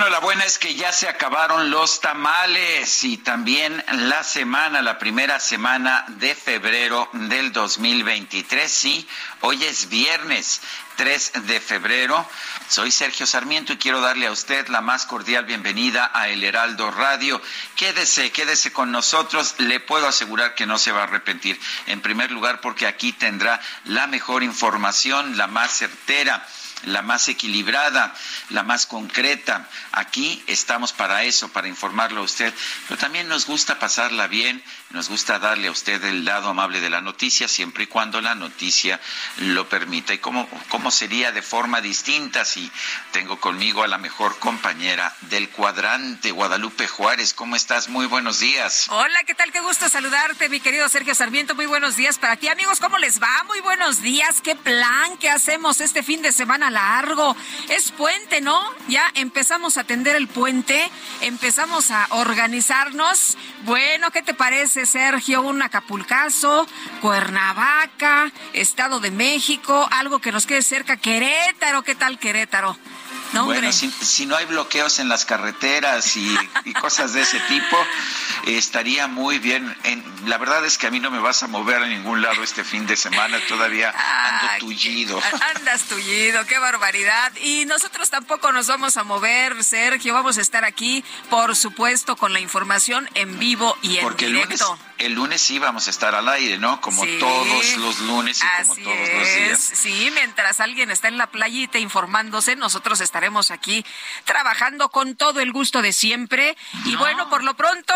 Bueno, la buena es que ya se acabaron los tamales y también la semana, la primera semana de febrero del 2023. Sí, hoy es viernes 3 de febrero. Soy Sergio Sarmiento y quiero darle a usted la más cordial bienvenida a El Heraldo Radio. Quédese, quédese con nosotros. Le puedo asegurar que no se va a arrepentir. En primer lugar, porque aquí tendrá la mejor información, la más certera la más equilibrada, la más concreta. Aquí estamos para eso, para informarlo a usted, pero también nos gusta pasarla bien, nos gusta darle a usted el lado amable de la noticia, siempre y cuando la noticia lo permita. ¿Y cómo, cómo sería de forma distinta si tengo conmigo a la mejor compañera del cuadrante, Guadalupe Juárez? ¿Cómo estás? Muy buenos días. Hola, ¿qué tal? Qué gusto saludarte, mi querido Sergio Sarmiento. Muy buenos días para ti, amigos. ¿Cómo les va? Muy buenos días. ¿Qué plan? ¿Qué hacemos este fin de semana largo? Es puente, ¿no? Ya empezamos a atender el puente, empezamos a organizarnos. Bueno, ¿qué te parece? Sergio, un Acapulcazo, Cuernavaca, Estado de México, algo que nos quede cerca, Querétaro, ¿qué tal Querétaro? Bueno, si, no hay bloqueos en las carreteras y, cosas de ese tipo, estaría muy bien. la verdad es que a mí no me vas a mover a ningún lado este fin de semana, todavía ando tullido. Andas tullido, qué barbaridad. Y nosotros tampoco nos vamos a mover, Sergio, vamos a estar aquí, por supuesto, con la información en vivo y en Porque directo el lunes sí vamos a estar al aire, ¿no? Como todos los lunes y como todos los días. Sí, mientras alguien está en la playita informándose, nosotros estaremos aquí trabajando con todo el gusto de siempre. Y bueno, por lo pronto...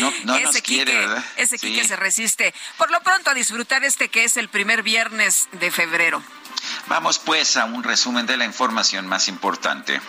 no, no nos quiere, ¿verdad? Ese sí. se resiste. Por lo pronto a disfrutar este que es el primer viernes de febrero. Vamos pues a un resumen de la información más importante.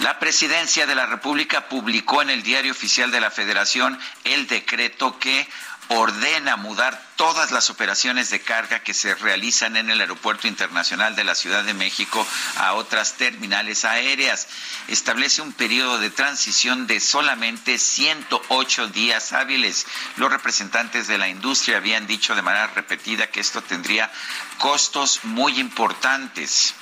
La presidencia de la República publicó en el Diario Oficial de la Federación el decreto que ordena mudar todas las operaciones de carga que se realizan en el Aeropuerto Internacional de la Ciudad de México a otras terminales aéreas. Establece un periodo de transición de solamente 108 días hábiles. Los representantes de la industria habían dicho de manera repetida que esto tendría costos muy importantes.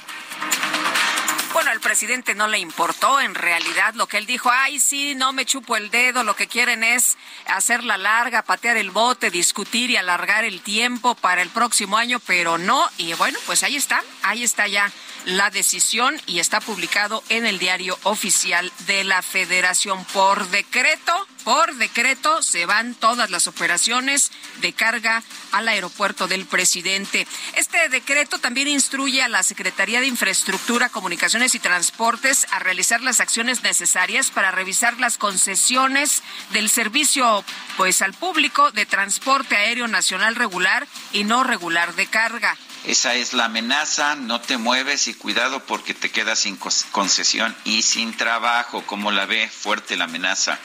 Bueno, al presidente no le importó en realidad lo que él dijo, ay, sí, no me chupo el dedo, lo que quieren es hacer la larga, patear el bote, discutir y alargar el tiempo para el próximo año, pero no, y bueno, pues ahí está, ahí está ya la decisión y está publicado en el diario oficial de la Federación por decreto. Por decreto se van todas las operaciones de carga al aeropuerto del presidente. Este decreto también instruye a la Secretaría de Infraestructura, Comunicaciones y Transportes a realizar las acciones necesarias para revisar las concesiones del servicio pues al público de transporte aéreo nacional regular y no regular de carga. Esa es la amenaza, no te mueves y cuidado porque te quedas sin concesión y sin trabajo, como la ve fuerte la amenaza.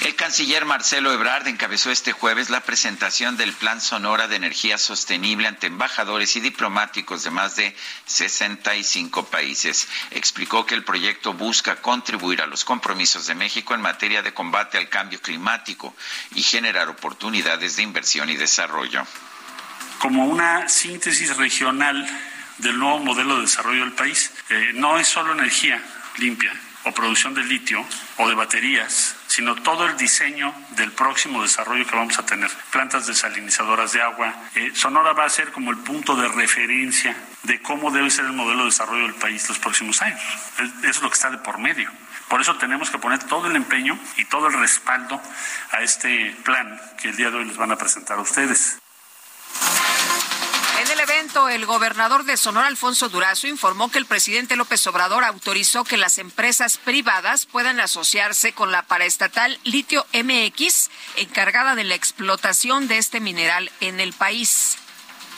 El canciller Marcelo Ebrard encabezó este jueves la presentación del Plan Sonora de Energía Sostenible ante embajadores y diplomáticos de más de 65 países. Explicó que el proyecto busca contribuir a los compromisos de México en materia de combate al cambio climático y generar oportunidades de inversión y desarrollo como una síntesis regional del nuevo modelo de desarrollo del país. Eh, no es solo energía limpia o producción de litio o de baterías, sino todo el diseño del próximo desarrollo que vamos a tener. Plantas desalinizadoras de agua. Eh, Sonora va a ser como el punto de referencia de cómo debe ser el modelo de desarrollo del país los próximos años. Es lo que está de por medio. Por eso tenemos que poner todo el empeño y todo el respaldo a este plan que el día de hoy les van a presentar ustedes. En el evento, el gobernador de Sonora, Alfonso Durazo, informó que el presidente López Obrador autorizó que las empresas privadas puedan asociarse con la paraestatal Litio MX, encargada de la explotación de este mineral en el país.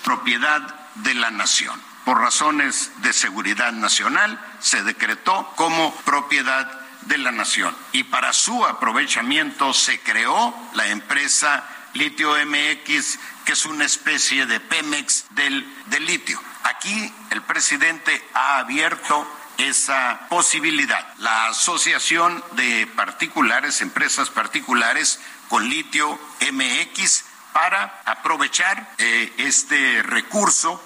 Propiedad de la nación por razones de seguridad nacional, se decretó como propiedad de la nación. Y para su aprovechamiento se creó la empresa Litio MX, que es una especie de Pemex del, del litio. Aquí el presidente ha abierto esa posibilidad. La asociación de particulares, empresas particulares con litio MX para aprovechar eh, este recurso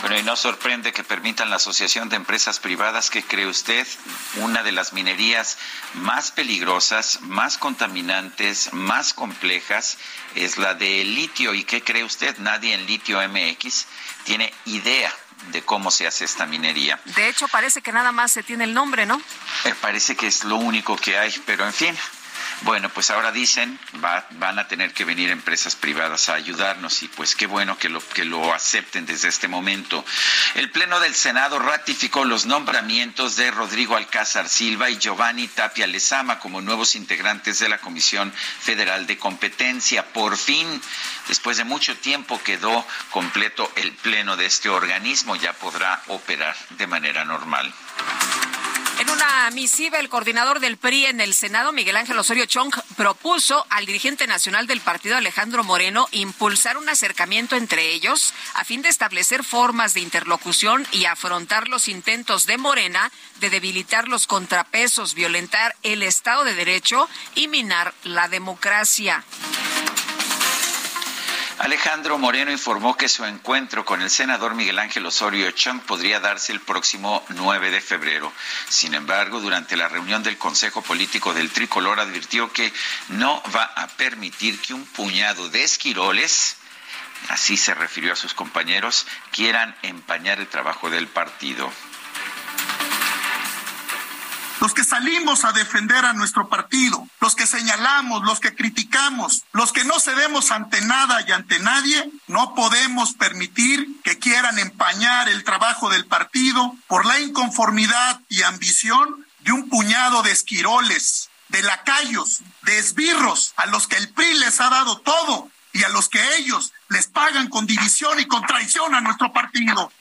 bueno, y no sorprende que permitan la Asociación de Empresas Privadas, que cree usted, una de las minerías más peligrosas, más contaminantes, más complejas, es la de litio. ¿Y qué cree usted? Nadie en Litio MX tiene idea de cómo se hace esta minería. De hecho, parece que nada más se tiene el nombre, ¿no? Eh, parece que es lo único que hay, pero en fin, bueno, pues ahora dicen va, van a tener que venir empresas privadas a ayudarnos y pues qué bueno que lo, que lo acepten desde este momento. El Pleno del Senado ratificó los nombramientos de Rodrigo Alcázar Silva y Giovanni Tapia Lezama como nuevos integrantes de la Comisión Federal de Competencia. Por fin, después de mucho tiempo quedó completo el Pleno de este organismo, ya podrá operar de manera normal. En una misiva, el coordinador del PRI en el Senado, Miguel Ángel Osorio Chong, propuso al dirigente nacional del partido, Alejandro Moreno, impulsar un acercamiento entre ellos a fin de establecer formas de interlocución y afrontar los intentos de Morena de debilitar los contrapesos, violentar el Estado de Derecho y minar la democracia. Alejandro Moreno informó que su encuentro con el senador Miguel Ángel Osorio Chong podría darse el próximo 9 de febrero. Sin embargo, durante la reunión del Consejo Político del Tricolor advirtió que no va a permitir que un puñado de esquiroles así se refirió a sus compañeros, quieran empañar el trabajo del partido los que salimos a defender a nuestro partido, los que señalamos, los que criticamos, los que no cedemos ante nada y ante nadie, no podemos permitir que quieran empañar el trabajo del partido por la inconformidad y ambición de un puñado de esquiroles, de lacayos, de esbirros, a los que el PRI les ha dado todo y a los que ellos les pagan con división y con traición a nuestro partido.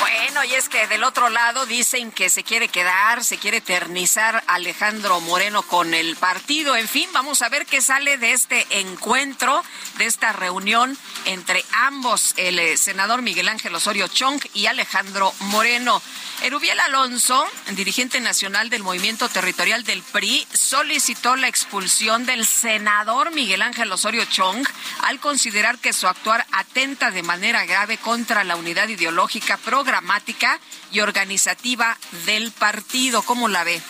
Bueno, y es que del otro lado dicen que se quiere quedar, se quiere eternizar Alejandro Moreno con el partido. En fin, vamos a ver qué sale de este encuentro, de esta reunión entre ambos, el eh, senador Miguel Ángel Osorio Chong y Alejandro Moreno. Erubiel Alonso, dirigente nacional del Movimiento Territorial del PRI, solicitó la expulsión del senador Miguel Ángel Osorio Chong al considerar que su actuar atenta de manera grave contra la unidad ideológica, programática y organizativa del partido. ¿Cómo la ve?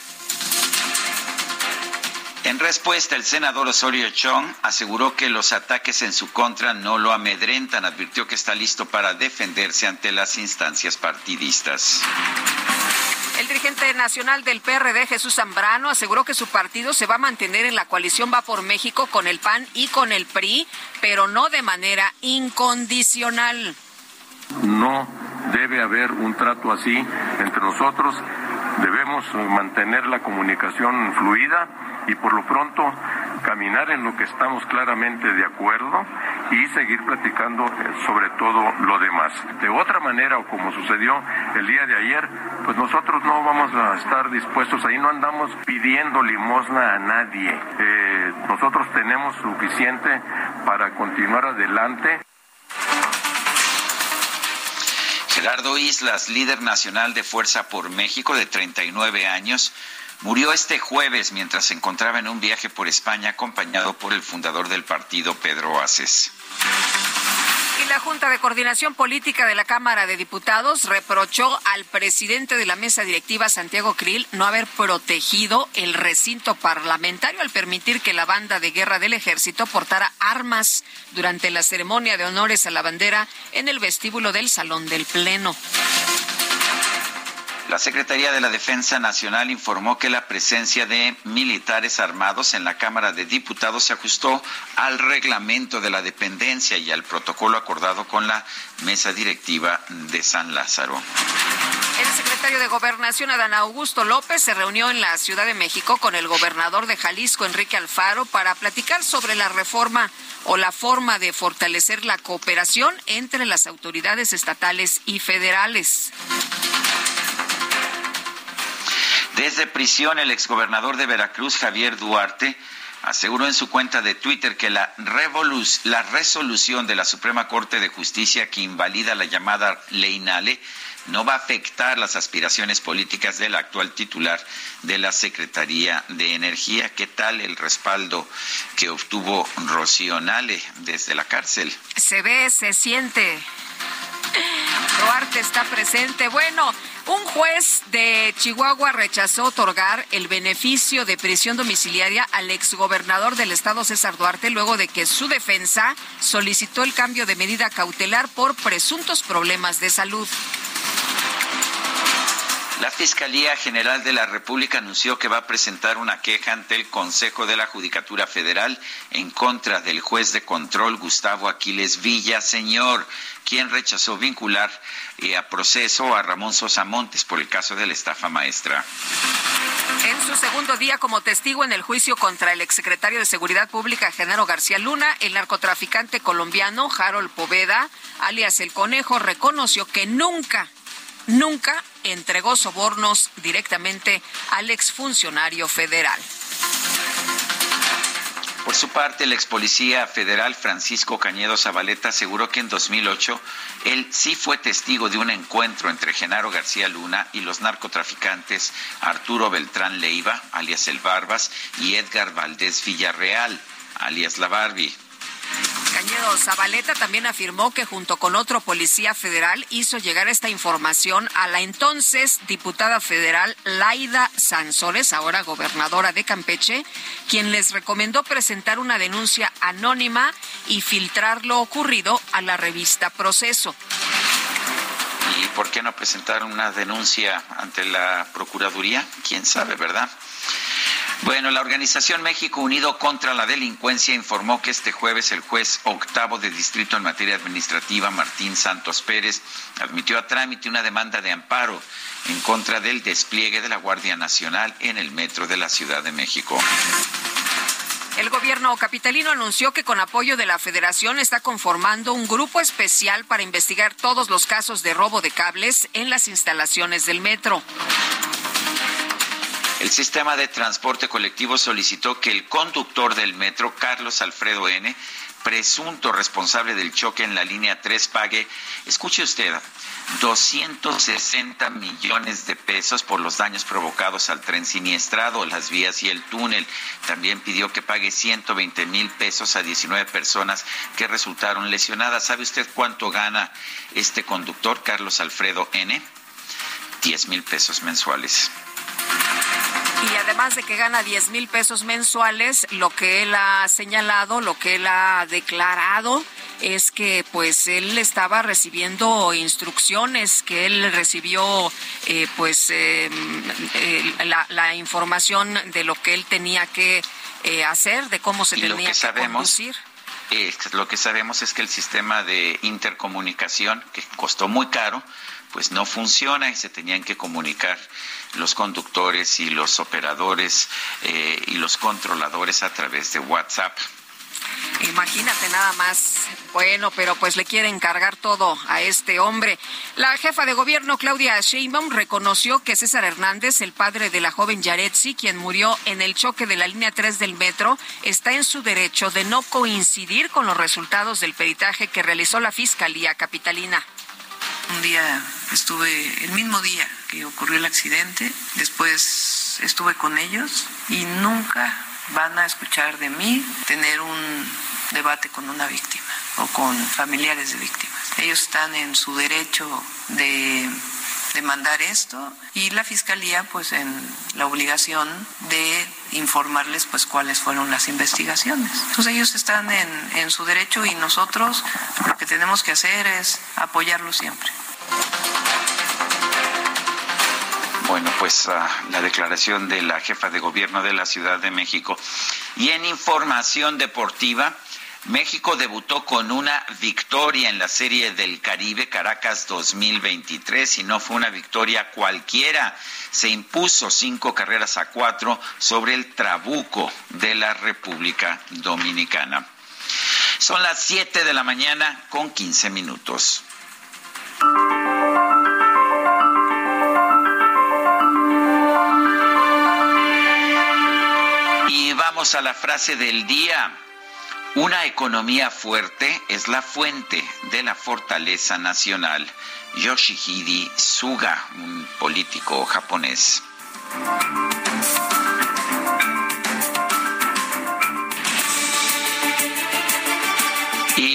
En respuesta, el senador Osorio Chong aseguró que los ataques en su contra no lo amedrentan. Advirtió que está listo para defenderse ante las instancias partidistas. El dirigente nacional del PRD, Jesús Zambrano, aseguró que su partido se va a mantener en la coalición Va por México con el PAN y con el PRI, pero no de manera incondicional. No debe haber un trato así entre nosotros. Debemos mantener la comunicación fluida y por lo pronto caminar en lo que estamos claramente de acuerdo y seguir platicando eh, sobre todo lo demás. De otra manera, o como sucedió el día de ayer, pues nosotros no vamos a estar dispuestos, ahí no andamos pidiendo limosna a nadie. Eh, nosotros tenemos suficiente para continuar adelante. Gerardo Islas, líder nacional de Fuerza por México de 39 años, Murió este jueves mientras se encontraba en un viaje por España acompañado por el fundador del partido, Pedro Aces la Junta de Coordinación Política de la Cámara de Diputados reprochó al presidente de la mesa directiva, Santiago Krill, no haber protegido el recinto parlamentario al permitir que la banda de guerra del ejército portara armas durante la ceremonia de honores a la bandera en el vestíbulo del Salón del Pleno. La Secretaría de la Defensa Nacional informó que la presencia de militares armados en la Cámara de Diputados se ajustó al reglamento de la dependencia y al protocolo acordado con la mesa directiva de San Lázaro. El secretario de Gobernación, Adán Augusto López, se reunió en la Ciudad de México con el gobernador de Jalisco, Enrique Alfaro, para platicar sobre la reforma o la forma de fortalecer la cooperación entre las autoridades estatales y federales. Desde prisión, el exgobernador de Veracruz, Javier Duarte, aseguró en su cuenta de Twitter que la, resolución de la Suprema Corte de Justicia que invalida la llamada Ley Nale no va a afectar las aspiraciones políticas del actual titular de la Secretaría de Energía. ¿Qué tal el respaldo que obtuvo Rocío Nale desde la cárcel? Se ve, se siente. Duarte está presente. Bueno, un juez de Chihuahua rechazó otorgar el beneficio de prisión domiciliaria al exgobernador del estado César Duarte luego de que su defensa solicitó el cambio de medida cautelar por presuntos problemas de salud. La Fiscalía General de la República anunció que va a presentar una queja ante el Consejo de la Judicatura Federal en contra del juez de control Gustavo Aquiles Villaseñor, quien rechazó vincular eh, a proceso a Ramón Sosa Montes por el caso de la estafa maestra. En su segundo día como testigo en el juicio contra el exsecretario de Seguridad Pública, Genaro García Luna, el narcotraficante colombiano Harold Poveda, alias El Conejo, reconoció que nunca nunca entregó sobornos directamente al exfuncionario federal. Por su parte, el ex policía federal Francisco Cañedo Zabaleta aseguró que en 2008 él sí fue testigo de un encuentro entre Genaro García Luna y los narcotraficantes Arturo Beltrán Leiva, alias El Barbas, y Edgar Valdés Villarreal, alias La Barbie. Cañedo Zabaleta también afirmó que junto con otro policía federal hizo llegar esta información a la entonces diputada federal Laida Sansores, ahora gobernadora de Campeche, quien les recomendó presentar una denuncia anónima y filtrar lo ocurrido a la revista Proceso. ¿Y por qué no presentar una denuncia ante la Procuraduría? ¿Quién sabe, verdad? Bueno, la organización México Unido contra la Delincuencia informó que este jueves el juez octavo de distrito en materia administrativa, Martín Santos Pérez, admitió a trámite una demanda de amparo en contra del despliegue de la Guardia Nacional en el metro de la Ciudad de México. El gobierno capitalino anunció que con apoyo de la federación está conformando un grupo especial para investigar todos los casos de robo de cables en las instalaciones del metro. El sistema de transporte colectivo solicitó que el conductor del metro, Carlos Alfredo N., presunto responsable del choque en la línea 3, pague, escuche usted, 260 millones de pesos por los daños provocados al tren siniestrado, las vías y el túnel. También pidió que pague 120 mil pesos a 19 personas que resultaron lesionadas. ¿Sabe usted cuánto gana este conductor, Carlos Alfredo N? 10 mil pesos mensuales. Y además de que gana 10 mil pesos mensuales, lo que él ha señalado, lo que él ha declarado, es que pues él estaba recibiendo instrucciones, que él recibió eh, pues em, la, información de lo que él tenía que eh, hacer, de cómo se tenía que, sabemos, conducir. Lo que sabemos es que el sistema de intercomunicación, que costó muy caro, pues no funciona y se tenían que comunicar los conductores y los operadores eh, y los controladores a través de WhatsApp. Imagínate nada más. Bueno, pero pues le quieren cargar todo a este hombre. La jefa de gobierno, Claudia Sheinbaum, reconoció que César Hernández, el padre de la joven Yaretsi, quien murió en el choque de la línea 3 del metro, está en su derecho de no coincidir con los resultados del peritaje que realizó la Fiscalía Capitalina. Un día estuve, el mismo día que ocurrió el accidente, después estuve con ellos y nunca van a escuchar de mí tener un debate con una víctima o con familiares de víctimas. Ellos están en su derecho de demandar esto y la fiscalía pues en la obligación de informarles pues cuáles fueron las investigaciones. Entonces ellos están en, en su derecho y nosotros lo que tenemos que hacer es apoyarlos siempre. Bueno, pues uh, la declaración de la jefa de gobierno de la Ciudad de México. Y en información deportiva, México debutó con una victoria en la Serie del Caribe Caracas 2023 y no fue una victoria cualquiera. Se impuso cinco carreras a cuatro sobre el Trabuco de la República Dominicana. Son las siete de la mañana con quince minutos. Vamos a la frase del día. Una economía fuerte es la fuente de la fortaleza nacional. Yoshihide Suga, un político japonés.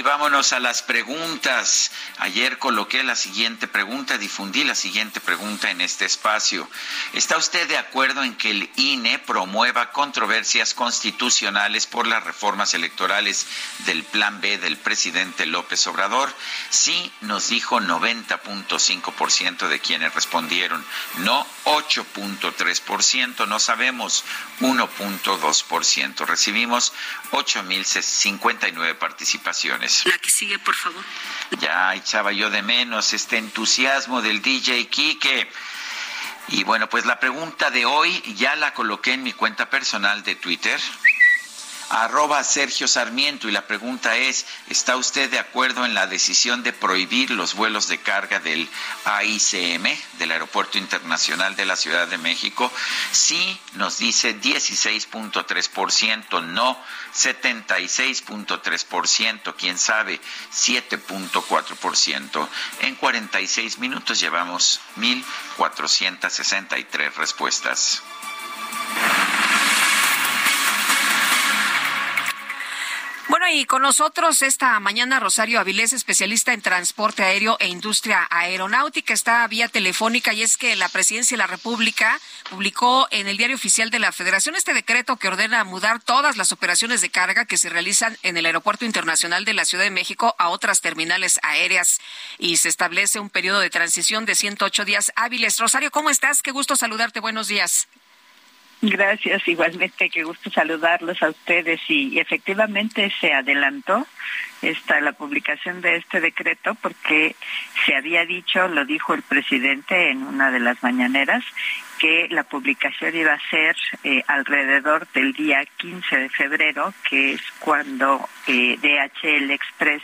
Vámonos a las preguntas. Ayer coloqué la siguiente pregunta, difundí la siguiente pregunta en este espacio. ¿Está usted de acuerdo en que el INE promueva controversias constitucionales por las reformas electorales del Plan B del presidente López Obrador? Sí, nos dijo 90.5% de quienes respondieron. No 8.3%, no sabemos 1.2%. Recibimos 8.059 participaciones. La que sigue, por favor. Ya echaba yo de menos este entusiasmo del DJ Kike. Y bueno, pues la pregunta de hoy ya la coloqué en mi cuenta personal de Twitter arroba Sergio Sarmiento y la pregunta es, ¿está usted de acuerdo en la decisión de prohibir los vuelos de carga del AICM, del Aeropuerto Internacional de la Ciudad de México? Sí, nos dice 16.3%, no 76.3%, quién sabe 7.4%. En 46 minutos llevamos 1.463 respuestas. Bueno, y con nosotros esta mañana Rosario Avilés, especialista en transporte aéreo e industria aeronáutica, está vía telefónica y es que la Presidencia de la República publicó en el Diario Oficial de la Federación este decreto que ordena mudar todas las operaciones de carga que se realizan en el Aeropuerto Internacional de la Ciudad de México a otras terminales aéreas y se establece un periodo de transición de 108 días hábiles. Rosario, ¿cómo estás? Qué gusto saludarte. Buenos días. Gracias, igualmente, qué gusto saludarlos a ustedes y efectivamente se adelantó esta la publicación de este decreto porque se había dicho, lo dijo el presidente en una de las mañaneras, que la publicación iba a ser eh, alrededor del día 15 de febrero, que es cuando eh, DHL Express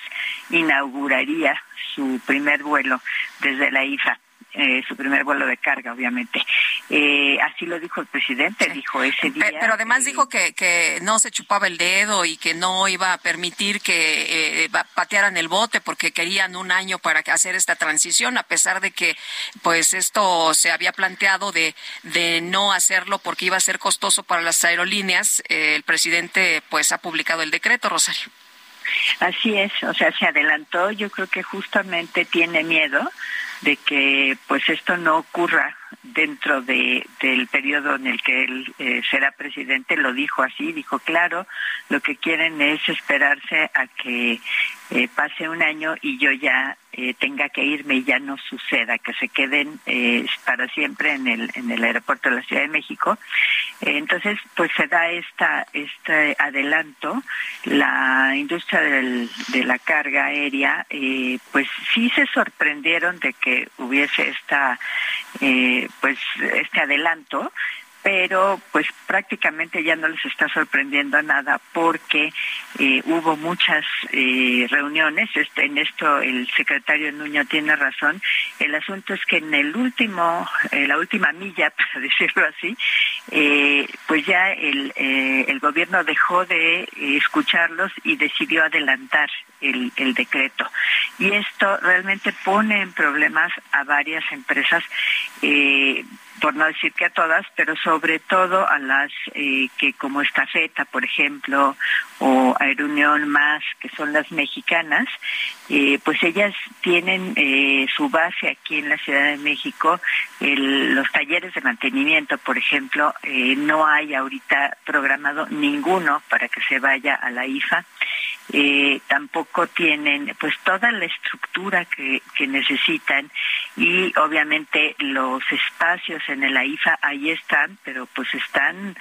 inauguraría su primer vuelo desde la IFA. Eh, su primer vuelo de carga, obviamente. Eh, así lo dijo el presidente, dijo ese día. Pero además dijo que, que no se chupaba el dedo y que no iba a permitir que eh, patearan el bote porque querían un año para hacer esta transición, a pesar de que pues esto se había planteado de, de no hacerlo porque iba a ser costoso para las aerolíneas. el presidente pues ha publicado el decreto, Rosario. Así es, o sea, se adelantó, yo creo que justamente tiene miedo de que pues esto no ocurra dentro de, del periodo en el que él eh, será presidente, lo dijo así, dijo claro, lo que quieren es esperarse a que eh, pase un año y yo ya eh, tenga que irme y ya no suceda, que se queden eh, para siempre en el, en el aeropuerto de la Ciudad de México. Eh, entonces, pues se da esta, este adelanto. La industria de la carga aérea, pues sí se sorprendieron de que hubiese esta, pues este adelanto pero pues prácticamente ya no les está sorprendiendo nada porque eh, hubo muchas eh, reuniones, este, en esto el secretario Nuño tiene razón, el asunto es que en el último, eh, la última milla, para decirlo así, eh, pues ya el, el gobierno dejó de escucharlos y decidió adelantar el, el, decreto. Y esto realmente pone en problemas a varias empresas. Por no decir que a todas, pero sobre todo a las eh, que como Estafeta, por ejemplo, o Aerunión Más, que son las mexicanas, eh, pues ellas tienen eh, su base aquí en la Ciudad de México. los talleres de mantenimiento, por ejemplo, eh, no hay ahorita programado ninguno para que se vaya a la IFA. Tampoco tienen pues toda la estructura que, que necesitan. Y obviamente los espacios en el AIFA ahí están, pero pues están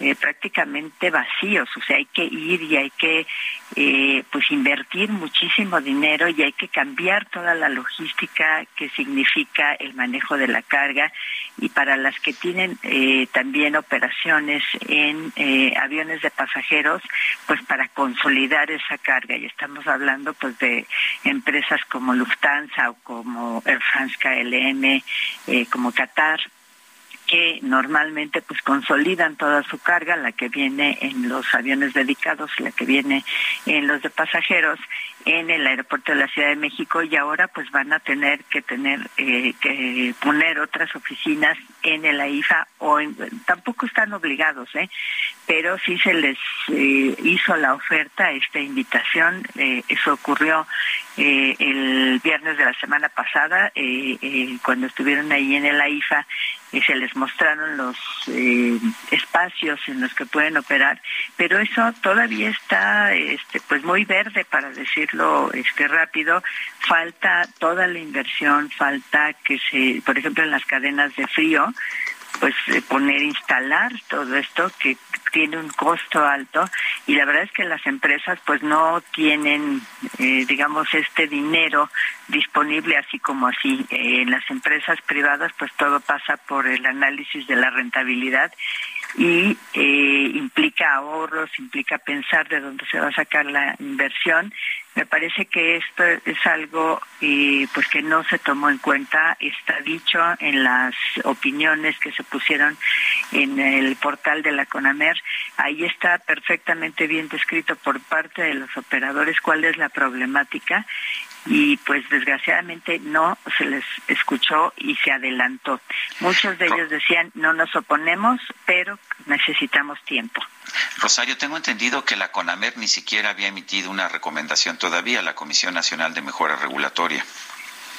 eh, prácticamente vacíos, o sea, hay que ir y hay que eh, pues invertir muchísimo dinero y hay que cambiar toda la logística que significa el manejo de la carga y para las que tienen eh, también operaciones en aviones de pasajeros, pues para consolidar esa carga. Y estamos hablando pues de empresas como Lufthansa o como Air France KLM, como Qatar, que normalmente pues consolidan toda su carga, la que viene en los aviones dedicados, la que viene en los de pasajeros, en el aeropuerto de la Ciudad de México y ahora pues van a tener que tener eh, que poner otras oficinas en el AIFA o tampoco están obligados, ¿eh? pero sí se les eh, hizo la oferta, esta invitación, eh, eso ocurrió el viernes de la semana pasada cuando estuvieron ahí en el AIFA se les mostraron los espacios en los que pueden operar, pero eso todavía está este, pues muy verde para decirlo este rápido, falta toda la inversión, falta que se, por ejemplo, en las cadenas de frío, pues eh, poner, instalar todo esto que tiene un costo alto y la verdad es que las empresas pues no tienen, eh, digamos, este dinero disponible así como así. Eh, en las empresas privadas pues todo pasa por el análisis de la rentabilidad y implica ahorros, implica pensar de dónde se va a sacar la inversión. Me parece que esto es algo pues que no se tomó en cuenta, está dicho en las opiniones que se pusieron en el portal de la CONAMER. Ahí está perfectamente bien descrito por parte de los operadores cuál es la problemática y pues desgraciadamente no se les escuchó y se adelantó. Muchos de ellos decían no nos oponemos, pero necesitamos tiempo. Rosario, tengo entendido que la CONAMER ni siquiera había emitido una recomendación todavía a la Comisión Nacional de Mejora Regulatoria.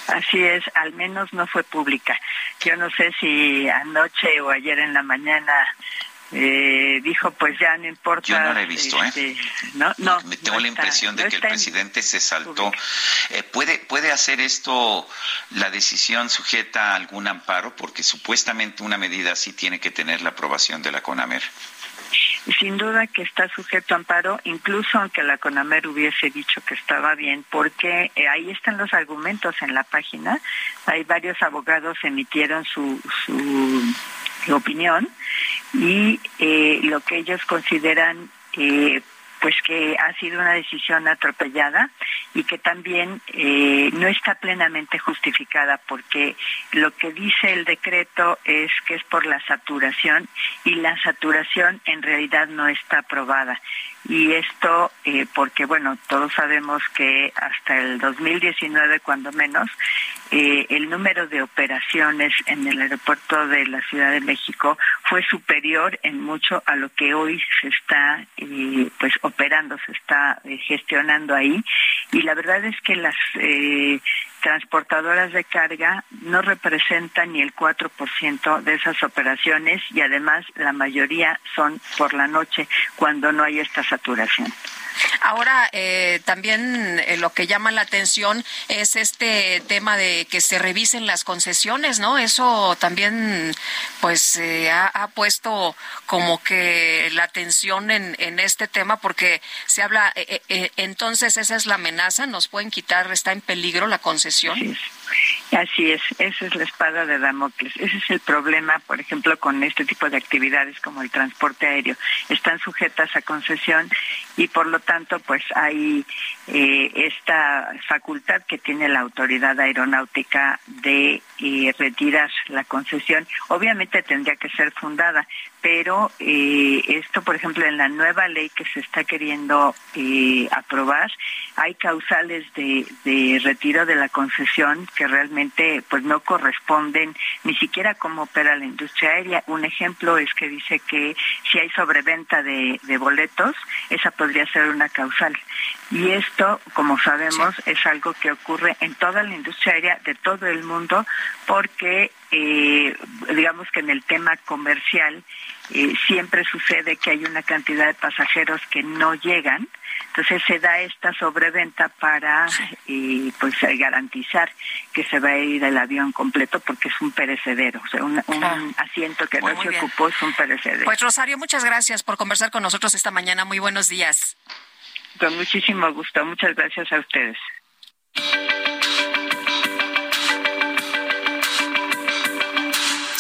Así es, al menos no fue pública. Yo no sé si anoche o ayer en la mañana eh, dijo pues ya no importa. Yo no la he visto, ¿eh? Este, no, no. Me tengo la impresión de que el presidente se saltó. Eh, ¿puede, ¿Puede hacer esto la decisión sujeta a algún amparo? Porque supuestamente una medida así tiene que tener la aprobación de la CONAMER. Sin duda que está sujeto a amparo, incluso aunque la CONAMER hubiese dicho que estaba bien, porque eh, ahí están los argumentos en la página. Hay varios abogados emitieron su, su opinión y eh, lo que ellos consideran eh, pues que ha sido una decisión atropellada y que también eh, no está plenamente justificada porque lo que dice el decreto es que es por la saturación y la saturación en realidad no está aprobada y esto eh, porque bueno todos sabemos que hasta el 2019 cuando menos eh, el número de operaciones en el aeropuerto de la Ciudad de México fue superior en mucho a lo que hoy se está eh, pues operando se está gestionando ahí. Y la verdad es que las transportadoras de carga no representan ni el 4% de esas operaciones y además la mayoría son por la noche cuando no hay esta saturación. Ahora, eh, también eh, lo que llama la atención es este tema de que se revisen las concesiones, ¿no? Eso también, pues, eh, ha, puesto como que la atención en, en este tema porque se habla, entonces esa es la amenaza, nos pueden quitar, está en peligro la concesión. Así es, esa es la espada de Damocles. Ese es el problema, por ejemplo, con este tipo de actividades como el transporte aéreo. Están sujetas a concesión y por lo tanto, pues hay eh, esta facultad que tiene la autoridad aeronáutica de eh, retirar la concesión. Obviamente tendría que ser fundada, pero eh, esto, por ejemplo, en la nueva ley que se está queriendo aprobar, hay causales de, de retiro de la concesión que realmente pues no corresponden ni siquiera cómo opera la industria aérea. Un ejemplo es que dice que si hay sobreventa de, de boletos, esa podría ser una causal. Y esto, como sabemos, es algo que ocurre en toda la industria aérea de todo el mundo porque, eh, digamos que en el tema comercial eh, siempre sucede que hay una cantidad de pasajeros que no llegan. Entonces se da esta sobreventa para eh, pues garantizar que se va a ir el avión completo porque es un perecedero, o sea, un, asiento que no se ocupó es un perecedero. Pues Rosario, muchas gracias por conversar con nosotros esta mañana. Muy buenos días. Con muchísimo gusto. Muchas gracias a ustedes.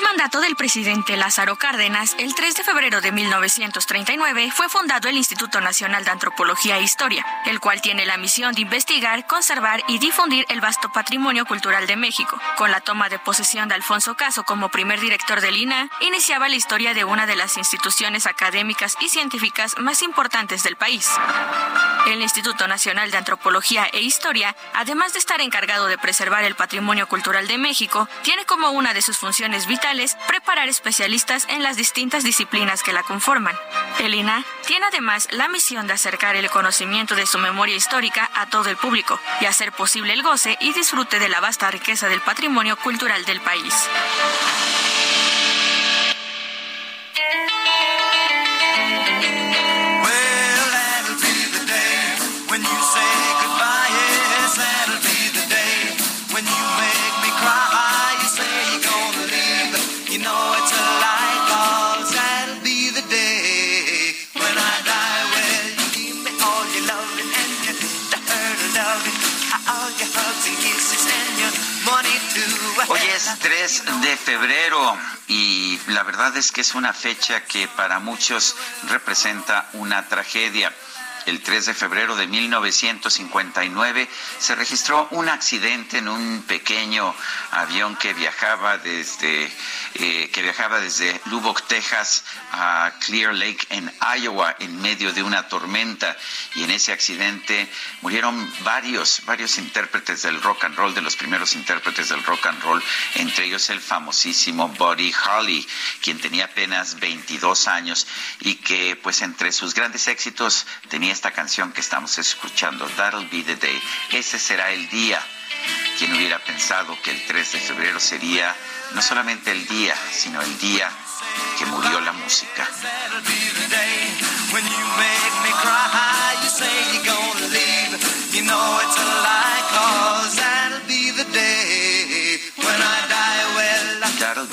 mandato del presidente Lázaro Cárdenas, el 3 de febrero de 1939 fue fundado el Instituto Nacional de Antropología e Historia, el cual tiene la misión de investigar, conservar y difundir el vasto patrimonio cultural de México. Con la toma de posesión de Alfonso Caso como primer director del INA, iniciaba la historia de una de las instituciones académicas y científicas más importantes del país. El Instituto Nacional de Antropología e Historia, además de estar encargado de preservar el patrimonio cultural de México, tiene como una de sus funciones vitales preparar especialistas en las distintas disciplinas que la conforman. El INA tiene además la misión de acercar el conocimiento de su memoria histórica a todo el público y hacer posible el goce y disfrute de la vasta riqueza del patrimonio cultural del país. 3 de febrero y la verdad es que es una fecha que para muchos representa una tragedia. El 3 de febrero de 1959 se registró un accidente en un pequeño avión que viajaba desde eh, que viajaba desde Lubbock, Texas, a Clear Lake en Iowa en medio de una tormenta. Y en ese accidente murieron varios varios intérpretes del rock and roll de los primeros intérpretes del rock and roll entre ellos el famosísimo Buddy Holly quien tenía apenas 22 años y que pues entre sus grandes éxitos tenía esta canción que estamos escuchando That'll Be the Day. Ese será el día. Quien hubiera pensado que el 3 de febrero sería no solamente el día, sino el día que murió la música.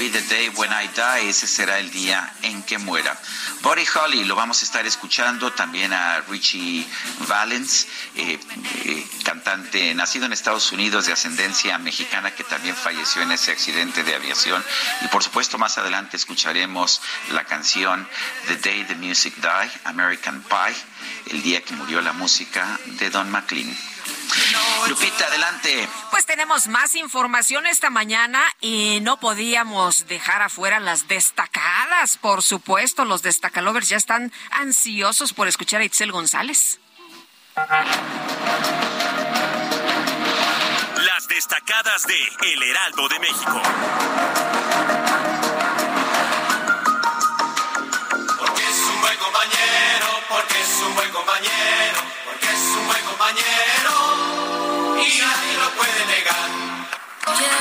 The day when I die. Ese será el día en que muera. Buddy Holly, lo vamos a estar escuchando también a Richie Valens, eh, eh, cantante nacido en Estados Unidos de ascendencia mexicana que también falleció en ese accidente de aviación. Y por supuesto más adelante escucharemos la canción The Day the Music Die, American Pie, el día que murió la música de Don McLean. Lupita, adelante. Pues tenemos más información esta mañana y no podíamos dejar afuera las destacadas. Por supuesto, los destacalovers ya están ansiosos por escuchar a Itzel González. Las destacadas de El Heraldo de México. compañero y nadie lo puede negar.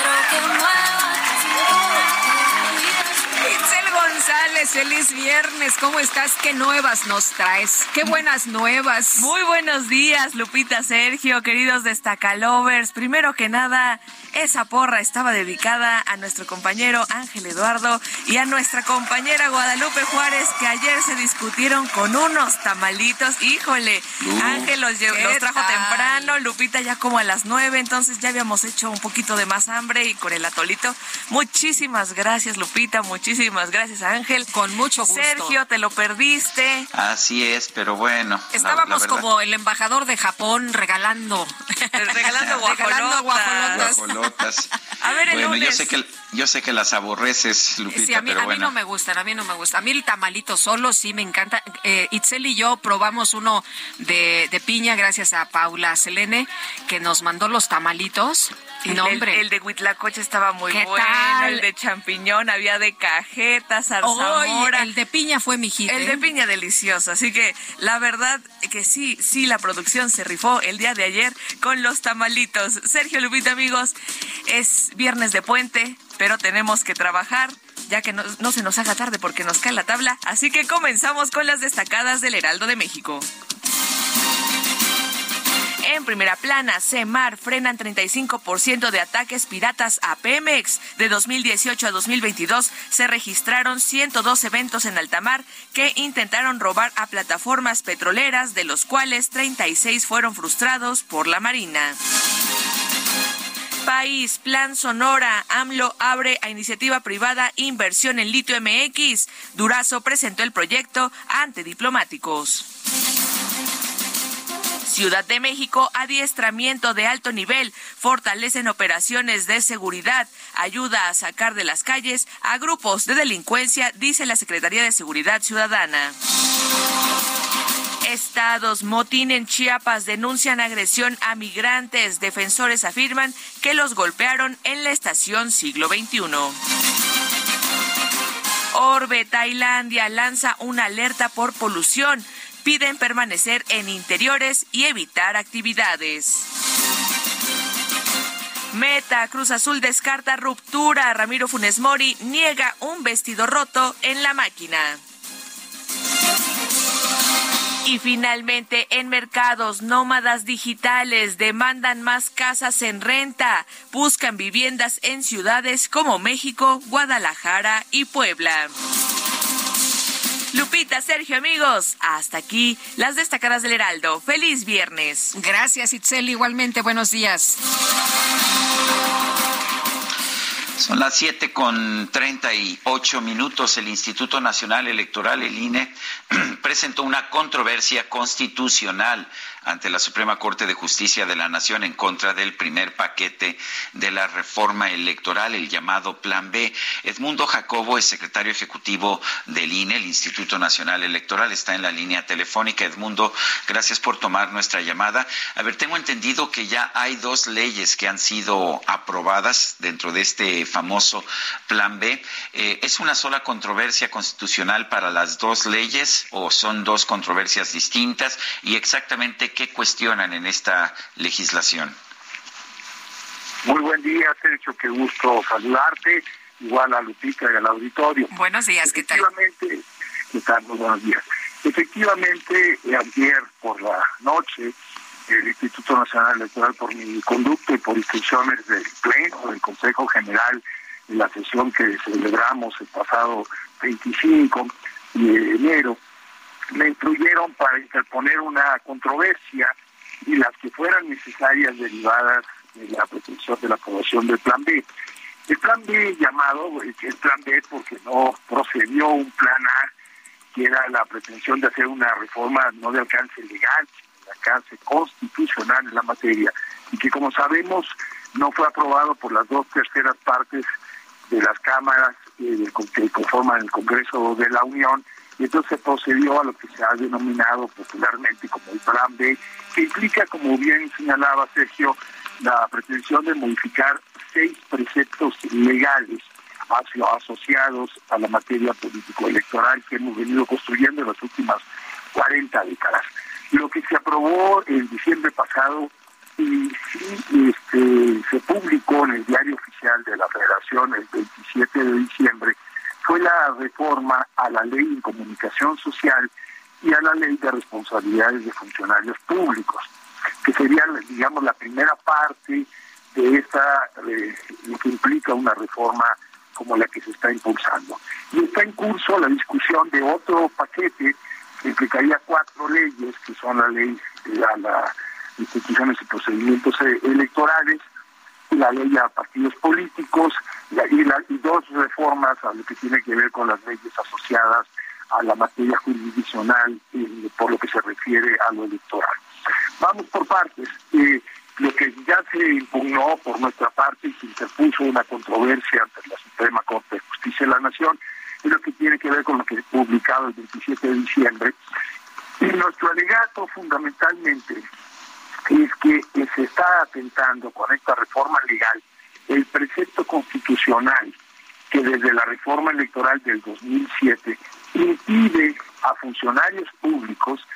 Feliz viernes. ¿Cómo estás? ¿Qué nuevas nos traes? ¿Qué buenas nuevas? Muy buenos días, Lupita Sergio, queridos destacalovers. Primero que nada, esa porra estaba dedicada a nuestro compañero Ángel Eduardo y a nuestra compañera Guadalupe Juárez, que ayer se discutieron con unos tamalitos. Híjole, Ángel los, los trajo temprano, Lupita ya como a las nueve, entonces ya habíamos hecho un poquito de más hambre y con el atolito. Muchísimas gracias, Lupita, muchísimas gracias, Ángel. Con mucho gusto. Sergio, te lo perdiste. Así es, pero bueno. Estábamos como el embajador de Japón regalando. regalando guajolotas. A ver, el bueno, yo sé que yo sé que las aborreces, Lupita, sí, a mí, pero a mí no me gustan, a mí no me gusta. A mí el tamalito solo sí me encanta. Eh, Itzel y yo probamos uno de, de piña gracias a Paula Selene, que nos mandó los tamalitos. El, hombre. El, de Huitlacoche estaba muy bueno, el de champiñón, había de cajeta, zarzamora. el de piña fue mi hit. El de ¿eh? piña delicioso, así que la verdad que sí, sí, la producción se rifó el día de ayer con los tamalitos. Sergio Lupita, amigos, es viernes de puente, pero tenemos que trabajar ya que no, se nos haga tarde porque nos cae la tabla, así que comenzamos con las destacadas del Heraldo de México. En primera plana, CEMAR frenan 35% de ataques piratas a Pemex. De 2018 a 2022 se registraron 102 eventos en alta mar que intentaron robar a plataformas petroleras, de los cuales 36 fueron frustrados por la Marina país, Plan Sonora, AMLO abre a iniciativa privada inversión en litio MX. Durazo presentó el proyecto ante diplomáticos. Ciudad de México, adiestramiento de alto nivel, fortalecen operaciones de seguridad, ayuda a sacar de las calles a grupos de delincuencia, dice la Secretaría de Seguridad Ciudadana. Estados, motín en Chiapas, denuncian agresión a migrantes. Defensores afirman que los golpearon en la estación siglo XXI. Orbe, Tailandia, lanza una alerta por polución piden permanecer en interiores y evitar actividades. Meta, Cruz Azul descarta ruptura. Ramiro Funes Mori niega un vestido roto en la máquina. Y finalmente, en mercados, nómadas digitales demandan más casas en renta, buscan viviendas en ciudades como México, Guadalajara y Puebla. Lupita, Sergio, amigos, hasta aquí las destacadas del Heraldo. Feliz viernes. Gracias, Itzel. Igualmente, buenos días. Son las siete con treinta y ocho minutos. El Instituto Nacional Electoral, el INE, presentó una controversia constitucional ante la Suprema Corte de Justicia de la Nación en contra del primer paquete de la reforma electoral, el llamado Plan B. Edmundo Jacobo es secretario ejecutivo del INE, el Instituto Nacional Electoral, está en la línea telefónica. Edmundo, gracias por tomar nuestra llamada. A ver, tengo entendido que ya hay dos leyes que han sido aprobadas dentro de este famoso Plan B. Eh, ¿Es una sola controversia constitucional para las dos leyes o son dos controversias distintas? Y exactamente qué cuestionan en esta legislación? Muy buen día, Sergio, qué gusto saludarte, igual a Lupita y al auditorio. Buenos días, ¿qué tal? Efectivamente, ¿qué tal? Muy buenos días. Efectivamente, ayer por la noche, el Instituto Nacional Electoral, por mi conducto y por instrucciones del Pleno, del Consejo General, en la sesión que celebramos el pasado 25 de enero, me incluyeron para interponer una controversia y las que fueran necesarias derivadas de la pretensión de la aprobación del Plan B. El Plan B llamado, el Plan B porque no procedió un Plan A, que era la pretensión de hacer una reforma no de alcance legal, sino de alcance constitucional en la materia, y que como sabemos no fue aprobado por las dos terceras partes de las cámaras eh, que conforman el Congreso de la Unión, y entonces se procedió a lo que se ha denominado popularmente como el Plan B, que implica, como bien señalaba Sergio, la pretensión de modificar seis preceptos legales asociados a la materia político-electoral que hemos venido construyendo en las últimas 40 décadas. Lo que se aprobó en diciembre pasado y sí este, se publicó en el diario oficial de la Federación el 27 de diciembre fue la reforma a la ley Social y a la Ley de Responsabilidades de Funcionarios Públicos, que sería, digamos, la primera parte de esta, lo que implica una reforma como la que se está impulsando. Y está en curso la discusión de otro paquete que implicaría cuatro leyes, que son la ley de las instituciones y procedimientos eh, electorales, la ley a partidos políticos y, dos reformas a lo que tiene que ver con las leyes asociadas a la materia jurisdiccional y por lo que se refiere a lo electoral. Vamos por partes. Eh, lo que ya se impugnó por nuestra parte y se interpuso una controversia ante la Suprema Corte de Justicia de la Nación es lo que tiene que ver con lo que he publicado el 27 de diciembre. Y nuestro alegato fundamentalmente es que se está atentando con esta reforma legal el precepto constitucional que desde la reforma electoral del 2007 impide a funcionarios públicos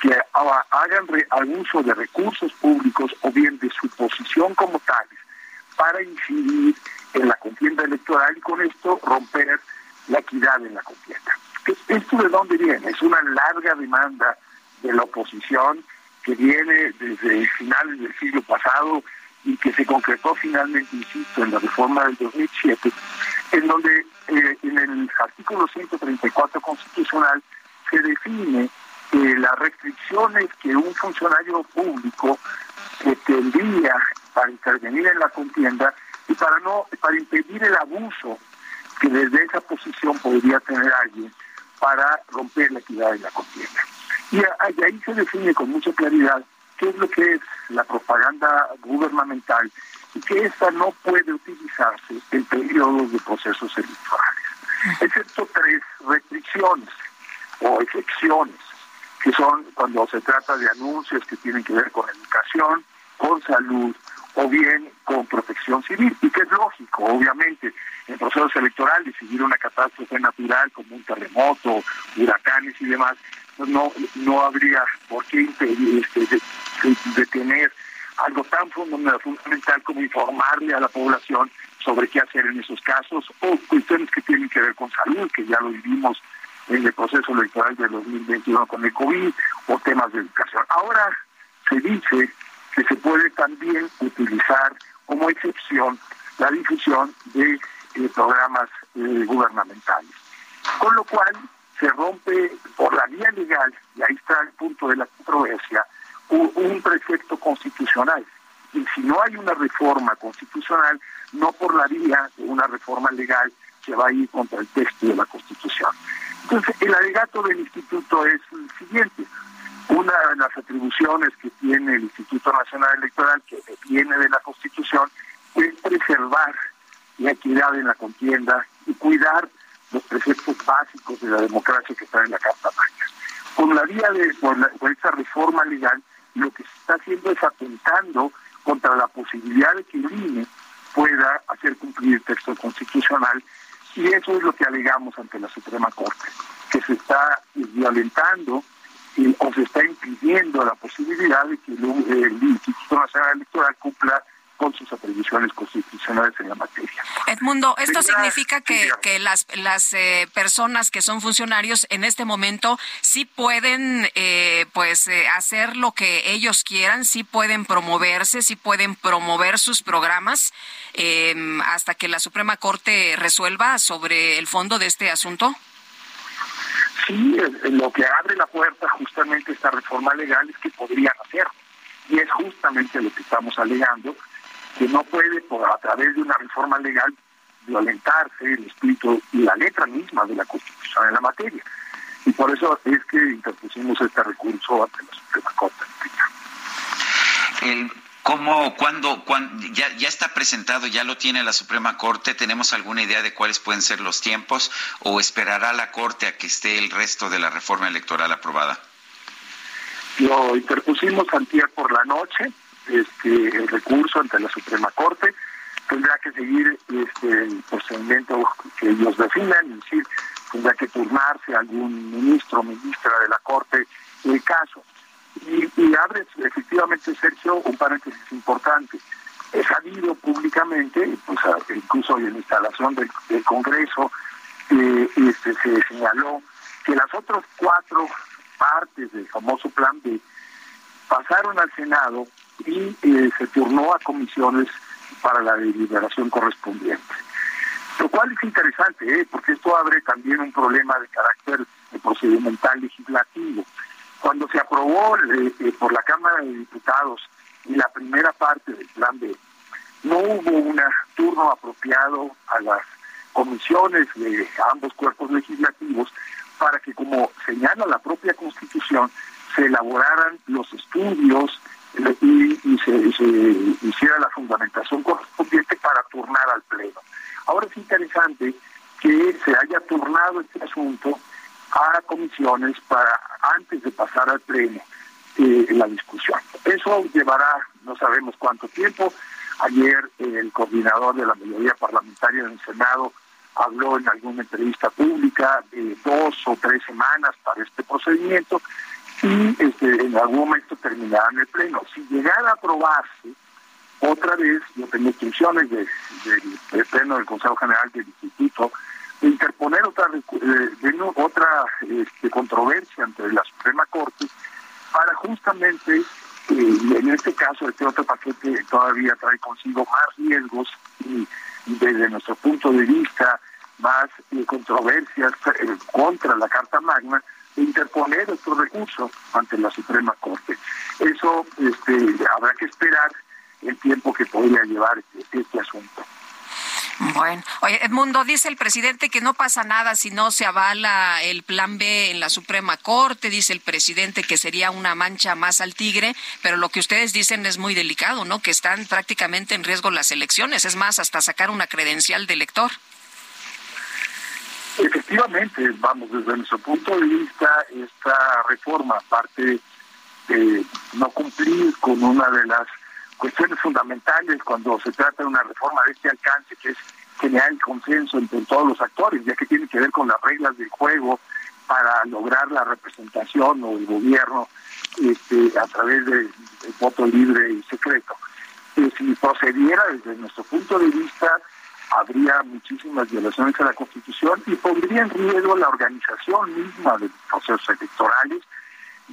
que hagan uso de recursos públicos o bien de su posición como tales para incidir en la contienda electoral y con esto romper la equidad en la contienda. ¿Esto de dónde viene? Es una larga demanda de la oposición que viene desde finales del siglo pasado y que se concretó finalmente, insisto, en la reforma del 2007, en donde eh, en el artículo 134 constitucional se define las restricciones que un funcionario público tendría para intervenir en la contienda y para no para impedir el abuso que desde esa posición podría tener alguien para romper la equidad de la contienda. Y, ahí se define con mucha claridad qué es lo que es la propaganda gubernamental y que esta no puede utilizarse en periodos de procesos electorales, excepto tres restricciones o excepciones, que son cuando se trata de anuncios que tienen que ver con educación, con salud o bien con protección civil, y que es lógico, obviamente, en procesos electorales, seguir una catástrofe natural como un terremoto, huracanes y demás, no, no habría por qué impedir, este, detener algo tan fundamental como informarle a la población sobre qué hacer en esos casos, o cuestiones que tienen que ver con salud, que ya lo vivimos en el proceso electoral de 2021 con el COVID, o temas de educación. Ahora se dice que se puede también utilizar como excepción la difusión de eh, programas eh, gubernamentales. Con lo cual se rompe por la vía legal, y ahí está el punto de la controversia, un, precepto constitucional. Y si no hay una reforma constitucional, no por la vía de una reforma legal se va a ir contra el texto de la Constitución. Entonces, el alegato del instituto es el siguiente. Una de las atribuciones que tiene el Instituto Nacional Electoral, que viene de la Constitución, es preservar la equidad en la contienda y cuidar los preceptos básicos de la democracia que están en la Carta Magna. Con la vía de con, esta reforma legal, lo que se está haciendo es atentando contra la posibilidad de que el INE pueda hacer cumplir el texto constitucional y eso es lo que alegamos ante la Suprema Corte, que se está violentando o se está impidiendo la posibilidad de que el Instituto Nacional Electoral cumpla con sus atribuciones constitucionales en la materia. Edmundo, ¿esto significa que, que las, las eh, personas que son funcionarios en este momento sí pueden eh, pues eh, hacer lo que ellos quieran, sí pueden promoverse, sí pueden promover sus programas em, hasta que la Suprema Corte resuelva sobre el fondo de este asunto? Sí, lo que abre la puerta justamente esta reforma legal es que podrían hacerlo. Y es justamente lo que estamos alegando, que no puede, por, a través de una reforma legal, violentarse el espíritu y la letra misma de la Constitución en la materia. Y por eso es que interpusimos este recurso ante la Suprema Corte. El, ¿Cómo, cuándo, ya, ya está presentado, ya lo tiene la Suprema Corte? ¿Tenemos alguna idea de cuáles pueden ser los tiempos o esperará la Corte a que esté el resto de la reforma electoral aprobada? Lo interpusimos antier por la noche, este, el recurso ante la Suprema Corte, tendrá que seguir este, el procedimiento que ellos definan, es decir, tendrá que turnarse algún ministro o ministra de la Corte el caso. Y, abre efectivamente, Sergio, un paréntesis importante. He sabido públicamente, pues, incluso en la instalación del, Congreso, este, se señaló que las otras cuatro partes del famoso plan B pasaron al Senado y eh, se turnó a comisiones para la deliberación correspondiente. Lo cual es interesante, ¿eh? porque esto abre también un problema de carácter procedimental legislativo. Cuando se aprobó eh, eh, por la Cámara de Diputados la primera parte del plan B, no hubo un turno apropiado a las comisiones de ambos cuerpos legislativos para que, como señala la propia Constitución, se elaboraran los estudios y, se, hiciera la fundamentación correspondiente para turnar al Pleno. Ahora es interesante que se haya turnado este asunto a comisiones para antes de pasar al Pleno eh, la discusión. Eso llevará no sabemos cuánto tiempo. Ayer el coordinador de la mayoría parlamentaria en el Senado habló en alguna entrevista pública de dos o tres semanas para este procedimiento y este, en algún momento terminará en el Pleno. Si llegara a aprobarse, otra vez, yo tengo instrucciones del Pleno del Consejo General del Instituto de interponer otra, de, otra este, controversia entre la Suprema Corte para justamente, eh, en este caso, este otro paquete todavía trae consigo más riesgos y desde nuestro punto de vista más eh, controversias eh, contra la Carta Magna, interponer estos recursos ante la Suprema Corte. Eso este, habrá que esperar el tiempo que podría llevar este, este asunto. Bueno, oye, Edmundo, dice el presidente que no pasa nada si no se avala el plan B en la Suprema Corte, dice el presidente que sería una mancha más al tigre, pero lo que ustedes dicen es muy delicado, ¿no? Que están prácticamente en riesgo las elecciones, es más, hasta sacar una credencial de elector. Efectivamente, vamos, desde nuestro punto de vista, esta reforma, aparte de no cumplir con una de las cuestiones fundamentales cuando se trata de una reforma de este alcance, que es generar el consenso entre todos los actores, ya que tiene que ver con las reglas del juego para lograr la representación o el gobierno este, a través del voto libre y secreto. Si procediera desde nuestro punto de vista, habría muchísimas violaciones a la Constitución y pondría en riesgo la organización misma de los procesos electorales,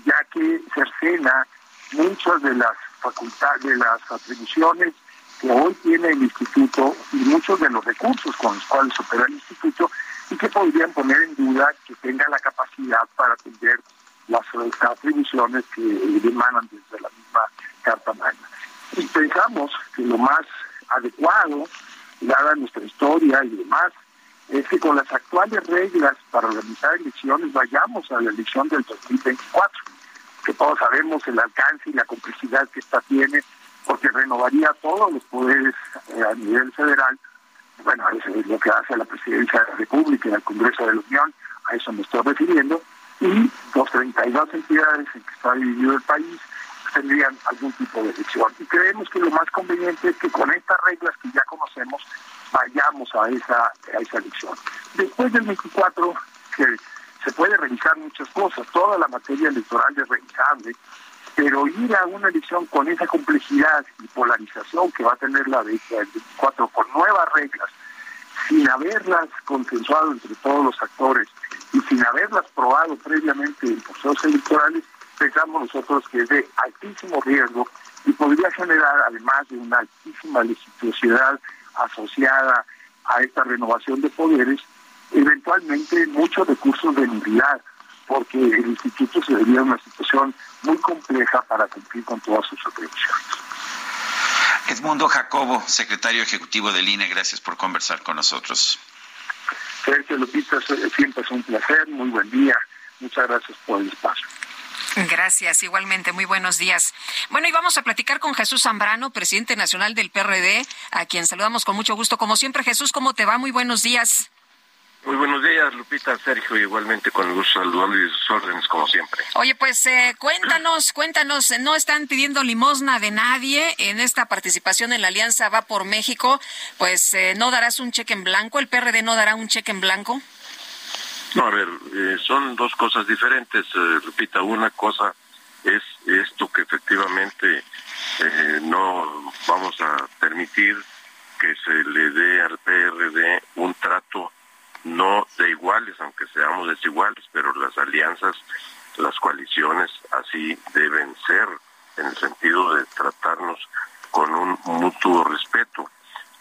ya que cercena muchas de las facultades, de las atribuciones que hoy tiene el Instituto y muchos de los recursos con los cuales opera el Instituto y que podrían poner en duda que tenga la capacidad para atender las atribuciones que emanan desde la misma Carta Magna. Y pensamos que lo más adecuado, dada nuestra historia y demás, es que con las actuales reglas para organizar elecciones vayamos a la elección del 2024 que todos sabemos el alcance y la complejidad que esta tiene, porque renovaría todos los poderes eh, a nivel federal. Bueno, eso es lo que hace la Presidencia de la República y el Congreso de la Unión, a eso me estoy refiriendo, y los 32 entidades en que está dividido el país tendrían algún tipo de elección. Y creemos que lo más conveniente es que con estas reglas que ya conocemos vayamos a esa, a esa elección. Después del 24, que se puede revisar muchas cosas, toda la materia electoral es revisable, pero ir a una elección con esa complejidad y polarización que va a tener la de 24 con nuevas reglas, sin haberlas consensuado entre todos los actores y sin haberlas probado previamente en procesos electorales, pensamos nosotros que es de altísimo riesgo y podría generar, además de una altísima legitimidad asociada a esta renovación de poderes, eventualmente muchos recursos de nulidad, porque el instituto se vería en una situación muy compleja para cumplir con todas sus atribuciones. Edmundo Jacobo, secretario ejecutivo del INE, gracias por conversar con nosotros. Sergio Lupita, siempre es un placer, muy buen día, muchas gracias por el espacio. Gracias, igualmente, muy buenos días. Bueno, y vamos a platicar con Jesús Zambrano, presidente nacional del PRD, a quien saludamos con mucho gusto. Como siempre, Jesús, ¿cómo te va? Muy buenos días. Muy buenos días, Lupita, Sergio, igualmente con el gusto saludando y sus órdenes, como siempre. Oye, pues eh, cuéntanos, cuéntanos, no están pidiendo limosna de nadie en esta participación en la Alianza Va por México, pues eh, no darás un cheque en blanco, el PRD no dará un cheque en blanco. No, a ver, eh, son dos cosas diferentes, Lupita. Una cosa es esto que efectivamente no vamos a permitir que se le dé al PRD un trato no de iguales, aunque seamos desiguales, pero las alianzas, las coaliciones así deben ser, en el sentido de tratarnos con un mutuo respeto,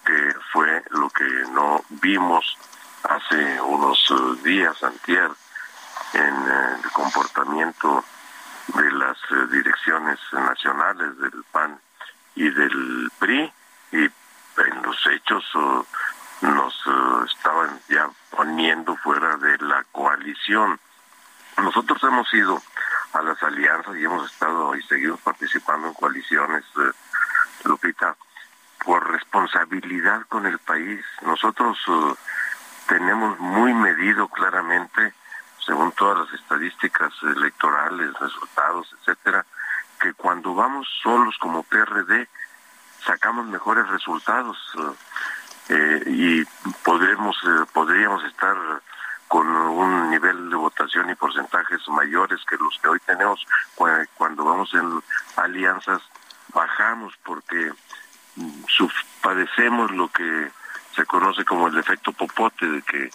que fue lo que no vimos hace unos eh, días, antier, en eh, el comportamiento de las eh, direcciones nacionales del PAN y del PRI, y en los hechos nos estaban ya poniendo fuera de la coalición. Nosotros hemos ido a las alianzas y hemos estado y seguimos participando en coaliciones, Lupita, por responsabilidad con el país. Nosotros tenemos muy medido claramente, según todas las estadísticas electorales, resultados, etcétera, que cuando vamos solos como PRD sacamos mejores resultados eh, y podremos eh, podríamos estar con un nivel de votación y porcentajes mayores que los que hoy tenemos. Cuando vamos en alianzas bajamos porque mm, padecemos lo que se conoce como el efecto popote, de que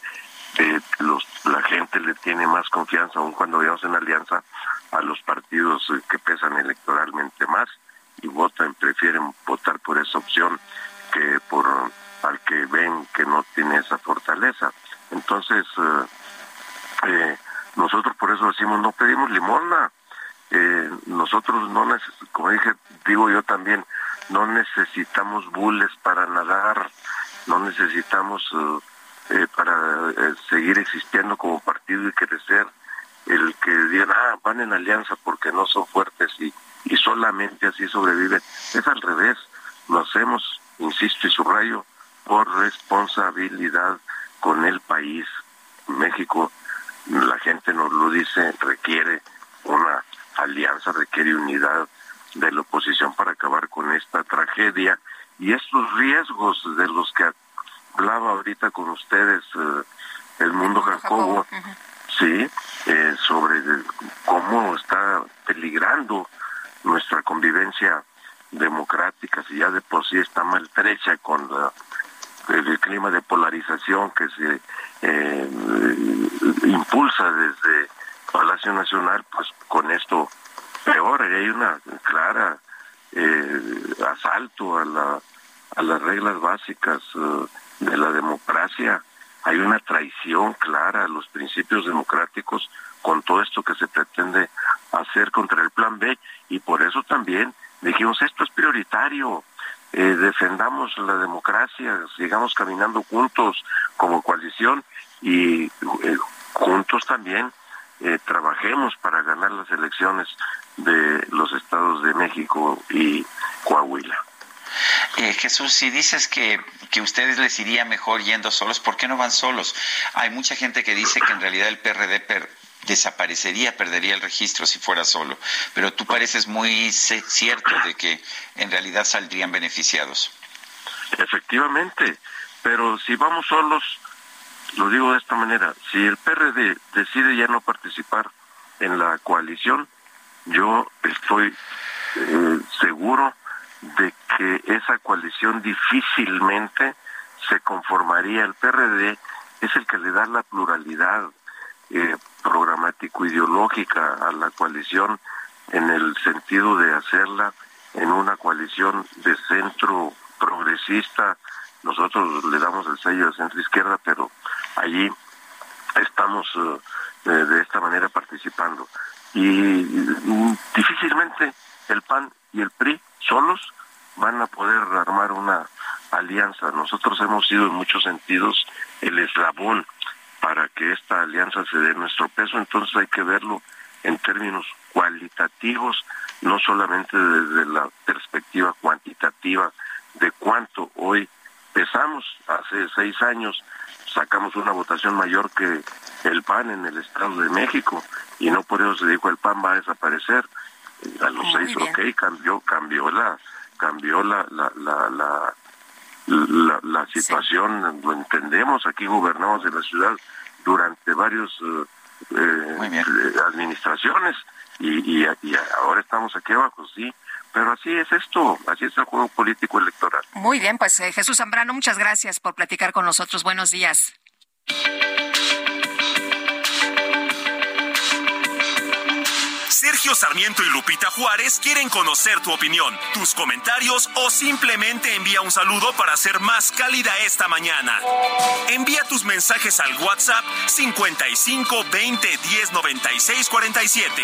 los, la gente le tiene más confianza, aun cuando vayamos en alianza, a los partidos eh, que pesan electoralmente más y votan, prefieren votar por esa opción que por al que ven que no tiene esa fortaleza. Entonces, eh, eh, nosotros por eso decimos, no pedimos limosna. nosotros no, como dije, digo yo también, no necesitamos bules para nadar, no necesitamos eh, eh, para eh, seguir existiendo como partido y crecer el que digan, ah, van en alianza porque no son fuertes y, y solamente así sobreviven. Es al revés, lo hacemos, insisto y subrayo, por responsabilidad con el país. México, la gente nos lo dice, requiere una alianza, requiere unidad de la oposición para acabar con esta tragedia y estos riesgos de los que hablaba ahorita con ustedes eh, el mundo Jacobo, sí, eh, sobre cómo está peligrando nuestra convivencia democrática, si ya de por sí está maltrecha con el clima de polarización que se eh, impulsa desde Palacio Nacional, pues con esto peor, hay una clara asalto a la a las reglas básicas uh, de la democracia. Hay una traición clara a los principios democráticos con todo esto que se pretende hacer contra el plan B y por eso también dijimos esto es prioritario. Eh, defendamos la democracia, sigamos caminando juntos como coalición y eh, juntos también eh, trabajemos para ganar las elecciones de los estados de México y Coahuila. Eh, Jesús, si dices que, que ustedes les iría mejor yendo solos, ¿por qué no van solos? Hay mucha gente que dice que en realidad el PRD desaparecería, perdería el registro si fuera solo, pero tú pareces muy cierto de que en realidad saldrían beneficiados. Efectivamente, pero si vamos solos, lo digo de esta manera, si el PRD decide ya no participar en la coalición, yo estoy eh, seguro de que esa coalición difícilmente se conformaría. El PRD es el que le da la pluralidad eh, programático-ideológica a la coalición en el sentido de hacerla en una coalición de centro progresista. Nosotros le damos el sello de centro izquierda, pero allí estamos eh, de esta manera participando. Y difícilmente el PAN y el PRI solos van a poder armar una alianza. Nosotros hemos sido en muchos sentidos el eslabón para que esta alianza se dé nuestro peso, entonces hay que verlo en términos cualitativos, no solamente desde la perspectiva cuantitativa de cuánto hoy pesamos. Hace seis años sacamos una votación mayor que el PAN en el Estado de México y no por eso se dijo el PAN va a desaparecer a los seis, ok, cambió, cambió la, cambió la, la, la, la, la, situación, lo entendemos, aquí gobernamos en la ciudad durante varios eh, eh, administraciones y, y, y ahora estamos aquí abajo, sí, pero así es esto, así es el juego político electoral. Muy bien, pues eh, Jesús Zambrano, muchas gracias por platicar con nosotros. Buenos días. Sergio Sarmiento y Lupita Juárez quieren conocer tu opinión, tus comentarios o simplemente envía un saludo para ser más cálida esta mañana. Envía tus mensajes al WhatsApp 55 20 10 96 47.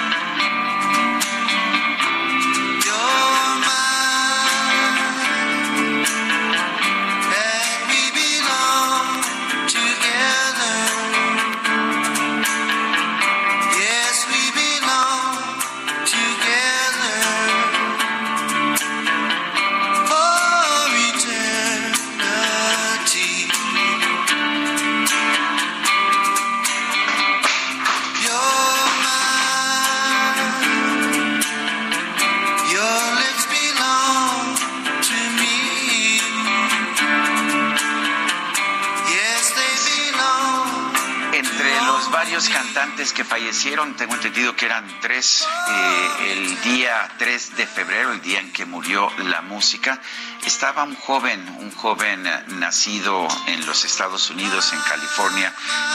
que fallecieron, tengo entendido que eran tres, eh, el día 3 de febrero, el día en que murió la música, estaba un joven, un joven nacido en los Estados Unidos, en California,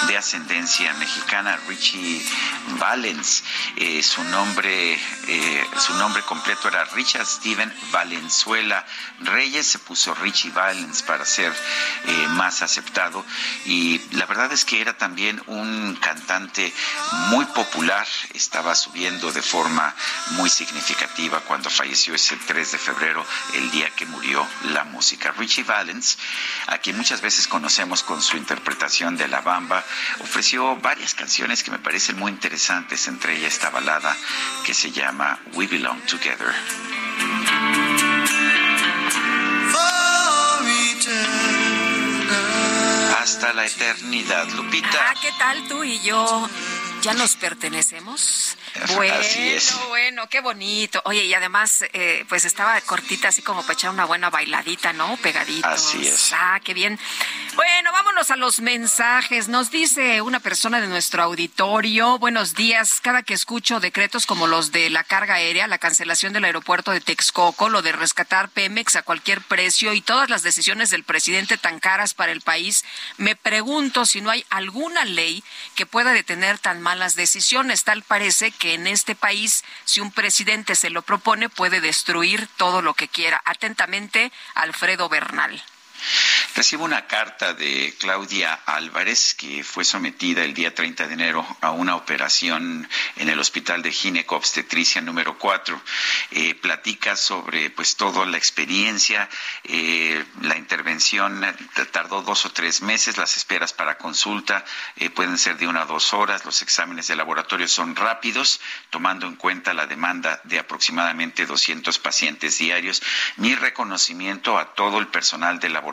de ascendencia mexicana, Richie Valens. Eh, su nombre, eh, su nombre completo era Richard Steven Valenzuela Reyes. Se puso Richie Valens para ser más aceptado. Y la verdad es que era también un cantante muy popular, estaba subiendo de forma muy significativa cuando falleció ese 3 de febrero, el día que murió la música. Richie Valens, a quien muchas veces conocemos con su interpretación de La Bamba, ofreció varias canciones que me parecen muy interesantes, entre ellas esta balada que se llama We Belong Together. Hasta la eternidad, Lupita. Ah, ¿qué tal tú y yo? ¿Ya nos pertenecemos? Bueno, bueno, qué bonito. Oye, y además, eh, pues estaba cortita, así como para echar una buena bailadita, ¿no? Pegadito. Así es. Ah, qué bien. Bueno, vámonos a los mensajes. Nos dice una persona de nuestro auditorio, buenos días. Cada que escucho decretos como los de la carga aérea, la cancelación del aeropuerto de Texcoco, lo de rescatar Pemex a cualquier precio y todas las decisiones del presidente tan caras para el país, me pregunto si no hay alguna ley que pueda detener tan malas decisiones. Tal parece que en este país, si un presidente se lo propone, puede destruir todo lo que quiera. Atentamente, Alfredo Bernal. Recibo una carta de Claudia Álvarez, que fue sometida el día 30 de enero a una operación en el Hospital de Ginecobstetricia número 4. Eh, platica sobre pues toda la experiencia, eh, la intervención tardó dos o tres meses, las esperas para consulta eh, pueden ser de una a dos horas, los exámenes de laboratorio son rápidos, tomando en cuenta la demanda de aproximadamente 200 pacientes diarios. Mi reconocimiento a todo el personal del laboratorio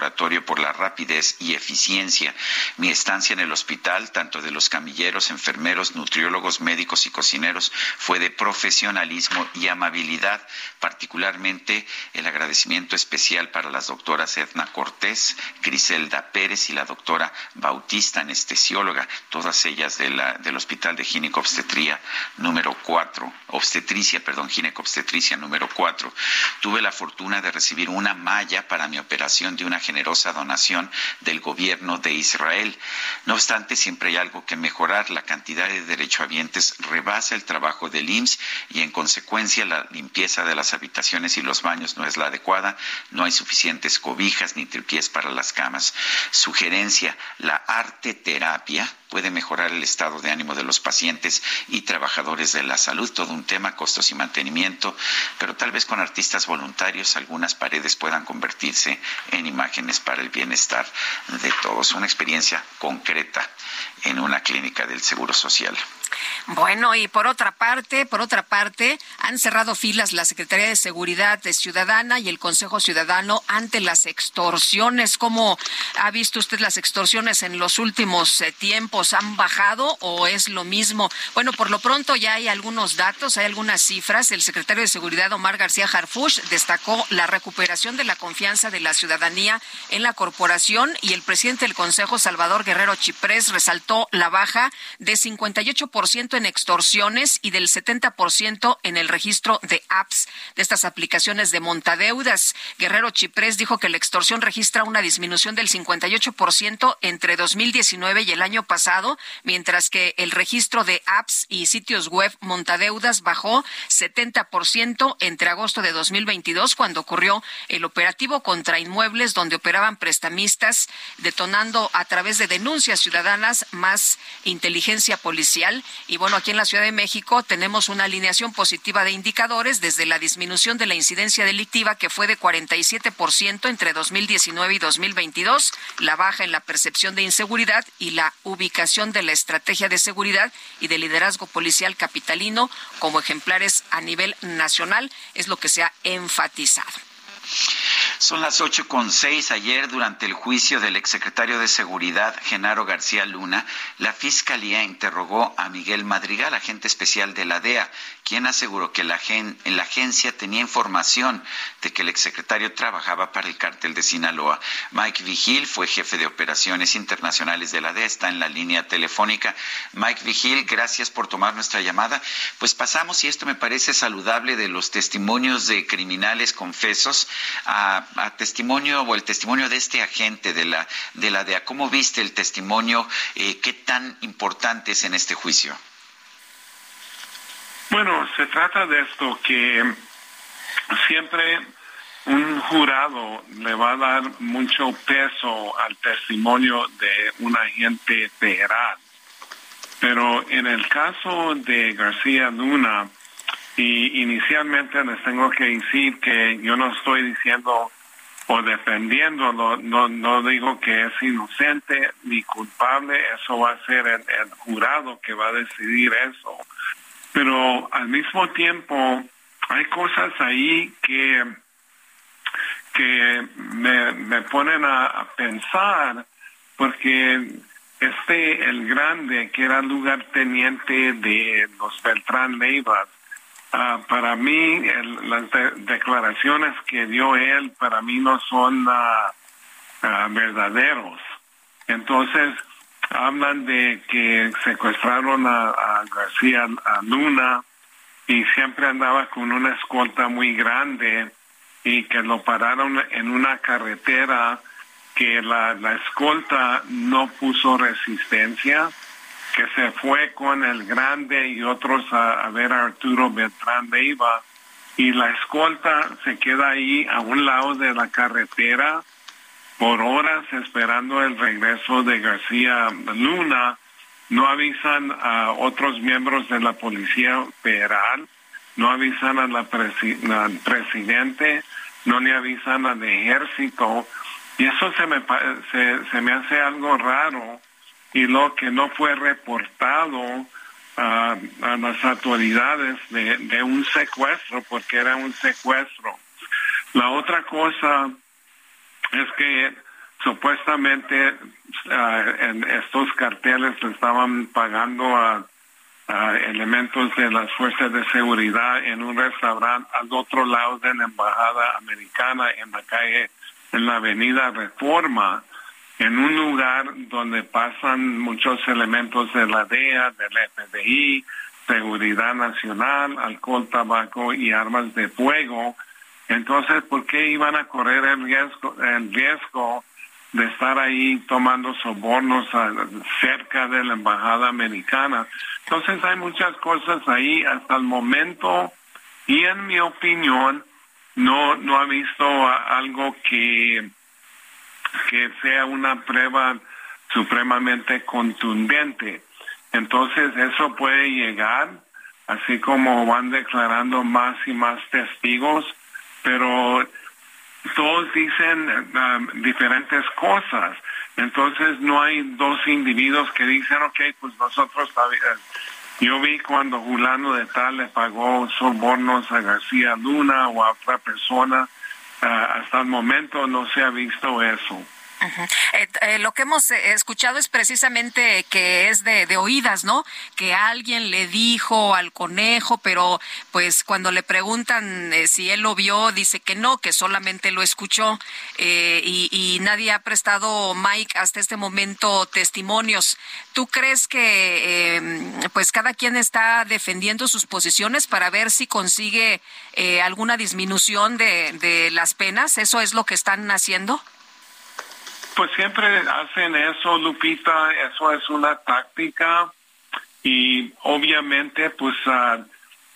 por la rapidez y eficiencia. Mi estancia en el hospital, tanto de los camilleros, enfermeros, nutriólogos, médicos y cocineros, fue de profesionalismo y amabilidad, particularmente el agradecimiento especial para las doctoras Edna Cortés, Griselda Pérez y la doctora Bautista, anestesióloga, todas ellas de del Hospital de Ginecobstetría número 4, obstetricia, perdón, ginecobstetricia número 4. Tuve la fortuna de recibir una malla para mi operación de una generosa donación del gobierno de Israel. No obstante, siempre hay algo que mejorar. La cantidad de derechohabientes rebasa el trabajo del IMSS y, en consecuencia, la limpieza de las habitaciones y los baños no es la adecuada. No hay suficientes cobijas ni tripiés para las camas. Sugerencia, la arte terapia puede mejorar el estado de ánimo de los pacientes y trabajadores de la salud. Todo un tema, costos y mantenimiento, pero tal vez con artistas voluntarios algunas paredes puedan convertirse en imágenes para el bienestar de todos. Una experiencia concreta en una clínica del Seguro Social. Bueno, y por otra parte, por otra parte, han cerrado filas la Secretaría de Seguridad Ciudadana y el Consejo Ciudadano ante las extorsiones. ¿Cómo ha visto usted las extorsiones en los últimos eh, tiempos? ¿Han bajado o es lo mismo? Bueno, por lo pronto ya hay algunos datos, hay algunas cifras. El secretario de Seguridad, Omar García Harfush, destacó la recuperación de la confianza de la ciudadanía en la corporación y el presidente del Consejo, Salvador Guerrero Chiprés, resaltó la baja de 58% en extorsiones y del 70% en el registro de apps de estas aplicaciones de montadeudas. Guerrero Chiprés dijo que la extorsión registra una disminución del 58% entre 2019 y el año pasado, mientras que el registro de apps y sitios web montadeudas bajó 70% entre agosto de 2022, cuando ocurrió el operativo contra inmuebles donde operaban prestamistas, detonando a través de denuncias ciudadanas más inteligencia policial y bueno, aquí en la Ciudad de México tenemos una alineación positiva de indicadores desde la disminución de la incidencia delictiva que fue de 47% entre 2019 y 2022, la baja en la percepción de inseguridad y la ubicación de la estrategia de seguridad y de liderazgo policial capitalino como ejemplares a nivel nacional es lo que se ha enfatizado. Son las ocho con seis. Ayer, durante el juicio del exsecretario de Seguridad, Genaro García Luna, la Fiscalía interrogó a Miguel Madrigal, agente especial de la DEA, quien aseguró que la, la agencia tenía información de que el exsecretario trabajaba para el cártel de Sinaloa. Mike Vigil fue jefe de operaciones internacionales de la DEA, está en la línea telefónica. Mike Vigil, gracias por tomar nuestra llamada. Pues pasamos, y esto me parece saludable, de los testimonios de criminales confesos a a testimonio o el testimonio de este agente de la, de la DEA. ¿Cómo viste el testimonio? Eh, ¿Qué tan importante es en este juicio? Bueno, se trata de esto que siempre un jurado le va a dar mucho peso al testimonio de un agente federal. Pero en el caso de García Luna, y inicialmente les tengo que decir que yo no estoy diciendo o defendiéndolo, no, no digo que es inocente ni culpable, eso va a ser el, jurado que va a decidir eso. Pero al mismo tiempo hay cosas ahí que, que me, me ponen a, pensar porque este, el grande, que era lugarteniente de los Beltrán Leivas, Ah, para mí, las declaraciones que dio él, para mí no son uh, verdaderos. Entonces, hablan de que secuestraron a, García Luna y siempre andaba con una escolta muy grande y que lo pararon en una carretera que la escolta no puso resistencia que se fue con el grande y otros a, ver a Arturo Beltrán Iba y la escolta se queda ahí a un lado de la carretera por horas esperando el regreso de García Luna. No avisan a otros miembros de la Policía Federal, no avisan a la al presidente, no le avisan al ejército. Y eso se me, se, se me hace algo raro y lo que no fue reportado a, las autoridades de, un secuestro, porque era un secuestro. La otra cosa es que supuestamente en estos carteles le estaban pagando a, elementos de las fuerzas de seguridad en un restaurante al otro lado de la embajada americana en la calle, en la avenida Reforma en un lugar donde pasan muchos elementos de la DEA, del FBI, seguridad nacional, alcohol, tabaco y armas de fuego. Entonces, ¿por qué iban a correr el riesgo, el riesgo de estar ahí tomando sobornos cerca de la embajada americana? Entonces, hay muchas cosas ahí hasta el momento y en mi opinión no no ha visto algo que que sea una prueba supremamente contundente. Entonces eso puede llegar, así como van declarando más y más testigos, pero todos dicen um, diferentes cosas. Entonces no hay dos individuos que dicen, ok, pues nosotros, yo vi cuando Julano de Tal le pagó sobornos a García Luna o a otra persona, hasta el momento no se ha visto eso. Eh, eh, lo que hemos eh, escuchado es precisamente que es de, oídas, ¿no? Que alguien le dijo al conejo, pero pues cuando le preguntan si él lo vio, dice que no, que solamente lo escuchó y, y, nadie ha prestado, Mike, hasta este momento testimonios. ¿Tú crees que em, pues cada quien está defendiendo sus posiciones para ver si consigue alguna disminución de las penas? ¿Eso es lo que están haciendo? Pues siempre hacen eso, Lupita, eso es una táctica y obviamente pues uh,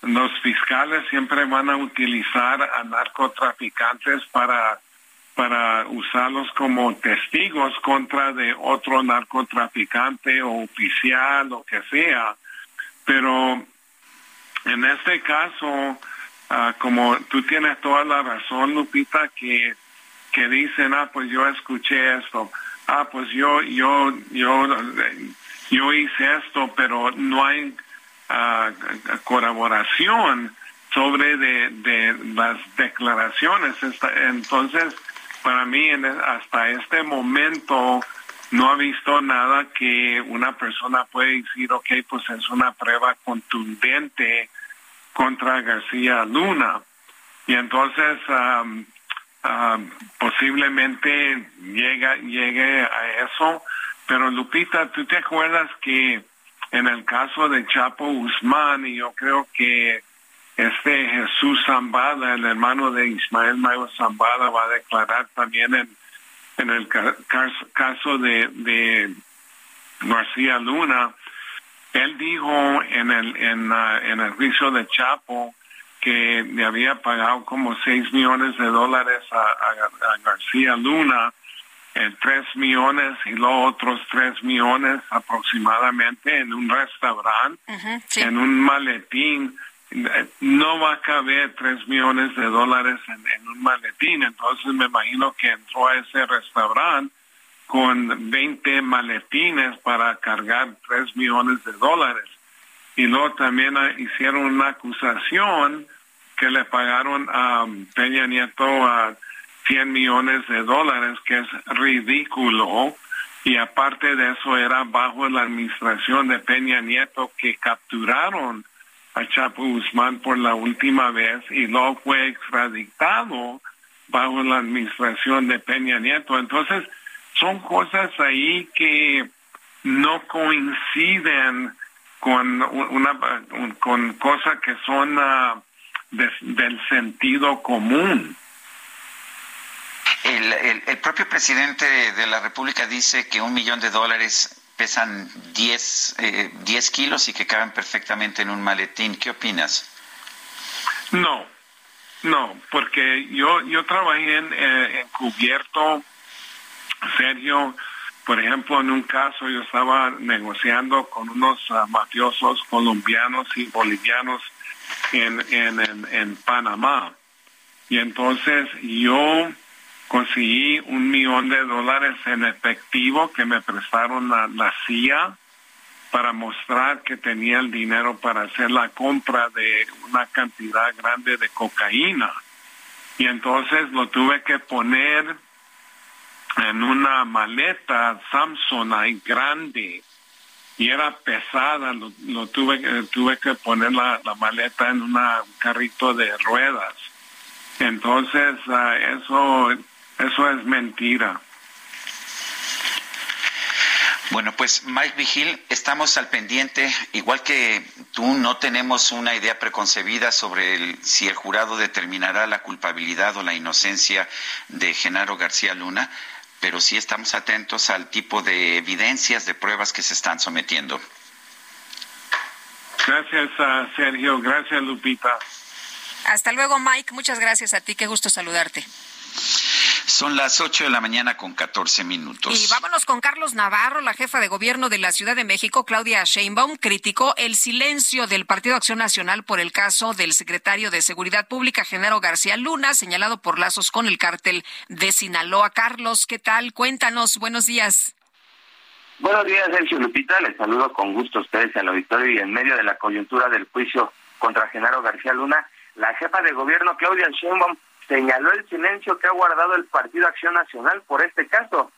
los fiscales siempre van a utilizar a narcotraficantes para para usarlos como testigos contra de otro narcotraficante o oficial o que sea. Pero en este caso, uh, como tú tienes toda la razón, Lupita, que que dicen, ah, pues yo escuché esto, ah, pues yo, yo, yo, yo hice esto, pero no hay uh, colaboración sobre de, de las declaraciones. Entonces, para mí, hasta este momento, no ha visto nada que una persona puede decir, ok, pues es una prueba contundente contra García Luna. Y entonces, um, Ah, posiblemente llega, llegue a eso. Pero Lupita, ¿tú te acuerdas que en el caso de Chapo Guzmán, y yo creo que este Jesús Zambada, el hermano de Ismael Mayo Zambada, va a declarar también en, en el caso de, de García Luna, él dijo en el, en, ah, en el juicio de Chapo que le había pagado como 6 millones de dólares a, García Luna, eh, 3 millones y los otros 3 millones aproximadamente en un restaurante, en un maletín. No va a caber 3 millones de dólares en, un maletín, entonces me imagino que entró a ese restaurante con 20 maletines para cargar 3 millones de dólares y luego también ah, hicieron una acusación que le pagaron a Peña Nieto a 100 millones de dólares, que es ridículo. Y aparte de eso era bajo la administración de Peña Nieto que capturaron a Chapo Guzmán por la última vez y luego fue extraditado bajo la administración de Peña Nieto. Entonces, son cosas ahí que no coinciden con una con cosas que son uh, del sentido común. El, el, propio presidente de la República dice que un millón de dólares pesan 10, eh, kilos y que caben perfectamente en un maletín. ¿Qué opinas? No, no, porque yo, yo trabajé en, eh, encubierto, Sergio, por ejemplo, en un caso yo estaba negociando con unos ah, mafiosos colombianos y bolivianos en, en, en, Panamá. Y entonces yo conseguí un millón de dólares en efectivo que me prestaron la, la CIA para mostrar que tenía el dinero para hacer la compra de una cantidad grande de cocaína. Y entonces lo tuve que poner en una maleta Samsonite grande y era pesada, lo, tuve, tuve que poner la, maleta en un carrito de ruedas. Entonces, ah, eso, eso es mentira. Bueno, pues Mike Vigil, estamos al pendiente, igual que tú no tenemos una idea preconcebida sobre el, si el jurado determinará la culpabilidad o la inocencia de Genaro García Luna pero sí estamos atentos al tipo de evidencias, de pruebas que se están sometiendo. Gracias, Sergio. Gracias, Lupita. Hasta luego, Mike. Muchas gracias a ti. Qué gusto saludarte. Son las 8 de la mañana con 14 minutos. Y vámonos con Carlos Navarro, la jefa de gobierno de la Ciudad de México, Claudia Sheinbaum, criticó el silencio del Partido Acción Nacional por el caso del secretario de Seguridad Pública, Genaro García Luna, señalado por lazos con el cártel de Sinaloa. Carlos, ¿qué tal? Cuéntanos, buenos días. Buenos días, Sergio Lupita. Les saludo con gusto a ustedes al auditorio y en medio de la coyuntura del juicio contra Genaro García Luna, la jefa de gobierno, Claudia Sheinbaum, señaló el silencio que ha guardado el Partido Acción Nacional por este caso.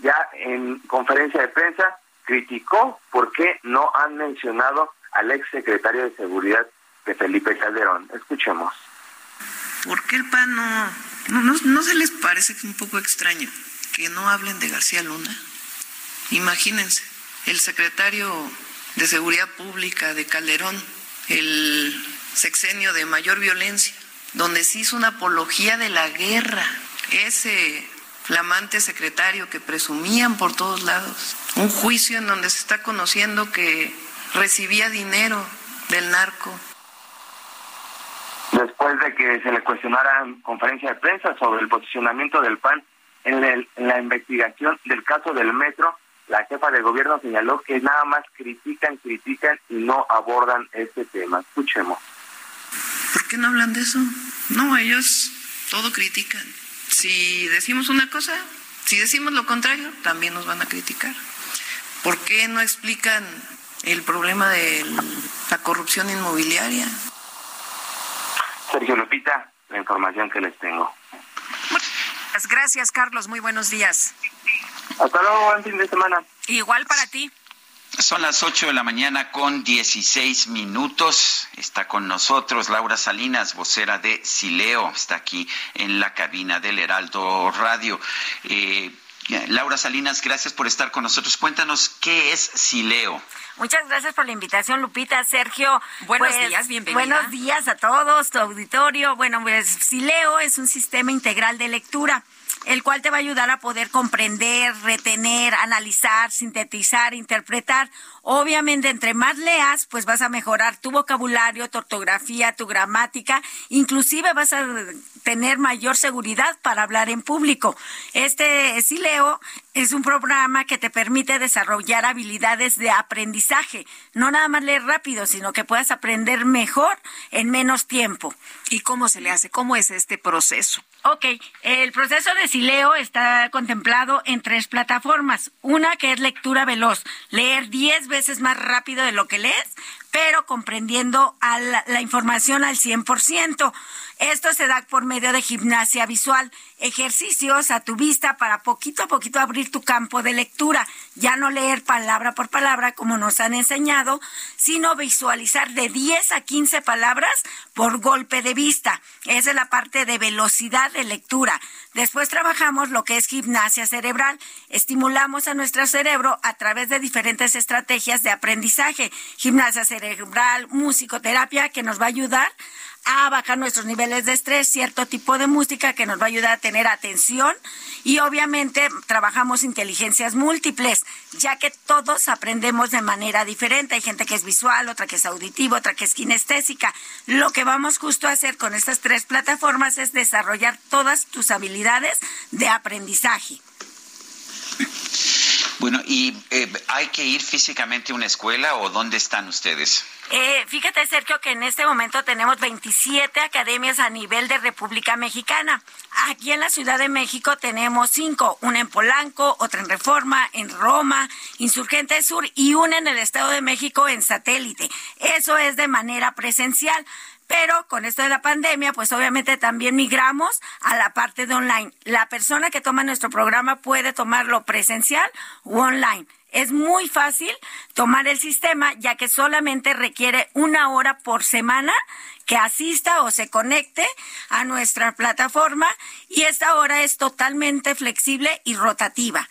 Ya en conferencia de prensa criticó por qué no han mencionado al ex secretario de Seguridad de Felipe Calderón. Escuchemos. ¿Por qué el PAN no, no, no se les parece un poco extraño que no hablen de García Luna? Imagínense, el secretario de Seguridad Pública de Calderón, el sexenio de mayor violencia, donde se hizo una apología de la guerra, ese flamante secretario que presumían por todos lados, un juicio en donde se está conociendo que recibía dinero del narco. Después de que se le cuestionara en conferencia de prensa sobre el posicionamiento del PAN en, en la investigación del caso del metro, la jefa de gobierno señaló que nada más critican, critican y no abordan este tema. Escuchemos. ¿Por qué no hablan de eso? No, ellos todo critican. Si decimos una cosa, si decimos lo contrario, también nos van a criticar. ¿Por qué no explican el problema de la corrupción inmobiliaria? Sergio Lupita, la información que les tengo. Gracias, Carlos. Muy buenos días. Hasta luego, buen fin de semana. Igual para ti. Son las 8 de la mañana con 16 minutos. Está con nosotros Laura Salinas, vocera de Sileo. Está aquí en la cabina del Heraldo Radio. Eh, Laura Salinas, gracias por estar con nosotros. Cuéntanos qué es Sileo. Muchas gracias por la invitación, Lupita, Sergio. Buenos pues, días, bienvenida. Buenos días a todos, tu auditorio. Bueno, pues Sileo es un sistema integral de lectura el cual te va a ayudar a poder comprender, retener, analizar, sintetizar, interpretar. Obviamente, entre más leas, pues vas a mejorar tu vocabulario, tu ortografía, tu gramática, inclusive vas a tener mayor seguridad para hablar en público. Este Sileo es un programa que te permite desarrollar habilidades de aprendizaje, no nada más leer rápido, sino que puedas aprender mejor en menos tiempo. ¿Y cómo se le hace? ¿Cómo es este proceso? Ok, el proceso de Sileo está contemplado en tres plataformas. Una que es lectura veloz, leer diez veces más rápido de lo que lees, pero comprendiendo la, información al 100%. Esto se da por medio de gimnasia visual, ejercicios a tu vista para poquito a poquito abrir tu campo de lectura, ya no leer palabra por palabra como nos han enseñado, sino visualizar de 10 a 15 palabras por golpe de vista. Esa es la parte de velocidad de lectura. Después trabajamos lo que es gimnasia cerebral. Estimulamos a nuestro cerebro a través de diferentes estrategias de aprendizaje. Gimnasia cerebral, musicoterapia, que nos va a ayudar a bajar nuestros niveles de estrés, cierto tipo de música que nos va a ayudar a tener atención y obviamente trabajamos inteligencias múltiples, ya que todos aprendemos de manera diferente. Hay gente que es visual, otra que es auditiva, otra que es kinestésica. Lo que vamos justo a hacer con estas tres plataformas es desarrollar todas tus habilidades de aprendizaje. Bueno, ¿y eh, hay que ir físicamente a una escuela o dónde están ustedes? Eh, fíjate, Sergio, que en este momento tenemos 27 academias a nivel de República Mexicana. Aquí en la Ciudad de México tenemos cinco, una en Polanco, otra en Reforma, en Roma, Insurgente Sur y una en el Estado de México en satélite. Eso es de manera presencial. Pero con esto de la pandemia, pues obviamente también migramos a la parte de online. La persona que toma nuestro programa puede tomarlo presencial o online. Es muy fácil tomar el sistema ya que solamente requiere una hora por semana que asista o se conecte a nuestra plataforma y esta hora es totalmente flexible y rotativa.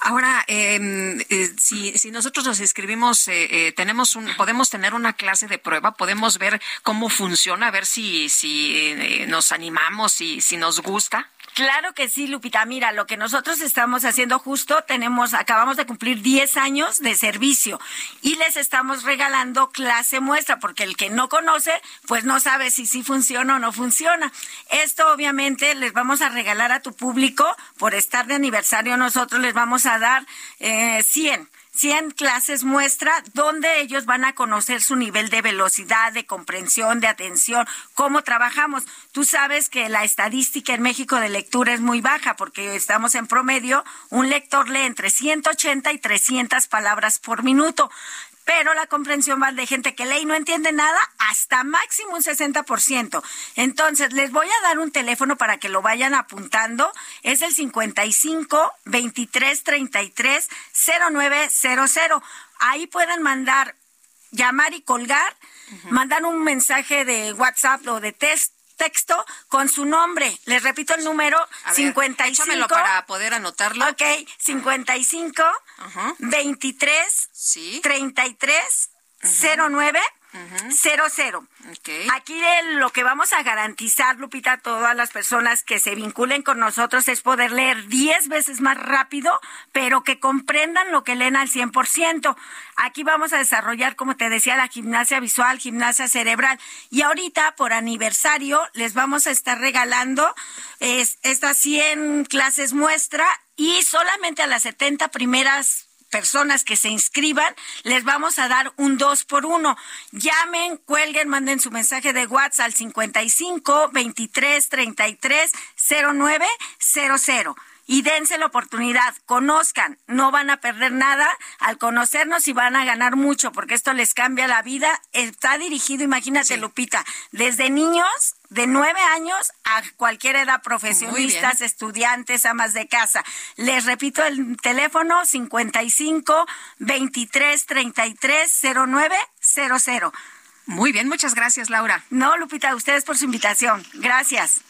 Ahora, em, eh, si, si, nosotros nos inscribimos, eh, eh, tenemos un, podemos tener una clase de prueba, podemos ver cómo funciona, a ver si, si nos animamos y si nos gusta. Claro que sí, Lupita. Mira, lo que nosotros estamos haciendo justo, tenemos, acabamos de cumplir 10 años de servicio y les estamos regalando clase muestra, porque el que no conoce, pues no sabe si sí funciona o no funciona. Esto obviamente les vamos a regalar a tu público por estar de aniversario. Nosotros les vamos a dar eh, 100 100 clases muestra donde ellos van a conocer su nivel de velocidad, de comprensión, de atención, cómo trabajamos. Tú sabes que la estadística en México de lectura es muy baja porque estamos en promedio, un lector lee entre 180 y 300 palabras por minuto pero la comprensión va de gente que lee y no entiende nada hasta máximo un 60%. Entonces, les voy a dar un teléfono para que lo vayan apuntando. Es el 55 23 33 0900. Ahí pueden mandar, llamar y colgar, mandar un mensaje de WhatsApp o de test texto con su nombre. Les repito el número, ver, 55. échamelo para poder anotarlo. Ok, 55 23 Sí. 33 09 00. Aquí el- lo que vamos a garantizar, Lupita, a todas las personas que se vinculen con nosotros es poder leer 10 veces más rápido, pero que comprendan lo que leen al 100%. Aquí vamos a desarrollar, como te decía, la gimnasia visual, gimnasia cerebral. Y ahorita, por aniversario, les vamos a estar regalando es, estas 100 clases muestra y solamente a las 70 primeras personas que se inscriban, les vamos a dar un 2 por 1. Llamen, cuelguen, manden su mensaje de WhatsApp al 55 23 33 09 00 y dense la oportunidad, conozcan, no van a perder nada al conocernos y van a ganar mucho, porque esto les cambia la vida. Está dirigido, imagínate, Lupita, desde niños de nueve años a cualquier edad, profesionistas, estudiantes, amas de casa. Les repito el teléfono 55 23 33 09 00. Muy bien, muchas gracias, Laura. No, Lupita, a ustedes por su invitación. Gracias.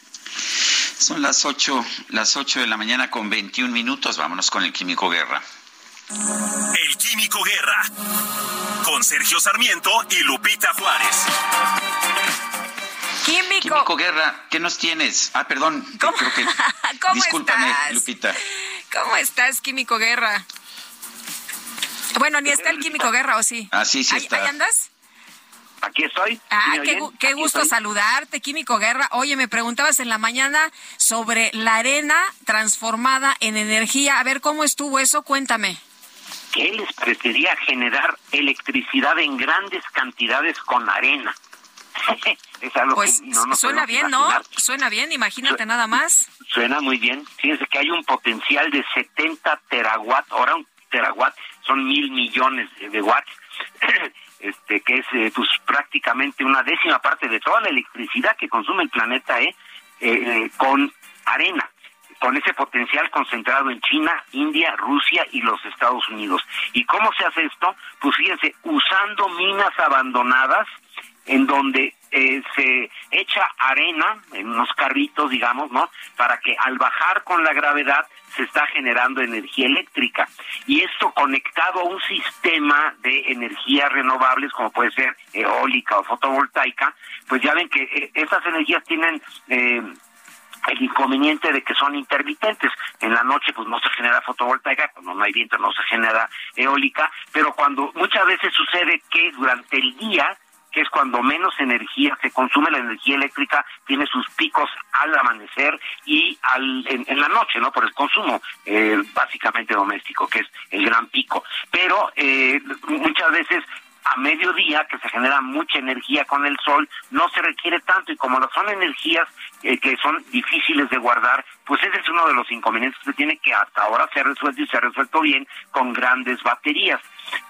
Son las 8, las 8 de la mañana con 21 minutos. Vámonos con el Químico Guerra. El Químico Guerra. Con Sergio Sarmiento y Lupita Juárez. Químico. Químico Guerra, ¿qué nos tienes? Ah, perdón. Creo que, ¿Cómo discúlpame, estás? Lupita. ¿Cómo estás, Químico Guerra? Bueno, ni está el Químico Guerra, ¿o sí? Ah, sí, sí ¿Ahí, está. ahí andas? Aquí estoy. Ah, ¿Sí me qué, gusto estoy. saludarte, Químico Guerra. Oye, me preguntabas en la mañana sobre la arena transformada en energía. A ver, ¿cómo estuvo eso? Cuéntame. ¿Qué les parecería generar electricidad en grandes cantidades con arena? es algo Pues que no nos suena bien, ¿no? Suena bien, imagínate nada más. Suena muy bien. Fíjense que hay un potencial de 70 terawatt. Ahora un terawatt son mil millones de, de watts. Este, que es eh, pues prácticamente una décima parte de toda la electricidad que consume el planeta ¿eh? Eh, eh, con arena, con ese potencial concentrado en China, India, Rusia y los Estados Unidos. ¿Y cómo se hace esto? Pues fíjense, usando minas abandonadas en donde eh, se echa arena en unos carritos, digamos, ¿no? Para que al bajar con la gravedad se está generando energía eléctrica. Y esto conectado a un sistema de energías renovables, como puede ser eólica o fotovoltaica, pues ya ven que eh, estas energías tienen... Eh, el inconveniente de que son intermitentes. En la noche pues no se genera fotovoltaica, cuando no hay viento no se genera eólica, pero cuando muchas veces sucede que durante el día que es cuando menos energía se consume, la energía eléctrica tiene sus picos al amanecer y al, en, la noche, ¿no? Por el consumo eh, básicamente doméstico, que es el gran pico. Pero eh, muchas veces a mediodía, que se genera mucha energía con el sol, no se requiere tanto y como no son energías eh, que son difíciles de guardar, pues ese es uno de los inconvenientes que tiene que hasta ahora se ha resuelto y se ha resuelto bien con grandes baterías.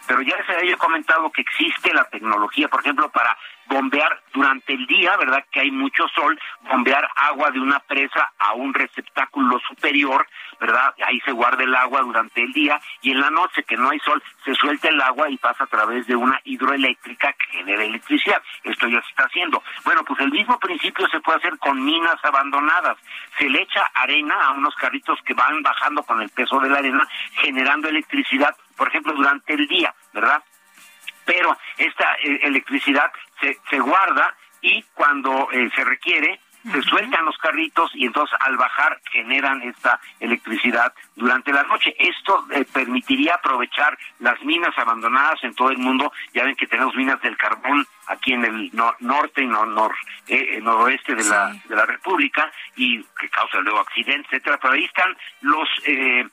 Pero ya les había comentado que existe la tecnología, por ejemplo, para bombear durante el día, ¿verdad? Que hay mucho sol, bombear agua de una presa a un receptáculo superior, ¿verdad? Ahí se guarda el agua durante el día y en la noche que no hay sol se suelta el agua y pasa a través de una hidroeléctrica que genera electricidad. Esto ya se está haciendo. Bueno, pues el mismo principio se puede hacer con minas abandonadas. Se le echa arena a unos carritos que van bajando con el peso de la arena, generando electricidad, por ejemplo, durante el día, ¿verdad? Pero esta eh, electricidad se, se guarda y cuando eh, se requiere se sueltan los carritos y entonces al bajar generan esta electricidad durante la noche. Esto eh, permitiría aprovechar las minas abandonadas en todo el mundo. Ya ven que tenemos minas del carbón aquí en el norte y nor eh, noroeste de la de la República y que causa luego accidentes, etcétera. Pero ahí están los eh,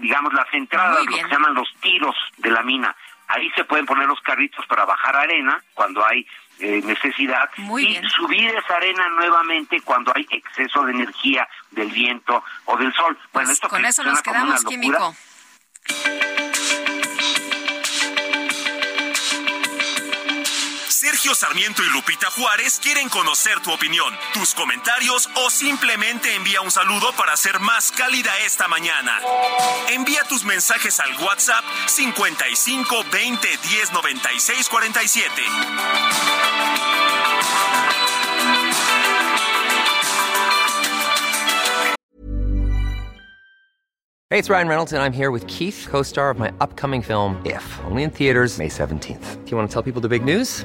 digamos las entradas, lo que se llaman los tiros de la mina. Ahí se pueden poner los carritos para bajar arena cuando hay eh, necesidad y subir esa arena nuevamente cuando hay exceso de energía del viento o del sol. Bueno, pues esto con eso nos quedamos, químico. Sergio Sarmiento y Lupita Juárez quieren conocer tu opinión, tus comentarios o simplemente envía un saludo para ser más cálida esta mañana. Envía tus mensajes al WhatsApp 55 20 10 96 47. Hey, it's Ryan Reynolds and I'm here with Keith, co-star of my upcoming film If, only in theaters May 17th. Do you want to tell people the big news?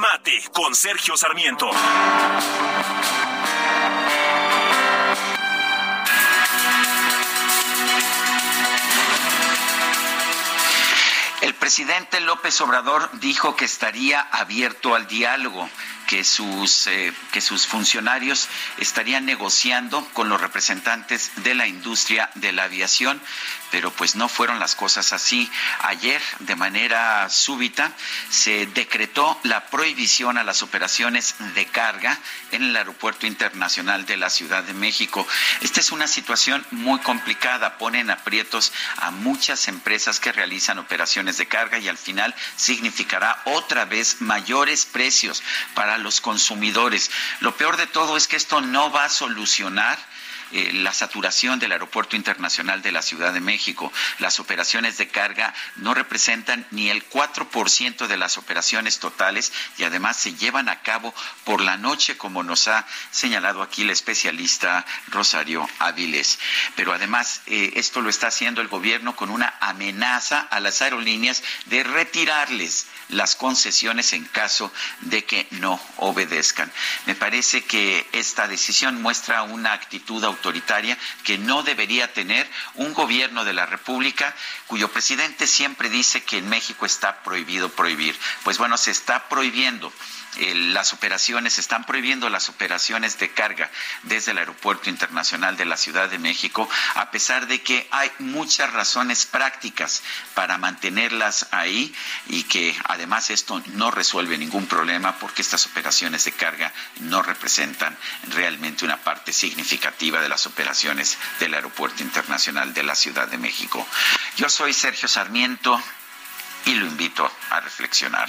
Jaque Mate con Sergio Sarmiento. El presidente López Obrador dijo que estaría abierto al diálogo que sus, eh, que sus funcionarios estarían negociando con los representantes de la industria de la aviación, pero pues no fueron las cosas así. Ayer, de manera súbita, se decretó la prohibición a las operaciones de carga en el Aeropuerto Internacional de la Ciudad de México. Esta es una situación muy complicada, ponen aprietos a muchas empresas que realizan operaciones de carga y al final significará otra vez mayores precios para los consumidores. Lo peor de todo es que esto no va a solucionar eh, la saturación del Aeropuerto Internacional de la Ciudad de México. Las operaciones de carga no representan ni el 4% de las operaciones totales y además se llevan a cabo por la noche, como nos ha señalado aquí la especialista Rosario Áviles. Pero además eh, esto lo está haciendo el gobierno con una amenaza a las aerolíneas de retirarles las concesiones en caso de que no obedezcan. Me parece que esta decisión muestra una actitud autoritaria que no debería tener un gobierno de la República cuyo presidente siempre dice que en México está prohibido prohibir. Pues bueno, se está prohibiendo las operaciones, están prohibiendo las operaciones de carga desde el Aeropuerto Internacional de la Ciudad de México, a pesar de que hay muchas razones prácticas para mantenerlas ahí y que además esto no resuelve ningún problema porque estas operaciones de carga no representan realmente una parte significativa de las operaciones del Aeropuerto Internacional de la Ciudad de México. Yo soy Sergio Sarmiento y lo invito a reflexionar.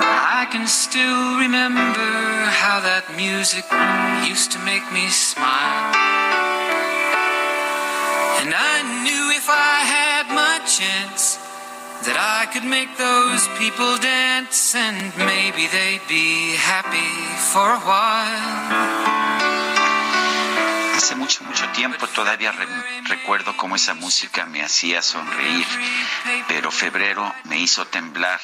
I can still remember how that music used to make me smile. And I knew if I had my chance that I could make those people dance and maybe they'd be happy for a while. Hace mucho, mucho tiempo todavía re recuerdo cómo esa música me hacía sonreír, pero febrero me hizo temblar.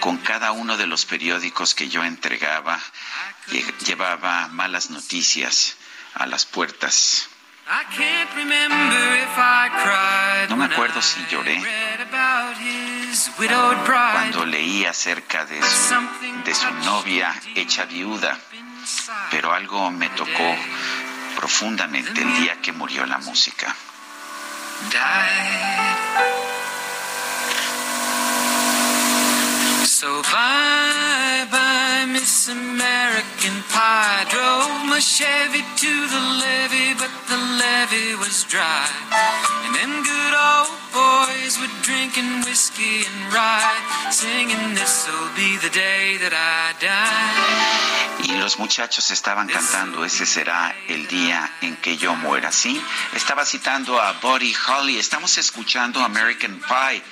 Con cada uno de los periódicos que yo entregaba, llevaba malas noticias a las puertas. No me acuerdo si lloré cuando leí acerca de su, de su novia hecha viuda, pero algo me tocó profundamente el día que murió la música. Bye bye, Miss American Pie. Drove my Chevy to the levee, but the levee was dry. And them good old boys were drinking whiskey and rye, singing this'll be the day that I die. Y los muchachos estaban cantando, ese será el día en que yo muera. Sí, estaba citando a Buddy Holly. Estamos escuchando American Pie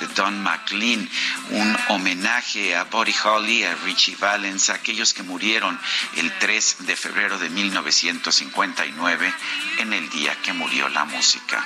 de Don McLean, un homenaje a Buddy Holly, a Richie Valens, a aquellos que murieron el 3 de febrero de 1959, en el día que murió la música.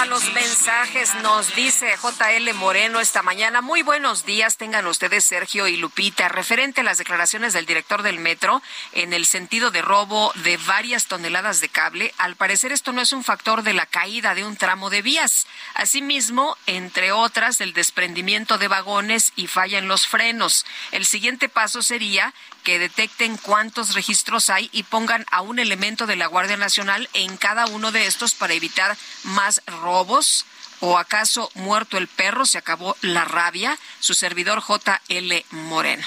A los mensajes. Nos dice JL Moreno esta mañana. Muy buenos días, tengan ustedes Sergio y Lupita. Referente a las declaraciones del director del metro en el sentido de robo de varias toneladas de cable, al parecer esto no es un factor de la caída de un tramo de vías. Asimismo, entre otras, el desprendimiento de vagones y falla en los frenos. El siguiente paso sería que detecten cuántos registros hay y pongan a un elemento de la Guardia Nacional en cada uno de estos para evitar más robos. ¿O acaso muerto el perro se acabó la rabia? Su servidor J.L. Moreno.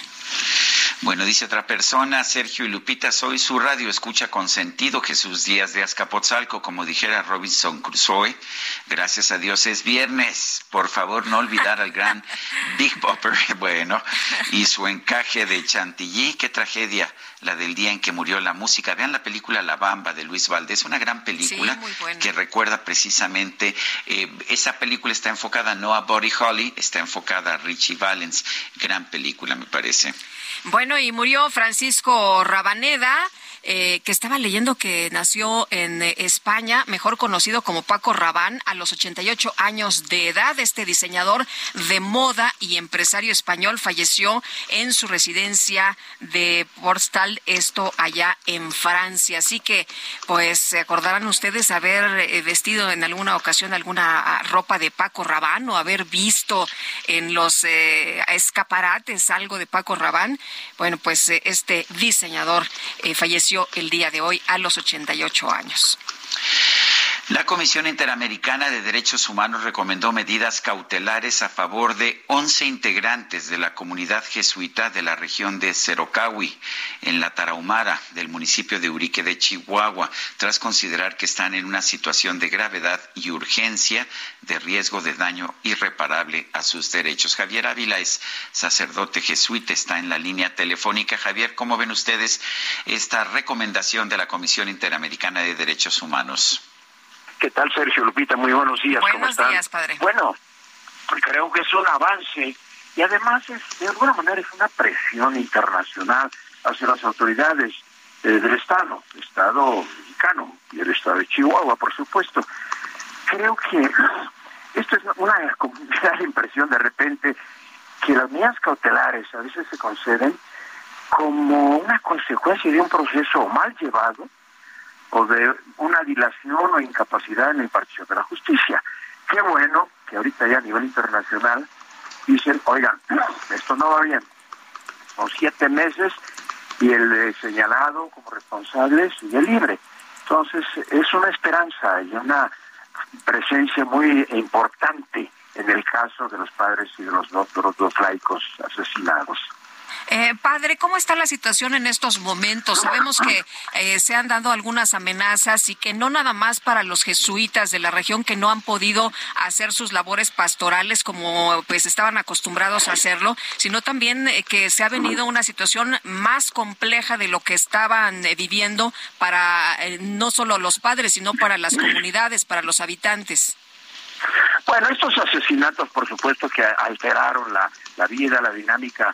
Bueno, dice otra persona, Sergio y Lupita, soy su radio escucha con sentido, Jesús Díaz de Azcapotzalco, como dijera Robinson Crusoe. Gracias a Dios es viernes. Por favor, no olvidar al gran Big Bopper, bueno, y su encaje de Chantilly. Qué tragedia la del día en que murió la música. Vean la película La Bamba de Luis Valdés, una gran película que recuerda precisamente, eh, esa película está enfocada no a Buddy Holly, está enfocada a Richie Valens. Gran película, me parece. Bueno, y murió Francisco Rabaneda. Eh, que estaba leyendo que nació en eh, España, mejor conocido como Paco Rabán, a los 88 años de edad. Este diseñador de moda y empresario español falleció en su residencia de Porstal, esto allá en Francia. Así que, pues, se acordarán ustedes haber eh, vestido en alguna ocasión alguna ah, ropa de Paco Rabán o haber visto en los escaparates algo de Paco Rabán. Bueno, pues este diseñador falleció el día de hoy a los 88 años. La Comisión Interamericana de Derechos Humanos recomendó medidas cautelares a favor de 11 integrantes de la comunidad jesuita de la región de Cerocahui, en la Tarahumara, del municipio de Urique de Chihuahua, tras considerar que están en una situación de gravedad y urgencia de riesgo de daño irreparable a sus derechos. Javier Ávila es sacerdote jesuita, está en la línea telefónica. Javier, ¿cómo ven ustedes esta recomendación de la Comisión Interamericana de Derechos Humanos? ¿Qué tal, Sergio Lupita? Muy buenos días. Buenos están? días, padre. Bueno, creo que es un avance y además es, de alguna manera es una presión internacional hacia las autoridades eh, del Estado, Estado mexicano y el Estado de Chihuahua, por supuesto. Creo que esto es una, una impresión de repente que las medidas cautelares a veces se conceden como una consecuencia de un proceso mal llevado, o de una dilación o incapacidad en la impartición de la justicia. Qué bueno que ahorita ya a nivel internacional dicen, oigan, esto no va bien. Son siete meses y el señalado como responsable sigue libre. Entonces es una esperanza y una presencia muy importante en el caso de los padres y de los, dos, los dos laicos asesinados. Eh, padre, ¿cómo está la situación en estos momentos? Sabemos que eh, se han dado algunas amenazas y que no nada más para los jesuitas de la región que no han podido hacer sus labores pastorales como pues estaban acostumbrados a hacerlo, sino también eh, que se ha venido una situación más compleja de lo que estaban viviendo para no solo los padres, sino para las comunidades, para los habitantes. Bueno, estos asesinatos, por supuesto, que alteraron la, la vida, la dinámica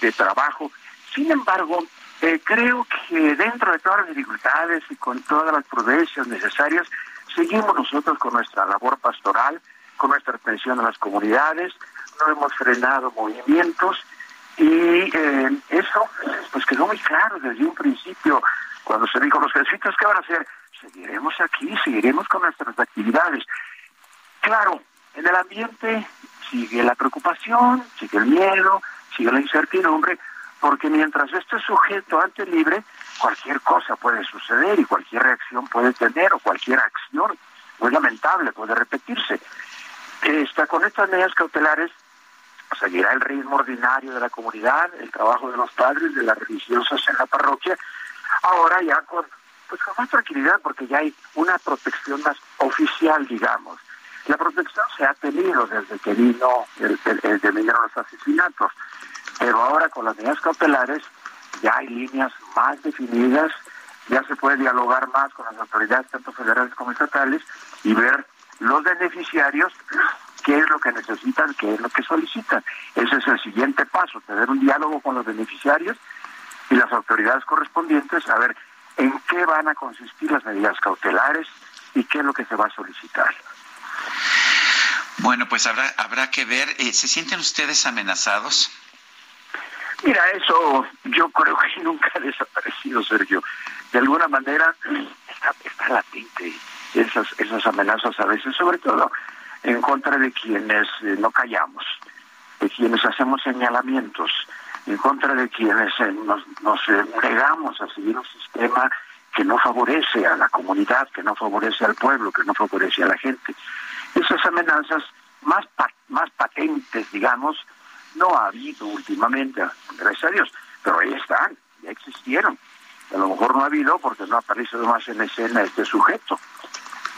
de, trabajo. Sin embargo, eh, creo que dentro de todas las dificultades y con todas las prudencias necesarias, seguimos nosotros con nuestra labor pastoral, con nuestra atención a las comunidades, no hemos frenado movimientos y eh, eso pues quedó muy claro desde un principio cuando se dijo los jesuitas qué van a hacer seguiremos aquí seguiremos con nuestras actividades claro en el ambiente sigue la preocupación sigue el miedo sigue la incertidumbre, porque mientras este sujeto ante libre, cualquier cosa puede suceder y cualquier reacción puede tener o cualquier acción muy lamentable puede repetirse. Está con estas medidas cautelares seguirá el ritmo ordinario de la comunidad, el trabajo de los padres, de las religiosas en la parroquia, ahora ya con, pues con más tranquilidad porque ya hay una protección más oficial, digamos. La protección se ha tenido desde que vino el, el, vinieron los asesinatos. Pero ahora con las medidas cautelares ya hay líneas más definidas, ya se puede dialogar más con las autoridades, tanto federales como estatales, y ver los beneficiarios qué es lo que necesitan, qué es lo que solicitan. Ese es el siguiente paso, tener un diálogo con los beneficiarios y las autoridades correspondientes, a ver en qué van a consistir las medidas cautelares y qué es lo que se va a solicitar. Bueno, pues habrá, habrá que ver. Eh, ¿Se sienten ustedes amenazados? Mira, eso yo creo que nunca ha desaparecido, Sergio. De alguna manera está, está latente esas, esas amenazas a veces, sobre todo en contra de quienes eh, no callamos, de quienes hacemos señalamientos, en contra de quienes eh, nos, nos eh, negamos a seguir un sistema que no favorece a la comunidad, que no favorece al pueblo, que no favorece a la gente. Esas amenazas más, más patentes, digamos, no ha habido últimamente, gracias a Dios, pero ahí están, ya existieron. A lo mejor no ha habido porque no ha aparecido más en escena este sujeto,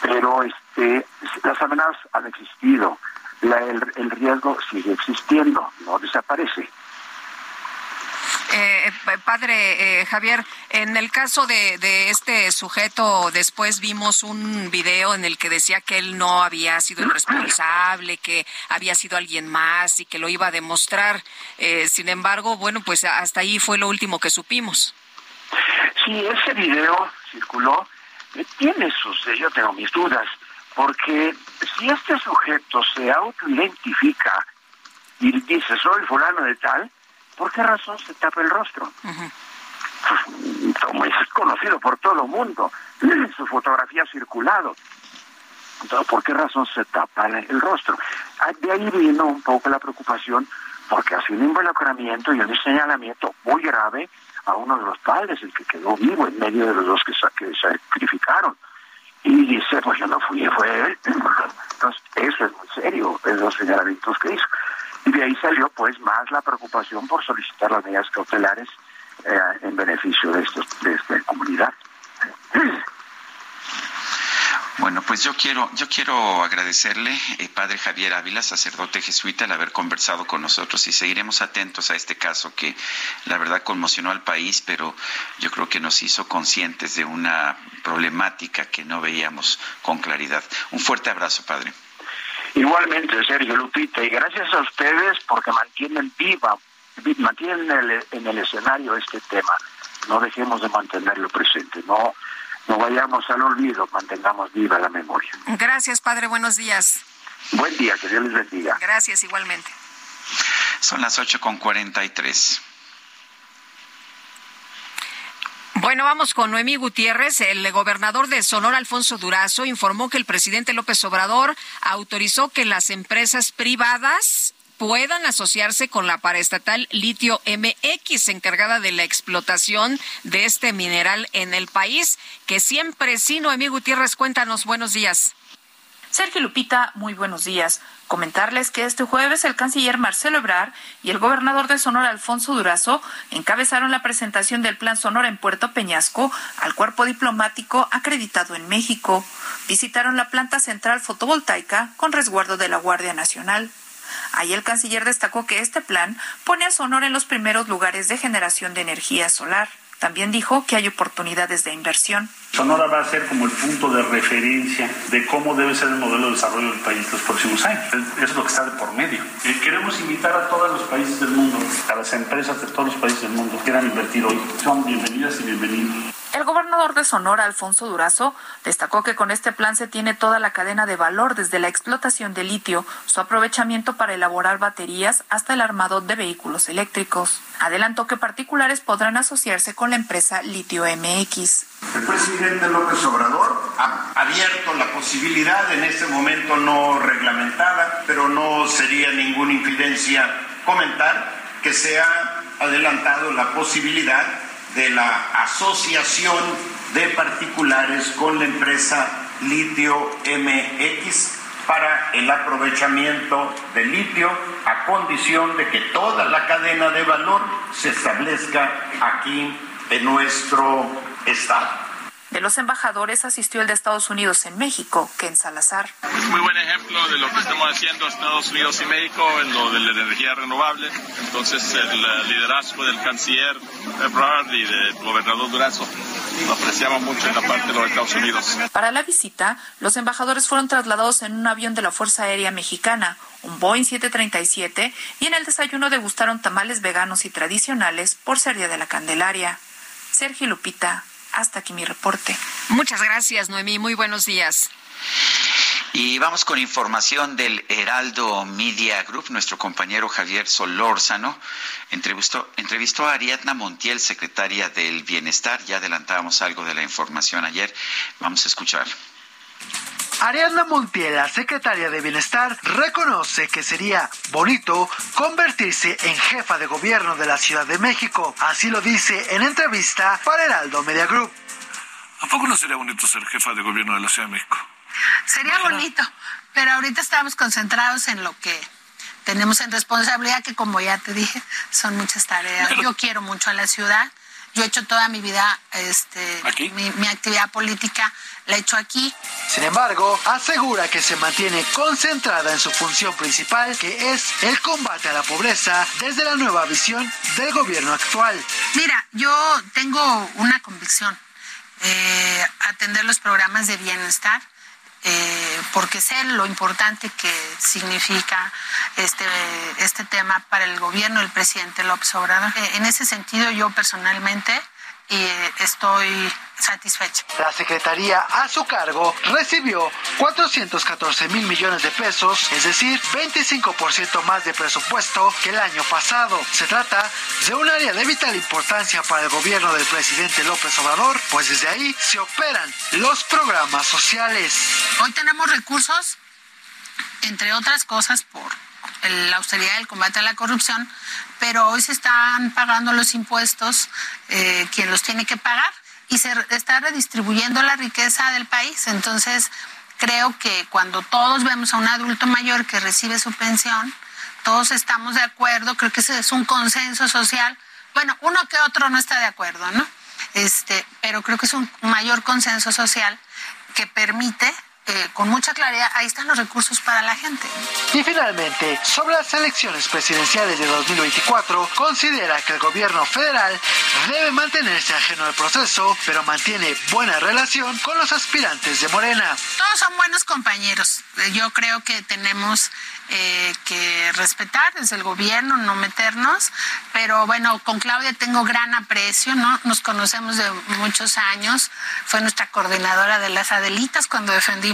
pero este, las amenazas han existido, el riesgo sigue existiendo, no desaparece. Eh, eh, padre eh, Javier, en el caso de, de, este sujeto, después vimos un video en el que decía que él no había sido el responsable, que había sido alguien más y que lo iba a demostrar. sin embargo, bueno, pues hasta ahí fue lo último que supimos. Sí, ese video circuló. Tiene sus, yo tengo mis dudas, porque si este sujeto se autoidentifica y dice soy fulano de tal, ¿Por qué razón se tapa el rostro? Como es conocido por todo el mundo, su fotografía ha circulado. Entonces, ¿por qué razón se tapa el rostro? Ah, de ahí vino un poco la preocupación porque hace un involucramiento y un señalamiento muy grave a uno de los padres, el que quedó vivo en medio de los dos que, se sacrificaron. Y dice, pues yo no fui, fue él. Entonces, eso es muy serio, esos señalamientos que hizo. Y de ahí salió pues más la preocupación por solicitar las medidas cautelares eh, en beneficio de, estos, de esta comunidad. Bueno, pues yo quiero, yo quiero agradecerle, eh, padre Javier Ávila, sacerdote jesuita, el haber conversado con nosotros y seguiremos atentos a este caso que la verdad conmocionó al país, pero yo creo que nos hizo conscientes de una problemática que no veíamos con claridad. Un fuerte abrazo, padre. Igualmente, Sergio Lupita, y gracias a ustedes porque mantienen viva, mantienen el, en el escenario este tema. No dejemos de mantenerlo presente, no, no vayamos al olvido, mantengamos viva la memoria. Gracias, padre, buenos días. Buen día, que Dios les bendiga. Gracias, igualmente. Son las 8 con 43. Bueno, vamos con Noemí Gutiérrez. El gobernador de Sonora, Alfonso Durazo, informó que el presidente López Obrador autorizó que las empresas privadas puedan asociarse con la paraestatal Litio MX, encargada de la explotación de este mineral en el país, que siempre sí, Noemí Gutiérrez, cuéntanos, buenos días. Sergio Lupita, muy buenos días. Comentarles que este jueves el canciller Marcelo Ebrard y el gobernador de Sonora Alfonso Durazo encabezaron la presentación del Plan Sonora en Puerto Peñasco al cuerpo diplomático acreditado en México. Visitaron la planta central fotovoltaica con resguardo de la Guardia Nacional. Ahí el canciller destacó que este plan pone a Sonora en los primeros lugares de generación de energía solar. También dijo que hay oportunidades de inversión. Sonora va a ser como el punto de referencia de cómo debe ser el modelo de desarrollo del país los próximos años. Eso es lo que está de por medio. Eh, queremos invitar a todos los países del mundo, a las empresas de todos los países del mundo que quieran invertir hoy. Son bienvenidas y bienvenidos. El gobernador de Sonora, Alfonso Durazo, destacó que con este plan se tiene toda la cadena de valor desde la explotación de litio, su aprovechamiento para elaborar baterías hasta el armado de vehículos eléctricos. Adelantó que particulares podrán asociarse con la empresa Litio MX. El presidente López Obrador ha abierto la posibilidad, en este momento no reglamentada, pero no sería ninguna infidencia comentar que se ha adelantado la posibilidad de la asociación de particulares con la empresa Litio MX para el aprovechamiento de litio a condición de que toda la cadena de valor se establezca aquí en nuestro estado. De los embajadores asistió el de Estados Unidos en México, Ken Salazar. Es muy buen ejemplo de lo que estamos haciendo Estados Unidos y México en lo de la energía renovable. Entonces, el liderazgo del canciller Ebrard y del gobernador Durazo lo apreciamos mucho en la parte de los Estados Unidos. Para la visita, los embajadores fueron trasladados en un avión de la Fuerza Aérea Mexicana, un Boeing 737, y en el desayuno degustaron tamales veganos y tradicionales por ser Día de la Candelaria. Sergio Lupita, hasta aquí mi reporte. Muchas gracias, Noemí. Muy buenos días. Y vamos con información del Heraldo Media Group. Nuestro compañero Javier Solórzano entrevistó, entrevistó a Ariadna Montiel, secretaria del Bienestar. Ya adelantábamos algo de la información ayer. Vamos a escuchar. Ariadna Montiel, la secretaria de Bienestar, reconoce que sería bonito convertirse en jefa de gobierno de la Ciudad de México. Así lo dice en entrevista para Heraldo Media Group. ¿A poco no sería bonito ser jefa de gobierno de la Ciudad de México? Sería bonito, pero ahorita estamos concentrados en lo que tenemos en responsabilidad, que como ya te dije, son muchas tareas. Yo quiero mucho a la ciudad. Yo he hecho toda mi vida, este, Mi, mi actividad política la he hecho aquí. Sin embargo, asegura que se mantiene concentrada en su función principal, que es el combate a la pobreza desde la nueva visión del gobierno actual. Mira, yo tengo una convicción, eh, atender los programas de bienestar. Eh, porque sé lo importante que significa este, este tema para el gobierno del presidente López Obrador. Eh, en ese sentido, yo personalmente eh, estoy satisfecha. La Secretaría a su cargo recibió 414 mil millones de pesos, es decir, 25% más de presupuesto que el año pasado. Se trata de un área de vital importancia para el gobierno del presidente López Obrador, pues desde ahí se operan los programas sociales. Hoy tenemos recursos, entre otras cosas, por la austeridad del combate a la corrupción, pero hoy se están pagando los impuestos eh, quien los tiene que pagar y se está redistribuyendo la riqueza del país. Entonces, creo que cuando todos vemos a un adulto mayor que recibe su pensión, todos estamos de acuerdo, creo que ese es un consenso social. Bueno, uno que otro no está de acuerdo, ¿no? Este, pero creo que es un mayor consenso social que permite eh, con mucha claridad, ahí están los recursos para la gente. Y finalmente, sobre las elecciones presidenciales de 2024, considera que el gobierno federal debe mantenerse ajeno al proceso, pero mantiene buena relación con los aspirantes de Morena. Todos son buenos compañeros. Eh, yo creo que tenemos eh, que respetar desde el gobierno, no meternos, pero bueno, con Claudia tengo gran aprecio, ¿no? Nos conocemos de muchos años, fue nuestra coordinadora de las Adelitas cuando defendimos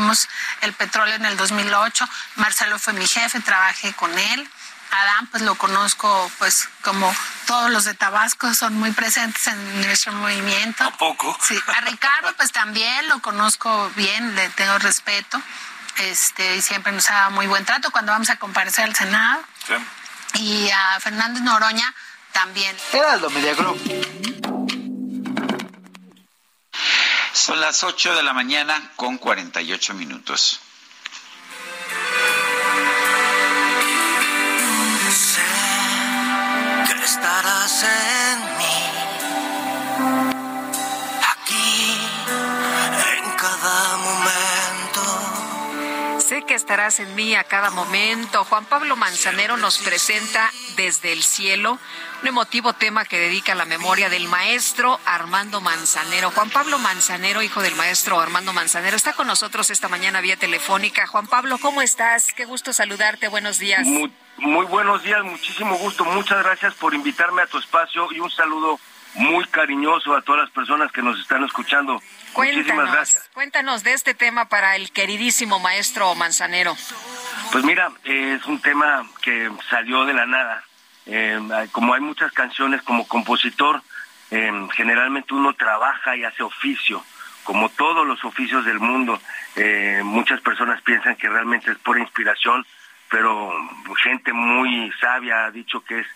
el petróleo en el 2008, Marcelo fue mi jefe, trabajé con él. Adán, pues lo conozco, pues como todos los de Tabasco son muy presentes en nuestro movimiento. ¿A poco? Sí, a Ricardo, pues también lo conozco bien, le tengo respeto este, y siempre nos da muy buen trato cuando vamos a comparecer al Senado. Y a Fernández Noroña también. Heraldo Media Son las 8 de la mañana con 48 minutos. Sé que estarás en mí Que estarás en mí a cada momento. Juan Pablo Manzanero nos presenta desde el cielo un emotivo tema que dedica a la memoria del maestro Armando Manzanero. Juan Pablo Manzanero, hijo del maestro Armando Manzanero, está con nosotros esta mañana vía telefónica. Juan Pablo, ¿cómo estás? Qué gusto saludarte. Buenos días. Muy, muy buenos días, muchísimo gusto. Muchas gracias por invitarme a tu espacio y un saludo muy cariñoso a todas las personas que nos están escuchando. Muchísimas Cuéntanos, gracias. cuéntanos de este tema para el queridísimo maestro Manzanero. Pues mira, es un tema que salió de la nada. Eh, como hay muchas canciones como compositor, eh, generalmente uno trabaja y hace oficio, como todos los oficios del mundo. Eh, muchas personas piensan que realmente es pura inspiración, pero gente muy sabia ha dicho que es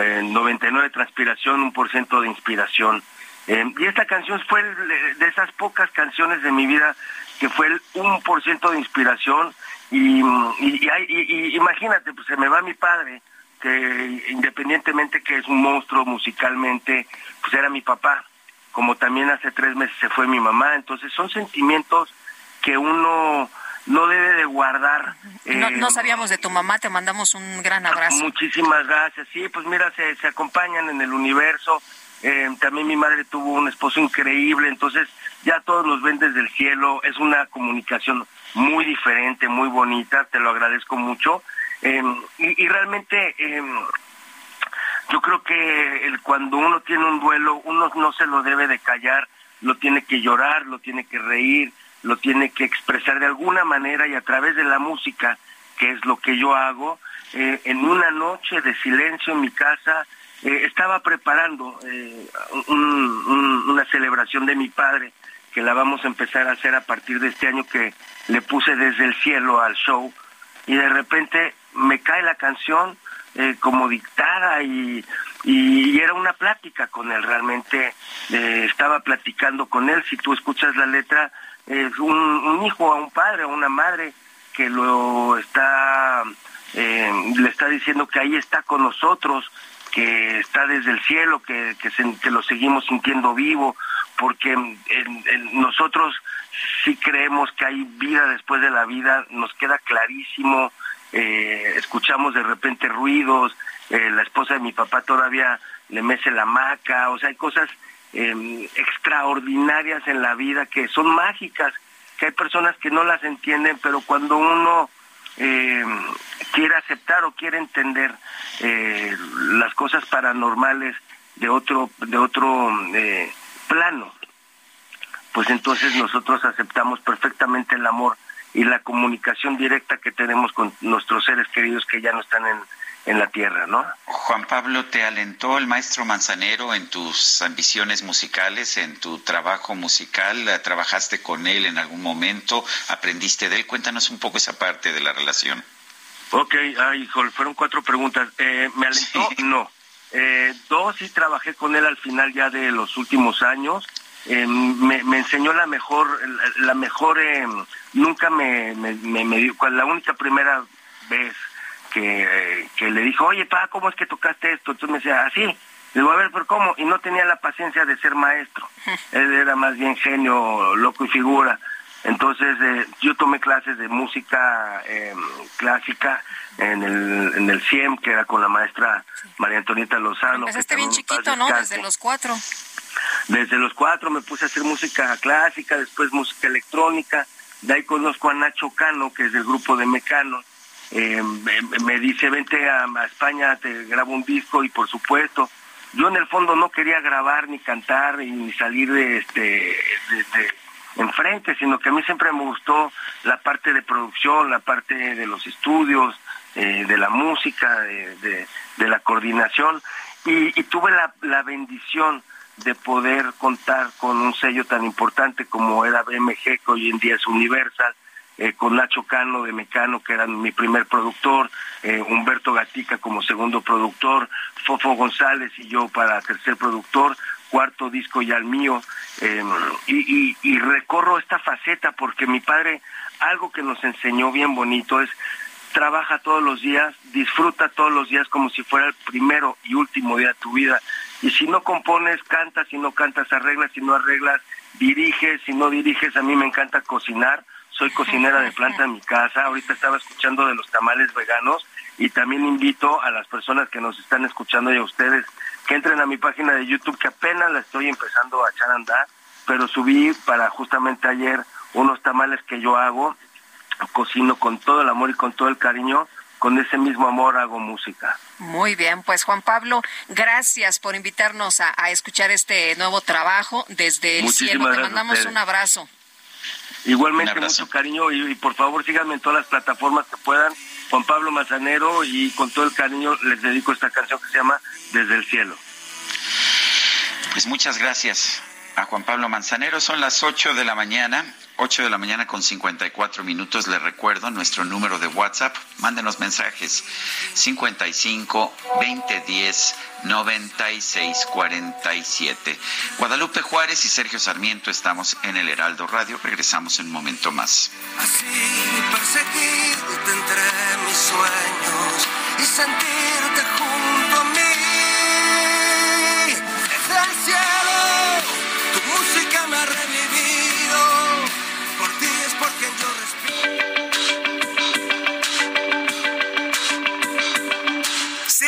eh, 99 transpiración, un por ciento de inspiración. Eh, y esta canción fue el- de esas pocas canciones de mi vida que fue el un por ciento de inspiración y, y- y y- y imagínate, pues se me va mi padre, que independientemente que es un monstruo musicalmente, pues era mi papá, como también hace tres meses se fue mi mamá, entonces son sentimientos que uno no debe de guardar. No, eh, no sabíamos de tu mamá, te mandamos un gran abrazo. Muchísimas gracias. Sí, pues mira, se, se acompañan en el universo. Eh, también mi madre tuvo un esposo increíble, entonces ya todos nos ven desde el cielo. Es una comunicación muy diferente, muy bonita. Te lo agradezco mucho. Eh, y, realmente eh, yo creo que cuando uno tiene un duelo, uno no se lo debe de callar, lo tiene que llorar, lo tiene que reír, lo tiene que expresar de alguna manera y a través de la música, que es lo que yo hago, eh, en una noche de silencio en mi casa, eh, estaba preparando eh, un- un- una celebración de mi padre, que la vamos a empezar a hacer a partir de este año que le puse desde el cielo al show, y de repente me cae la canción eh, como dictada y, era una plática con él, realmente estaba platicando con él, si tú escuchas la letra, es un, hijo a un padre, a una madre que lo está, le está diciendo que ahí está con nosotros, que está desde el cielo, que, que, lo seguimos sintiendo vivo, porque nosotros sí creemos que hay vida después de la vida, nos queda clarísimo, eh, escuchamos de repente ruidos, eh, la esposa de mi papá todavía le mece la maca, o sea, hay cosas eh, extraordinarias en la vida que son mágicas, que hay personas que no las entienden, pero cuando uno eh, quiere aceptar o quiere entender eh, las cosas paranormales de otro de otro eh, plano pues entonces nosotros aceptamos perfectamente el amor y la comunicación directa que tenemos con nuestros seres queridos que ya no están en, en la tierra, ¿no? Juan Pablo, ¿te alentó el maestro Manzanero en tus ambiciones musicales, en tu trabajo musical? ¿Trabajaste con él en algún momento? ¿Aprendiste de él? Cuéntanos un poco esa parte de la relación. Ok, ay, híjole, fueron cuatro preguntas. Eh, ¿Me alentó? No. Eh, dos, sí trabajé con él al final ya de los últimos años. Eh, me, me enseñó la mejor, la, la mejor, eh, nunca me, me, me, dio- la única primera vez que, que le dijo, oye, pa, ¿cómo es que tocaste esto? Entonces me decía, así. Le digo, a ver, pero ¿cómo? Y no tenía la paciencia de ser maestro. Él era más bien genio, loco y figura. Entonces eh, yo tomé clases de música eh, clásica en el, en el CIEM, que era con la maestra María Antonieta Lozano. Desde los cuatro. Desde los cuatro me puse a hacer música clásica, después música electrónica. De ahí conozco a Nacho Cano, que es del grupo de Mecano. Eh, me, me dice, vente a, a España, te grabo un disco y por supuesto, yo en el fondo no quería grabar ni cantar ni salir de este de- enfrente, sino que a mí siempre me gustó la parte de producción, la parte de los estudios, eh, de la música, de, de- la coordinación y, y tuve la, la bendición de poder contar con un sello tan importante como era BMG, que hoy en día es Universal, eh, con Nacho Cano de Mecano, que era mi primer productor, eh, Humberto Gatica como segundo productor, Fofo González y yo para tercer productor, cuarto disco ya el mío, eh, y, y- y recorro esta faceta porque mi padre, algo que nos enseñó bien bonito es trabaja todos los días, disfruta todos los días como si fuera el primero y último día de tu vida. Y si no compones, cantas, si no cantas, arreglas, si no arreglas, diriges, si no diriges, a mí me encanta cocinar, soy cocinera de planta en mi casa, ahorita estaba escuchando de los tamales veganos y también invito a las personas que nos están escuchando y a ustedes que entren a mi página de YouTube que apenas la estoy empezando a echar a andar, pero subí para justamente ayer unos tamales que yo hago, cocino con todo el amor y con todo el cariño, con ese mismo amor hago música. Muy bien, pues Juan Pablo, gracias por invitarnos a, escuchar este nuevo trabajo desde el cielo. Te mandamos un abrazo. Igualmente, mucho cariño y, por favor síganme en todas las plataformas que puedan. Juan Pablo Mazanero y con todo el cariño les dedico esta canción que se llama Desde el cielo. Pues muchas gracias a Juan Pablo Manzanero. Son las 8 de la mañana. 8 de la mañana con 54 minutos. Le recuerdo nuestro número de WhatsApp. Mándenos mensajes 55 2010 96 47. Guadalupe Juárez y Sergio Sarmiento estamos en el Heraldo Radio. Regresamos en un momento más. Así perseguirte entre mis sueños y sentirte junto a mí.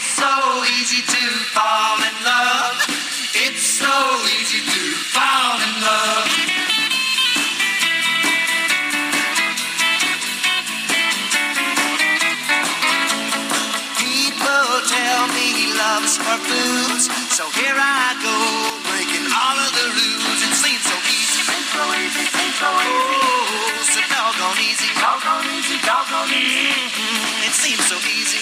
so easy to fall in love. It's so easy to fall in love. People tell me loves for foods, so here I go, breaking all of the rules. It seems so easy. Seems so easy, seems so easy. Oh, so doggone easy. Doggone easy, doggone easy. Mm-hmm. It seems so easy.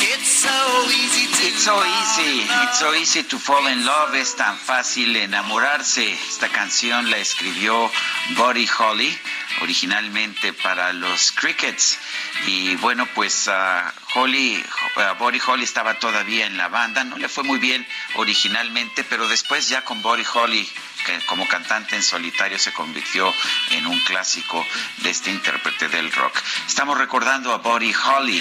It's so easy to It's so easy, to fall in love. Es tan fácil enamorarse. Esta canción la escribió Buddy Holly originalmente para los Crickets. Y bueno, pues uh, Holly, uh, Buddy Holly estaba todavía en la banda, no le fue muy bien originalmente, pero después ya con Buddy Holly que como cantante en solitario se convirtió en un clásico de este intérprete del rock. Estamos recordando a Buddy Holly.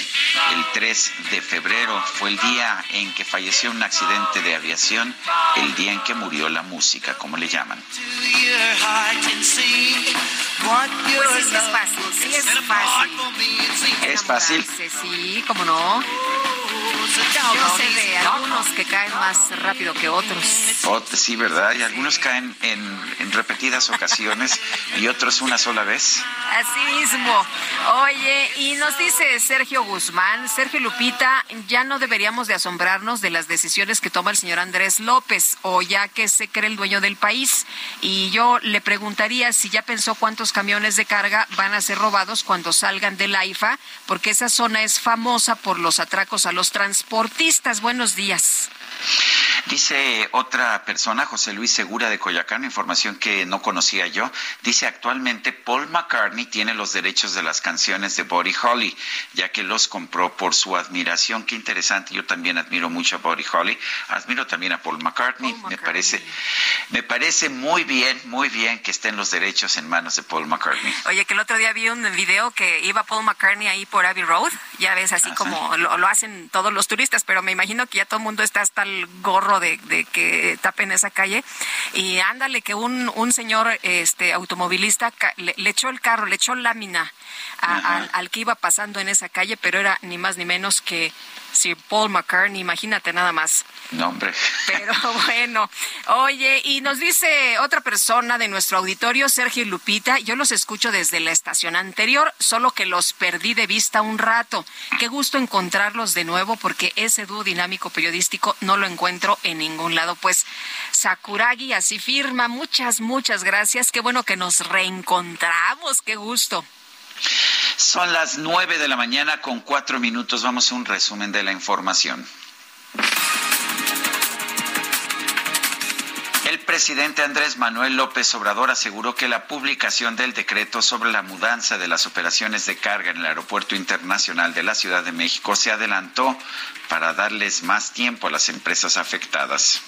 El 3 de febrero fue el día en que falleció en un accidente de aviación, el día en que murió la música, como le llaman. Pues sí, es fácil, sí es fácil. ¿Es fácil? Sí, ¿cómo no? Yo sé de algunos que caen más rápido que otros. sí, ¿verdad? Y algunos caen en, repetidas ocasiones y otros una sola vez. Así mismo. Oye, y nos dice Sergio Guzmán, Sergio Lupita, ya no deberíamos de asombrarnos de las decisiones que toma el señor Andrés López, o ya que se cree el dueño del país. Y yo le preguntaría si ya pensó cuántos camiones de carga van a ser robados cuando salgan de la IFA, porque esa zona es famosa por los atracos a los transportistas. Buenos días. Dice otra persona, José Luis Segura de Coyacán, información que no conocía yo. Dice actualmente Paul McCartney tiene los derechos de las canciones de Buddy Holly, ya que los compró por su admiración. Qué interesante. Yo también admiro mucho a Buddy Holly. Admiro también a Paul McCartney. Me parece, me parece muy bien, muy bien que estén los derechos en manos de Paul McCartney. Oye, que el otro día vi un video que iba Paul McCartney ahí por Abbey Road. Ya ves, así como lo, lo, hacen todos los turistas, pero me imagino que ya todo el mundo está hasta el gorro de, que tapen esa calle. Y ándale, que un, un señor este automovilista le, echó el carro, le echó lámina al, al que iba pasando en esa calle, pero era ni más ni menos que Sir Paul McCartney, imagínate nada más. No, hombre. Pero bueno, oye, y nos dice otra persona de nuestro auditorio, Sergio Lupita, yo los escucho desde la estación anterior, solo que los perdí de vista un rato. Qué gusto encontrarlos de nuevo porque ese dúo dinámico periodístico no lo encuentro en ningún lado. Pues Sakuragi así firma, muchas, muchas gracias. Qué bueno que nos reencontramos, qué gusto. Son las nueve de la mañana con cuatro minutos. Vamos a un resumen de la información. El presidente Andrés Manuel López Obrador aseguró que la publicación del decreto sobre la mudanza de las operaciones de carga en el Aeropuerto Internacional de la Ciudad de México se adelantó para darles más tiempo a las empresas afectadas.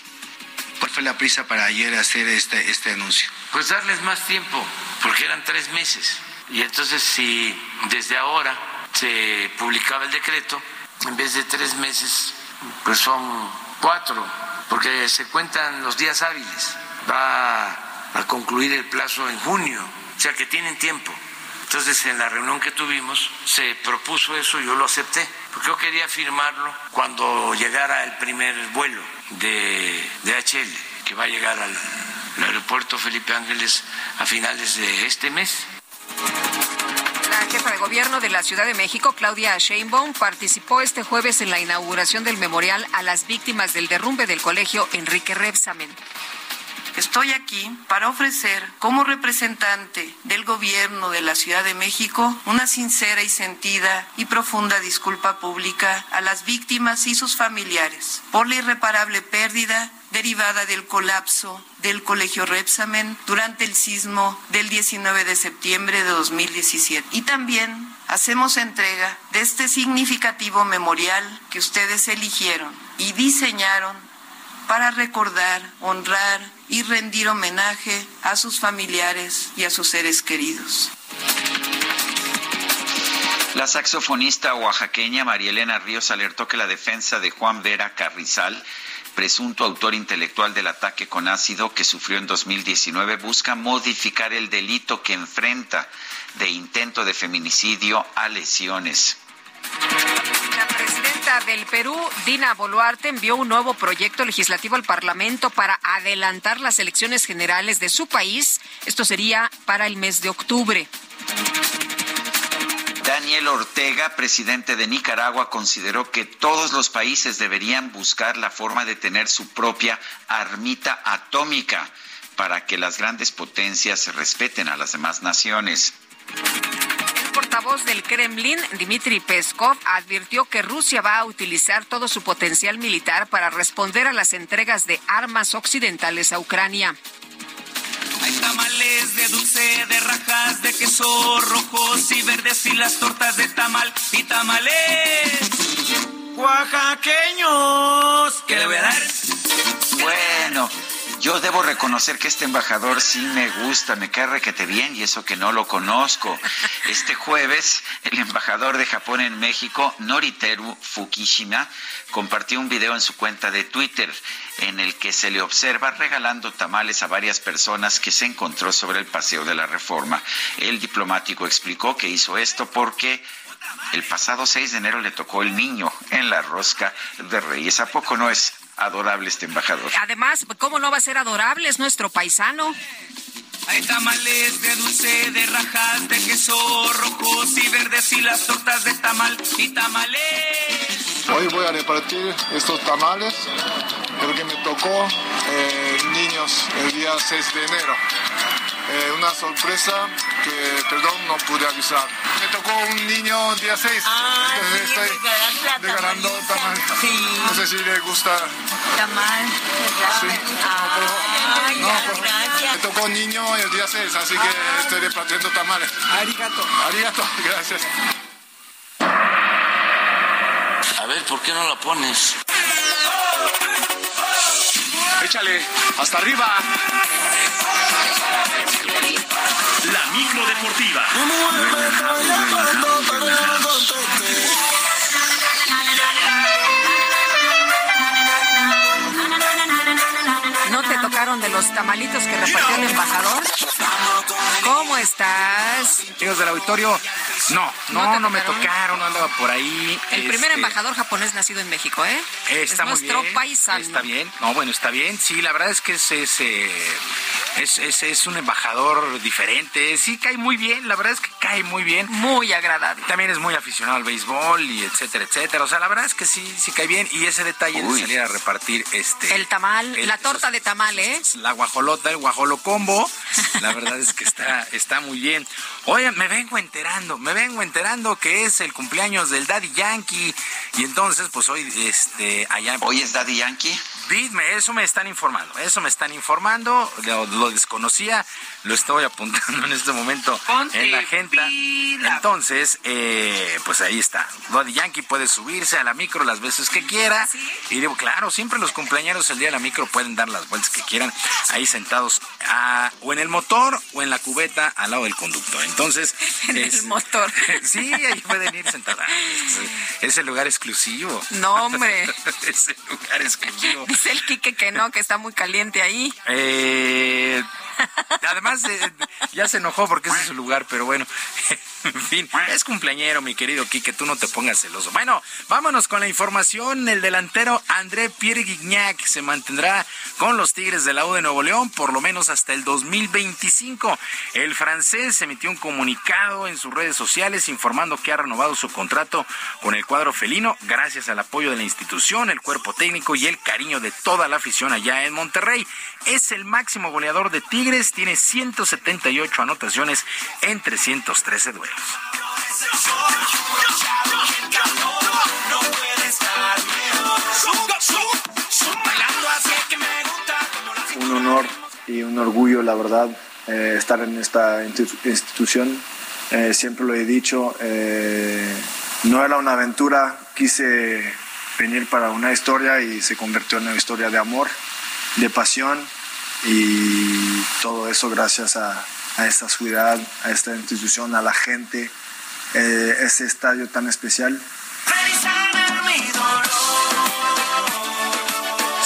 ¿Cuál fue la prisa para ayer hacer este, este anuncio? Pues darles más tiempo, porque eran tres meses. Y entonces si desde ahora se publicaba el decreto, en vez de tres meses, pues son cuatro, porque se cuentan los días hábiles. Va a concluir el plazo en junio, o sea que tienen tiempo. Entonces en la reunión que tuvimos se propuso eso, yo lo acepté, porque yo quería firmarlo cuando llegara el primer vuelo de DHL, que va a llegar al aeropuerto Felipe Ángeles a finales de este mes. La jefa de gobierno de la Ciudad de México, Claudia Sheinbaum, participó este jueves en la inauguración del memorial a las víctimas del derrumbe del colegio Enrique Rebsamen. Estoy aquí para ofrecer como representante del gobierno de la Ciudad de México una sincera y sentida y profunda disculpa pública a las víctimas y sus familiares por la irreparable pérdida derivada del colapso del Colegio Repsamen durante el sismo del 19 de septiembre de 2017. Y también hacemos entrega de este significativo memorial que ustedes eligieron y diseñaron para recordar, honrar y rendir homenaje a sus familiares y a sus seres queridos. La saxofonista oaxaqueña María Elena Ríos alertó que la defensa de Juan Vera Carrizal, presunto autor intelectual del ataque con ácido que sufrió en 2019, busca modificar el delito que enfrenta de intento de feminicidio a lesiones. La presidenta del Perú, Dina Boluarte, envió un nuevo proyecto legislativo al Parlamento para adelantar las elecciones generales de su país. Esto sería para el mes de octubre. Daniel Ortega, presidente de Nicaragua, consideró que todos los países deberían buscar la forma de tener su propia armita atómica para que las grandes potencias respeten a las demás naciones portavoz del Kremlin, Dmitry Peskov, advirtió que Rusia va a utilizar todo su potencial militar para responder a las entregas de armas occidentales a Ucrania. Hay tamales de dulce, de rajas, de queso rojos y verdes y las tortas de tamal y tamales oaxaqueños. ¿Qué le voy a dar? Bueno. Yo debo reconocer que este embajador sí me gusta, me cae requete bien y eso que no lo conozco. Este jueves, el embajador de Japón en México, Noriteru Fukushima, compartió un video en su cuenta de Twitter en el que se le observa regalando tamales a varias personas que se encontró sobre el paseo de la Reforma. El diplomático explicó que hizo esto porque el pasado 6 de enero le tocó el niño en la rosca de Reyes. ¿A poco no es adorable este embajador. Además, ¿cómo no va a ser adorable? Es nuestro paisano. Hay tamales de dulce, de rajas, de queso rojos y verdes y las tortas de tamal y tamales. Hoy voy a repartir estos tamales porque me tocó eh, niños el día 6 de enero. Eh, una sorpresa que, perdón, no pude avisar. Me tocó un niño día 6, ah, entonces estoy regalando tamal. Sí. No sé si le gusta. Tamal. Sí. Ay, no, gracias. Me tocó un niño el día 6, así que estoy repartiendo tamales. Arigato. Arigato, gracias. A ver, ¿por qué no la pones? Échale, hasta arriba. La micro deportiva. ¿No te tocaron de los tamalitos que repartió el embajador? ¿Cómo estás? Amigos del auditorio, no, ¿No no, no, me tocaron? no andaba por ahí. El primer este, embajador japonés nacido en México, ¿eh? Está es muy nuestro bien, paisano. Está bien, no, bueno, está bien. Sí, la verdad es que es, es, eh, es, es- es un embajador diferente. Sí, cae muy bien, la verdad es que cae muy bien. Muy agradable. También es muy aficionado al béisbol y etcétera, etcétera. O sea, la verdad es que sí, sí cae bien. Y ese detalle de salir a repartir este... El tamal, el- la torta de tamal, ¿eh? la guajolota, el guajolo combo. La verdad es que está, está muy bien. Oye, me vengo enterando, me vengo enterando que es el cumpleaños del Daddy Yankee. Y entonces, pues hoy, este, allá. ¿Hoy es Daddy Yankee? Dime, eso me están informando, eso me están informando, lo, lo desconocía, lo estoy apuntando en este momento en la agenda. Entonces, eh, pues ahí está. Daddy Yankee puede subirse a la micro las veces que quiera. Y digo, claro, siempre los cumpleaños el día de la micro pueden dar las vueltas que quieran, ahí sentados ah, o en el motor o en la cubeta al lado del conductor. Entonces, En el motor. sí, ahí pueden ir sentados. Es el lugar exclusivo. No, hombre. es el lugar exclusivo. Dice el Quique que no, que está muy caliente ahí. Eh, además, eh, ya se enojó porque ese es su lugar, pero bueno, en fin, es cumpleañero, mi querido Quique, tú no te pongas celoso. Bueno, vámonos con la información. El delantero André Pierre Guignac se mantendrá con los Tigres de la U de Nuevo León por lo menos hasta el 2025. El francés emitió un comunicado en sus redes sociales informando que ha renovado su contrato con el cuadro felino gracias al apoyo de la institución, el cuerpo técnico y el cariño de toda la afición allá en Monterrey. Es el máximo goleador de Tigres, tiene 178 anotaciones en 313 duelos. Un honor y un orgullo, la verdad, eh, estar en esta institu- institución. Eh, siempre lo he dicho, eh, no era una aventura, quise venir para una historia y se convirtió en una historia de amor, de pasión y todo eso gracias a, a esta ciudad, a esta institución, a la gente, eh, ese estadio tan especial.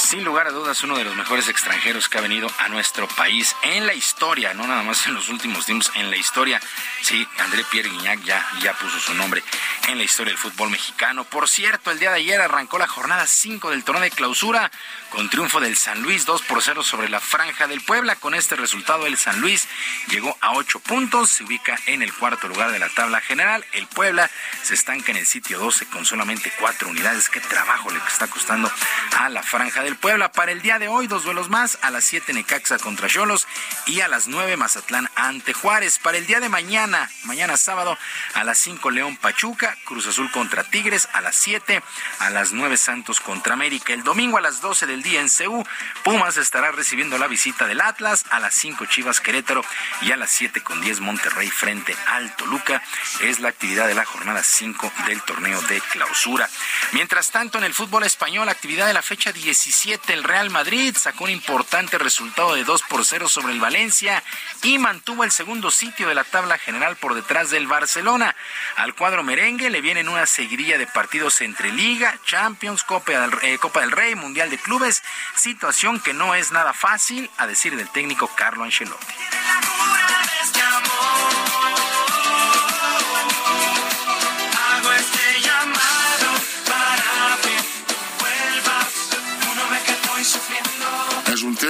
Sin lugar a dudas, uno de los mejores extranjeros que ha venido a nuestro país en la historia, no nada más en los últimos tiempos, en la historia. Sí, André Pierre Guignac ya, ya puso su nombre en la historia del fútbol mexicano. Por cierto, el día de ayer arrancó la jornada 5 del torneo de clausura con triunfo del San Luis 2 por 0 sobre la Franja del Puebla. Con este resultado, el San Luis llegó a 8 puntos, se ubica en el cuarto lugar de la tabla general. El Puebla se estanca en el sitio 12 con solamente 4 unidades. Qué trabajo le está costando a la Franja del Puebla. Para el día de hoy, dos duelos más. A las 7 Necaxa contra Cholos y a las 9 Mazatlán ante Juárez. Para el día de mañana, mañana sábado, a las 5 León Pachuca, Cruz Azul contra Tigres, a las 7, a las 9 Santos contra América. El domingo a las 12 del día en CEU, Pumas estará recibiendo la visita del Atlas, a las 5 Chivas Querétaro y a las 7 con 10 Monterrey frente al Toluca. Es la actividad de la jornada 5 del torneo de clausura. Mientras tanto, en el fútbol español, actividad de la fecha 17, el Real Madrid sacó un importante resultado de 2 por 0 sobre el Valencia y mantuvo el segundo sitio de la tabla general por detrás del Barcelona. Al cuadro merengue le vienen una seguidilla de partidos entre Liga, Champions, Copa del, eh, Copa del Rey, Mundial de Clubes, situación que no es nada fácil, a decir del técnico Carlo Ancelotti.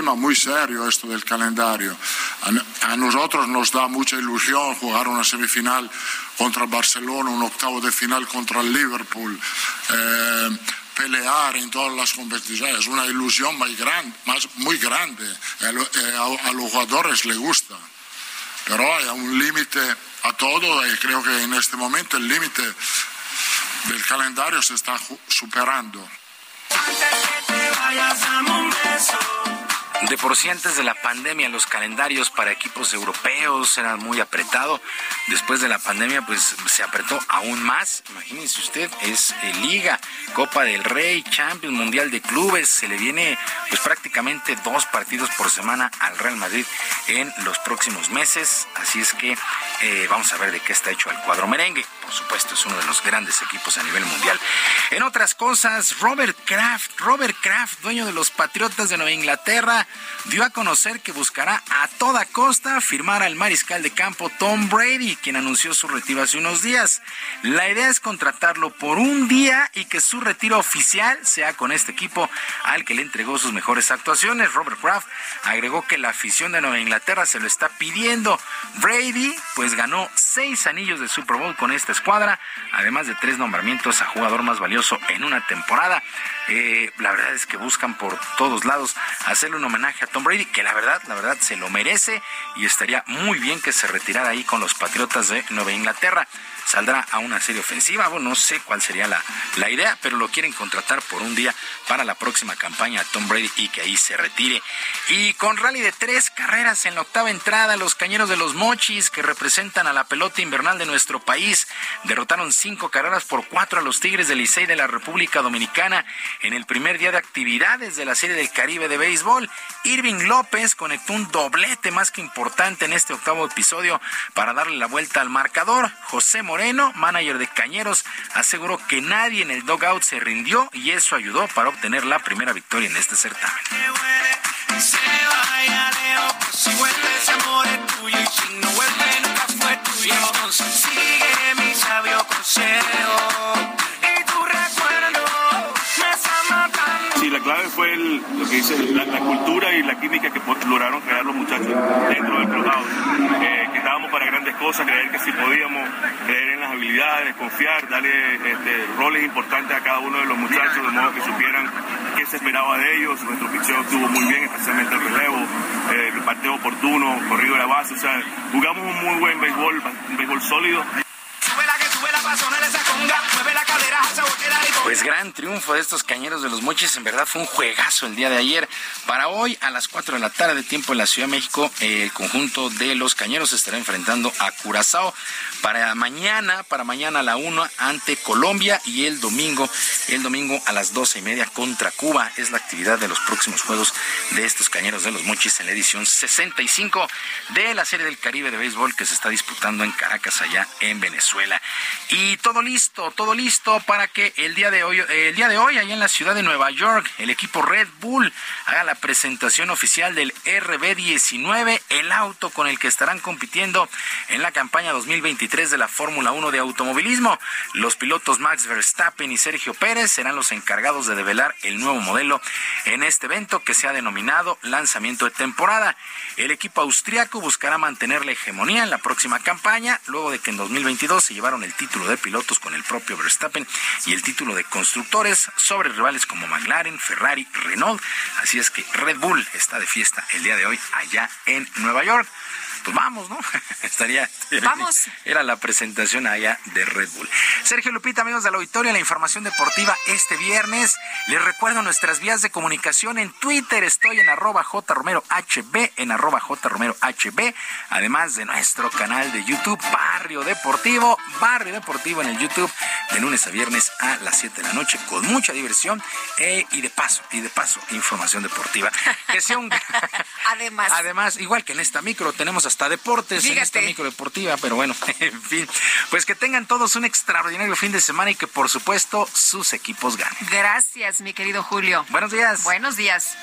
Tema muy serio esto del calendario. A, a nosotros nos da mucha ilusión jugar una semifinal contra el Barcelona, un octavo de final contra el Liverpool, eh, pelear en todas las competiciones. Es una ilusión muy grande, más, muy grande. Eh, a- los jugadores les gusta. pero hay un límite a todo y creo que en este momento el límite del calendario se está superando. De por sí antes de la pandemia los calendarios para equipos europeos eran muy apretados. Después de la pandemia pues se apretó aún más. Imagínense usted, es eh, Liga, Copa del Rey, Champions, Mundial de Clubes. Se le viene pues prácticamente dos partidos por semana al Real Madrid en los próximos meses. Así es que eh, vamos a ver de qué está hecho el cuadro merengue. Por supuesto, es uno de los grandes equipos a nivel mundial. En otras cosas, Robert Kraft, Robert Kraft, dueño de los Patriotas de Nueva Inglaterra, dio a conocer que buscará a toda costa firmar al mariscal de campo Tom Brady, quien anunció su retiro hace unos días. La idea es contratarlo por un día y que su retiro oficial sea con este equipo al que le entregó sus mejores actuaciones. Robert Kraft agregó que la afición de Nueva Inglaterra se lo está pidiendo. Brady, pues ganó seis anillos de Super Bowl con esta escuadra, además de tres nombramientos a jugador más valioso en una temporada. Eh, la verdad es que buscan por todos lados hacerle un homenaje a Tom Brady, que la verdad, la verdad se lo merece y estaría muy bien que se retirara ahí con los Patriotas de Nueva Inglaterra saldrá a una serie ofensiva. Bueno, no sé cuál sería la, la idea, pero lo quieren contratar por un día para la próxima campaña a Tom Brady y que ahí se retire. Y con rally de tres carreras en la octava entrada, los cañeros de los Mochis, que representan a la pelota invernal de nuestro país, derrotaron cinco carreras por cuatro a los Tigres del Licey de la República Dominicana en el primer día de actividades de la Serie del Caribe de Béisbol. Irving López conectó un doblete más que importante en este octavo episodio para darle la vuelta al marcador. José Moreno Moreno, manager de Cañeros, aseguró que nadie en el dogout se rindió y eso ayudó para obtener la primera victoria en este certamen. La clave fue lo que dice la, cultura y la química que lograron crear los muchachos dentro del programa. Eh, que estábamos para grandes cosas, creer que si podíamos, creer en las habilidades, confiar, darle este, roles importantes a cada uno de los muchachos, de modo que supieran qué se esperaba de ellos. Nuestro picheo estuvo muy bien, especialmente el relevo, eh, el parteo oportuno, corrido de la base. O sea, jugamos un muy buen béisbol, un béisbol sólido. Pues gran triunfo de estos cañeros de los moches, en verdad fue un juegazo el día de ayer. Para hoy, a las 4 de la tarde, tiempo en la Ciudad de México, el conjunto de los cañeros estará enfrentando a Curazao. Para mañana, para mañana a la 1 ante Colombia y el domingo, el domingo a las doce y media contra Cuba. Es la actividad de los próximos juegos de estos cañeros de los mochis en la edición 65 de la Serie del Caribe de Béisbol que se está disputando en Caracas, allá en Venezuela. Y todo listo, todo listo para que el día de hoy, el día de hoy, allá en la ciudad de Nueva York, el equipo Red Bull haga la presentación oficial del RB19, el auto con el que estarán compitiendo en la campaña 2023 de la Fórmula 1 de automovilismo. Los pilotos Max Verstappen y Sergio Pérez serán los encargados de develar el nuevo modelo en este evento que se ha denominado lanzamiento de temporada. El equipo austriaco buscará mantener la hegemonía en la próxima campaña, luego de que en 2022 se llevaron el título de pilotos con el propio Verstappen y el título de constructores sobre rivales como McLaren, Ferrari, Renault. Así es que Red Bull está de fiesta el día de hoy allá en Nueva York pues vamos, ¿no? Estaría. Vamos. Era la presentación allá de Red Bull. Sergio Lupita, amigos de la auditorio, la información deportiva este viernes. Les recuerdo nuestras vías de comunicación en Twitter. Estoy en arroba jromerohb, en arroba jromerohb, además de nuestro canal de YouTube, Barrio Deportivo, Barrio Deportivo en el YouTube, de lunes a viernes a las 7 de la noche, con mucha diversión eh, y de paso, y de paso, información deportiva. Que sea un... Además. Además, igual que en esta micro, tenemos hasta deportes en esta micro deportiva, pero bueno, en fin, pues que tengan todos un extraordinario fin de semana y que por supuesto sus equipos ganen. Gracias, mi querido Julio. Buenos días. Buenos días.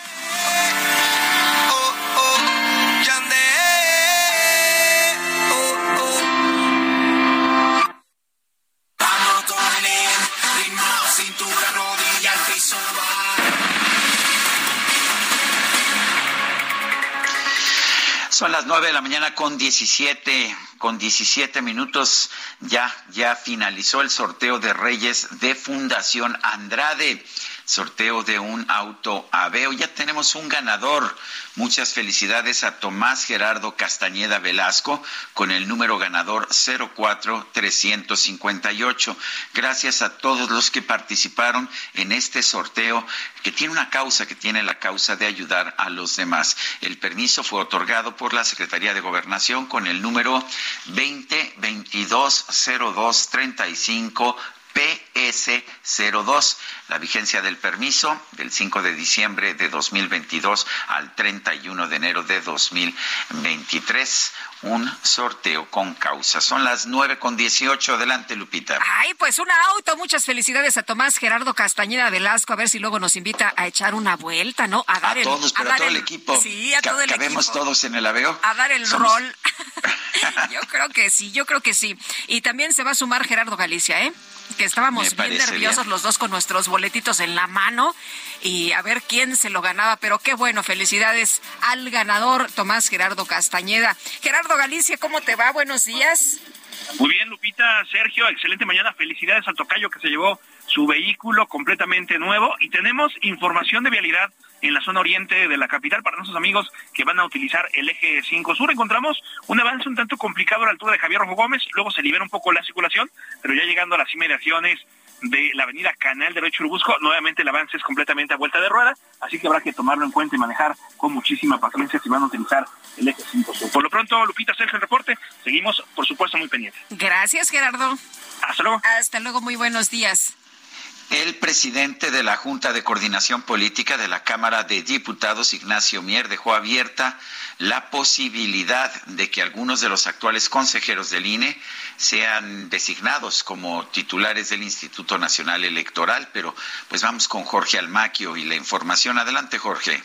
Son las nueve de la mañana con 17. con 17 minutos ya, ya finalizó el sorteo de Reyes de Fundación Andrade sorteo de un auto Aveo. Ya tenemos un ganador. Muchas felicidades a Tomás Gerardo Castañeda Velasco con el número ganador 04358. Gracias a todos los que participaron en este sorteo que tiene una causa, que tiene la causa de ayudar a los demás. El permiso fue otorgado por la Secretaría de Gobernación con el número 20220235 PS02. La vigencia del permiso del 5 de diciembre de 2022 al 31 de enero de 2023. Un sorteo con causa. Son las 9 con 18. Adelante, Lupita. Ay, pues un auto. Muchas felicidades a Tomás Gerardo Castañeda Velasco. A ver si luego nos invita a echar una vuelta, ¿no? A dar a todos, pero a, todo el, equipo. Sí, a todo el ¿Cabemos todos en el aveo? A dar el rol. yo creo que sí, yo creo que sí. Y también se va a sumar Gerardo Galicia, ¿eh? Que estábamos bien nerviosos los dos con nuestros boletitos en la mano y a ver quién se lo ganaba, pero qué bueno, felicidades al ganador Tomás Gerardo Castañeda. Gerardo Galicia, ¿cómo te va? Buenos días. Muy bien, Lupita, Sergio, excelente mañana. Felicidades al Tocayo que se llevó su vehículo completamente nuevo y tenemos información de vialidad en la zona oriente de la capital para nuestros amigos que van a utilizar el eje 5 sur. Encontramos un avance un tanto complicado a la altura de Javier Rojo Gómez, luego se libera un poco la circulación, pero ya llegando a las inmediaciones de la avenida Canal de Churubusco, nuevamente el avance es completamente a vuelta de rueda, así que habrá que tomarlo en cuenta y manejar con muchísima paciencia si van a utilizar el eje 5 sur. Por lo pronto, Lupita, Sergio, el reporte, seguimos, por supuesto, muy pendientes. Gracias, Gerardo. Hasta luego. Hasta luego, muy buenos días. El presidente de la Junta de Coordinación Política de la Cámara de Diputados, Ignacio Mier, dejó abierta la posibilidad de que algunos de los actuales consejeros del INE sean designados como titulares del Instituto Nacional Electoral. Pero pues vamos con Jorge Almaquio y la información. Adelante, Jorge.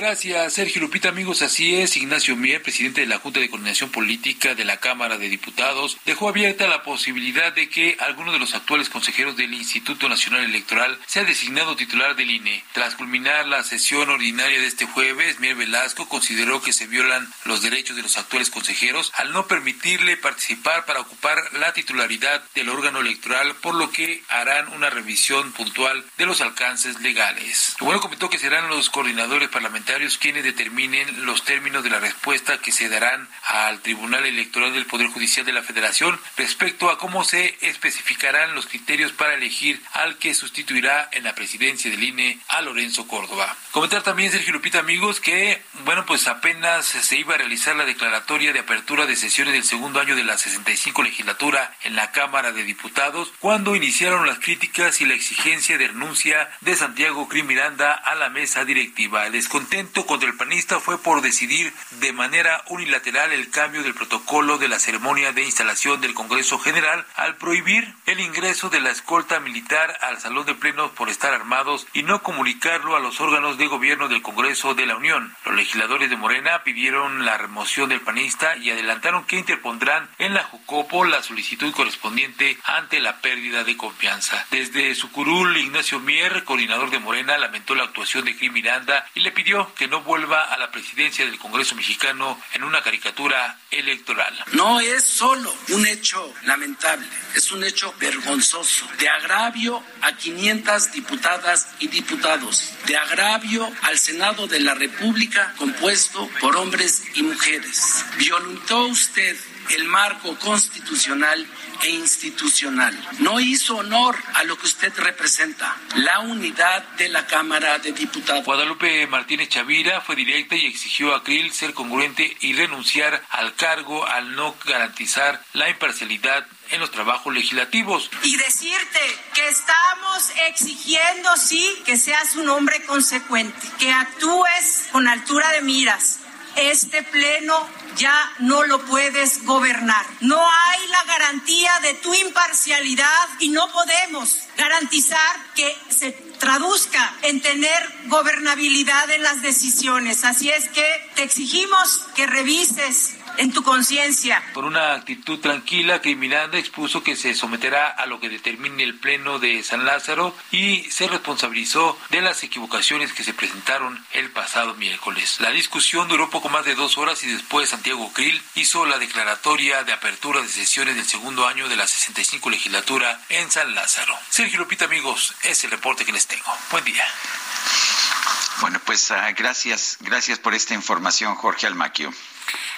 Gracias, Sergio Lupita, amigos. Así es, Ignacio Mier, presidente de la Junta de Coordinación Política de la Cámara de Diputados, dejó abierta la posibilidad de que alguno de los actuales consejeros del Instituto Nacional Electoral sea designado titular del INE. Tras culminar la sesión ordinaria de este jueves, Mier Velasco consideró que se violan los derechos de los actuales consejeros al no permitirle participar para ocupar la titularidad del órgano electoral, por lo que harán una revisión puntual de los alcances legales. Bueno, comentó que serán los coordinadores parlamentarios quienes determinen los términos de la respuesta que se darán al Tribunal Electoral del Poder Judicial de la Federación respecto a cómo se especificarán los criterios para elegir al que sustituirá en la presidencia del INE a Lorenzo Córdoba. Comentar también, Sergio Lupita, amigos, que, bueno, pues apenas se iba a realizar la declaratoria de apertura de sesiones del segundo año de la 65 legislatura en la Cámara de Diputados, cuando iniciaron las críticas y la exigencia de renuncia de Santiago Crim Miranda a la mesa directiva. Contra el panista fue por decidir de manera unilateral el cambio del protocolo de la ceremonia de instalación del Congreso General al prohibir el ingreso de la escolta militar al salón de plenos por estar armados y no comunicarlo a los órganos de gobierno del Congreso de la Unión. Los legisladores de Morena pidieron la remoción del panista y adelantaron que interpondrán en la Jucopo la solicitud correspondiente ante la pérdida de confianza. Desde su curul, Ignacio Mier, coordinador de Morena, lamentó la actuación de Crim Miranda y le pidió que no vuelva a la presidencia del Congreso mexicano en una caricatura electoral. No es solo un hecho lamentable, es un hecho vergonzoso, de agravio a 500 diputadas y diputados, de agravio al Senado de la República compuesto por hombres y mujeres. Violentó usted el marco constitucional e institucional. No hizo honor a lo que usted representa, la unidad de la Cámara de Diputados. Guadalupe Martínez Chavira fue directa y exigió a Krill ser congruente y renunciar al cargo al no garantizar la imparcialidad en los trabajos legislativos. Y decirte que estamos exigiendo, sí, que seas un hombre consecuente, que actúes con altura de miras. Este pleno ya no lo puedes gobernar. No hay la garantía de tu imparcialidad y no podemos garantizar que se traduzca en tener gobernabilidad en las decisiones. Así es que te exigimos que revises en tu conciencia. Por una actitud tranquila, que Miranda expuso que se someterá a lo que determine el Pleno de San Lázaro y se responsabilizó de las equivocaciones que se presentaron el pasado miércoles. La discusión duró poco más de dos horas y después Santiago Krill hizo la declaratoria de apertura de sesiones del segundo año de la 65 legislatura en San Lázaro. Sergio Lupita, amigos, es el reporte que les tengo. Buen día. Bueno, pues uh, gracias, gracias por esta información, Jorge Almaquio.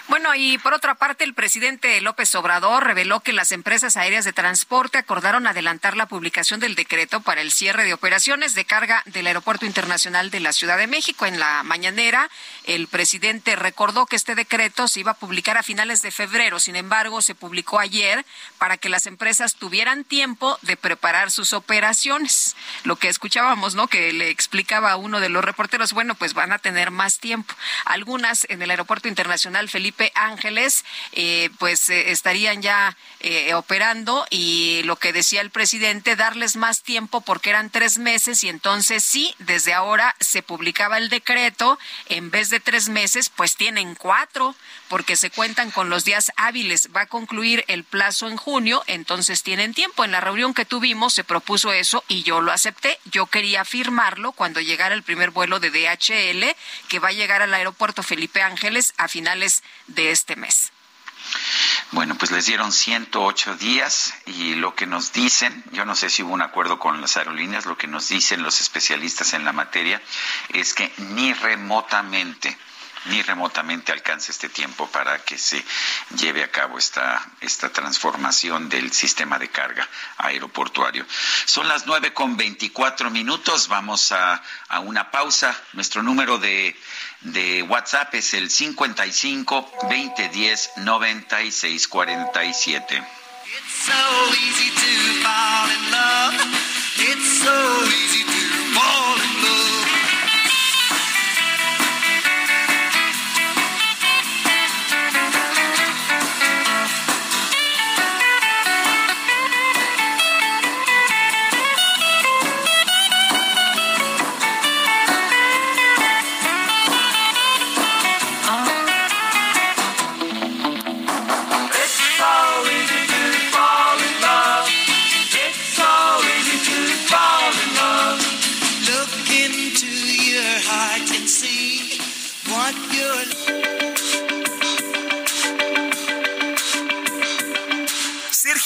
Bueno, y por otra parte, el presidente López Obrador reveló que las empresas aéreas de transporte acordaron adelantar la publicación del decreto para el cierre de operaciones de carga del Aeropuerto Internacional de la Ciudad de México. En la mañanera, el presidente recordó que este decreto se iba a publicar a finales de febrero. Sin embargo, se publicó ayer para que las empresas tuvieran tiempo de preparar sus operaciones. Lo que escuchábamos, ¿no? Que le explicaba a uno de los reporteros, bueno, pues van a tener más tiempo. Algunas en el Aeropuerto Internacional Felipe Ángeles, eh, pues eh, estarían ya eh, operando y lo que decía el presidente, darles más tiempo porque eran tres meses y entonces sí, desde ahora se publicaba el decreto, en vez de tres meses, pues tienen cuatro porque se cuentan con los días hábiles. Va a concluir el plazo en junio, entonces tienen tiempo. En la reunión que tuvimos se propuso eso y yo lo acepté. Yo quería firmarlo cuando llegara el primer vuelo de DHL que va a llegar al aeropuerto Felipe Ángeles a finales de este mes. Bueno, pues les dieron 108 días y lo que nos dicen, yo no sé si hubo un acuerdo con las aerolíneas, lo que nos dicen los especialistas en la materia es que ni remotamente ni remotamente alcance este tiempo para que se lleve a cabo esta, esta transformación del sistema de carga aeroportuario. Son las nueve con veinticuatro minutos, vamos a, a una pausa. Nuestro número de, de WhatsApp es el 55 2010 96 47. It's so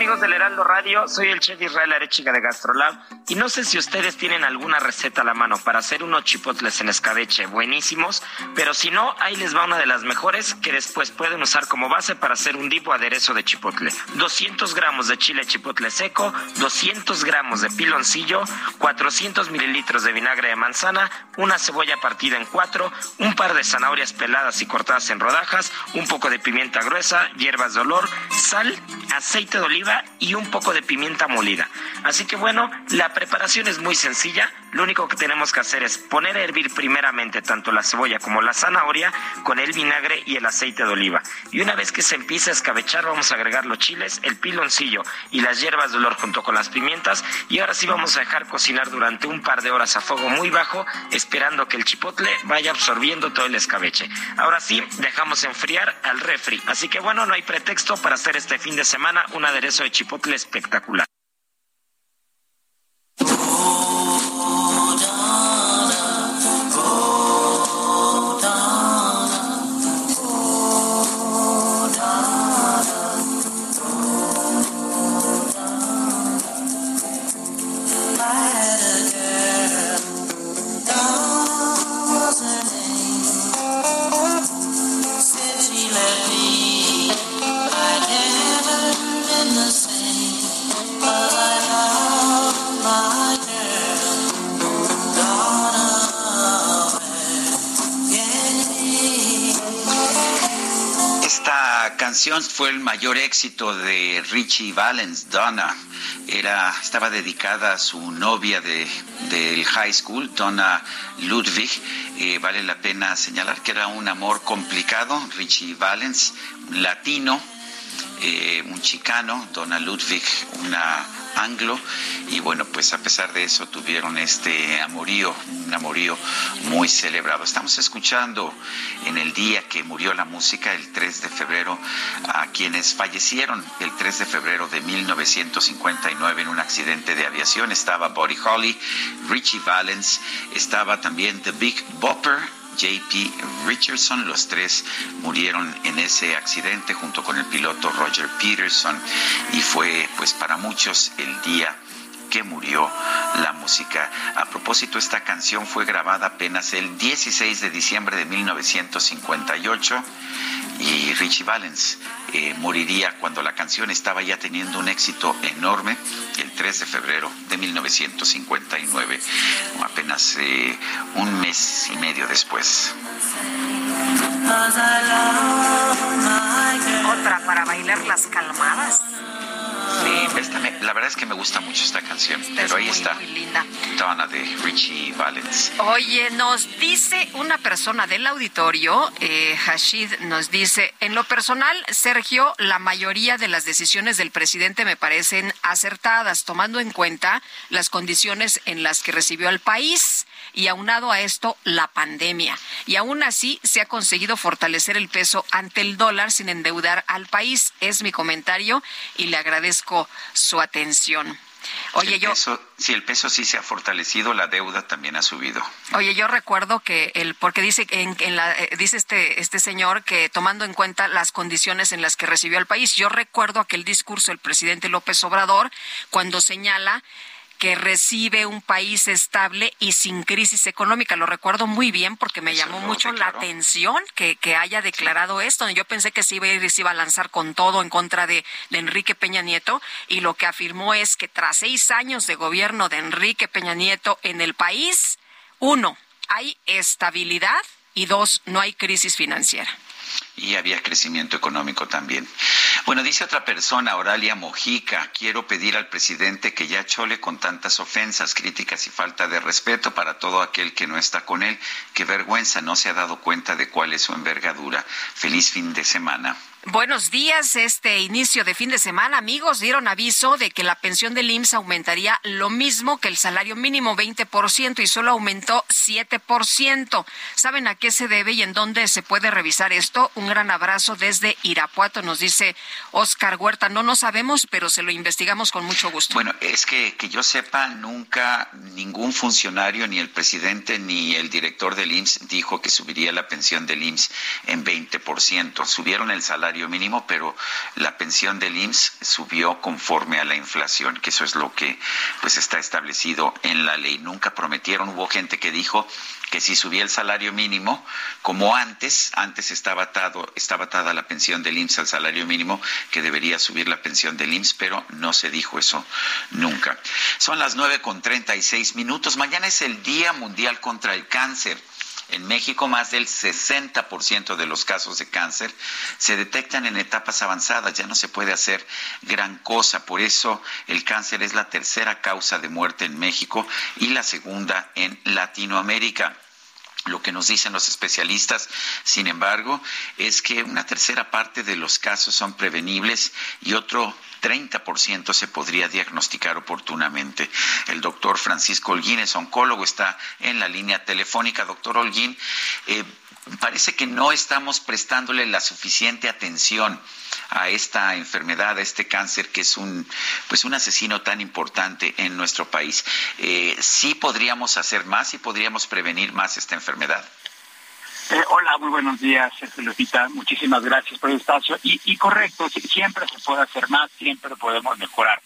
Amigos del Heraldo Radio, soy el chef Israel Arechiga de Gastrolab y no sé si ustedes tienen alguna receta a la mano para hacer unos chipotles en escabeche buenísimos, pero si no, ahí les va una de las mejores que después pueden usar como base para hacer un tipo aderezo de chipotle. 200 gramos de chile chipotle seco, 200 gramos de piloncillo, 400 mililitros de vinagre de manzana, una cebolla partida en cuatro, un par de zanahorias peladas y cortadas en rodajas, un poco de pimienta gruesa, hierbas de olor, sal, aceite de oliva y un poco de pimienta molida. Así que bueno, la preparación es muy sencilla. Lo único que tenemos que hacer es poner a hervir primeramente tanto la cebolla como la zanahoria con el vinagre y el aceite de oliva. Y una vez que se empiece a escabechar, vamos a agregar los chiles, el piloncillo y las hierbas de olor junto con las pimientas. Y ahora sí vamos a dejar cocinar durante un par de horas a fuego muy bajo, esperando que el chipotle vaya absorbiendo todo el escabeche. Ahora sí, dejamos enfriar al refri. Así que bueno, no hay pretexto para hacer este fin de semana un aderezo de chipotle espectacular. Éxito de Richie Valens, Donna. Era, estaba dedicada a su novia de, del high school, Donna Ludwig. Eh, vale la pena señalar que era un amor complicado. Richie Valens, latino, eh, un chicano, Donna Ludwig, una anglo. Y bueno pues a pesar de eso tuvieron este amorío un amorío muy celebrado. Estamos escuchando en el día que murió la música el 3 de febrero a quienes fallecieron el 3 de febrero de 1959 en un accidente de aviación. Estaba Buddy Holly Richie Valens estaba también The Big Bopper JP Richardson. Los tres murieron en ese accidente junto con el piloto Roger Peterson y fue pues para muchos el día que murió la música. A propósito, esta canción fue grabada apenas el 16 de diciembre de 1958 y Richie Valens eh, moriría cuando la canción estaba ya teniendo un éxito enorme el 3 de febrero de 1959, apenas eh, un mes y medio después. Otra para bailar las calmadas. Sí, la verdad es que me gusta mucho esta canción, pero ahí está. Muy linda. Donna de Richie Valens. Oye, nos dice una persona del auditorio, eh, Hashid, nos dice, en lo personal, Sergio, la mayoría de las decisiones del presidente me parecen acertadas, tomando en cuenta las condiciones en las que recibió al país y aunado a esto la pandemia. Y aún así se ha conseguido fortalecer el peso ante el dólar sin endeudar al país. Es mi comentario y le agradezco su atención. Oye, yo. si el peso sí se ha fortalecido, la deuda también ha subido. Oye, yo recuerdo que el, porque dice en, la, eh, dice este este señor que tomando en cuenta las condiciones en las que recibió el país, yo recuerdo aquel discurso del presidente López Obrador cuando señala que recibe un país estable y sin crisis económica. Lo recuerdo muy bien porque me llamó mucho la atención que, haya declarado esto. Yo pensé que se iba, a ir, se iba a lanzar con todo en contra de, de Enrique Peña Nieto y lo que afirmó es que tras seis años de gobierno de Enrique Peña Nieto en el país, uno, hay estabilidad y dos, no hay crisis financiera y había crecimiento económico también. Bueno, dice otra persona, Oralia Mojica, quiero pedir al presidente que ya chole con tantas ofensas, críticas y falta de respeto para todo aquel que no está con él. Qué vergüenza, no se ha dado cuenta de cuál es su envergadura. Feliz fin de semana. Buenos días. Este inicio de fin de semana, amigos, dieron aviso de que la pensión del IMSS aumentaría lo mismo que el salario mínimo 20% y solo aumentó 7%. ¿Saben a qué se debe y en dónde se puede revisar esto? Un gran abrazo desde Irapuato, nos dice Oscar Huerta. No, no sabemos, pero se lo investigamos con mucho gusto. Bueno, es que que yo sepa, nunca ningún funcionario, ni el presidente, ni el director del IMSS dijo que subiría la pensión del IMSS en 20%. Subieron el salario mínimo, pero la pensión del IMSS subió conforme a la inflación, que eso es lo que pues está establecido en la ley. Nunca prometieron, hubo gente que dijo que si subía el salario mínimo, como antes, antes estaba atado, estaba atada la pensión del IMSS al salario mínimo, que debería subir la pensión del IMSS, pero no se dijo eso nunca. Son las nueve con treinta y seis minutos. Mañana es el Día Mundial contra el Cáncer. En México, más del 60% de los casos de cáncer se detectan en etapas avanzadas. Ya no se puede hacer gran cosa. Por eso el cáncer es la tercera causa de muerte en México y la segunda en Latinoamérica. Lo que nos dicen los especialistas, sin embargo, es que una tercera parte de los casos son prevenibles y otro 30% se podría diagnosticar oportunamente. El doctor Francisco Holguín es oncólogo, está en la línea telefónica. Doctor Holguín, eh, parece que no estamos prestándole la suficiente atención a esta enfermedad, a este cáncer que es un pues un asesino tan importante en nuestro país. Eh, sí podríamos hacer más y podríamos prevenir más esta enfermedad. Eh, hola, muy buenos días, Lupita. Muchísimas gracias por el espacio. Y, correcto, siempre se puede hacer más, siempre podemos mejorar.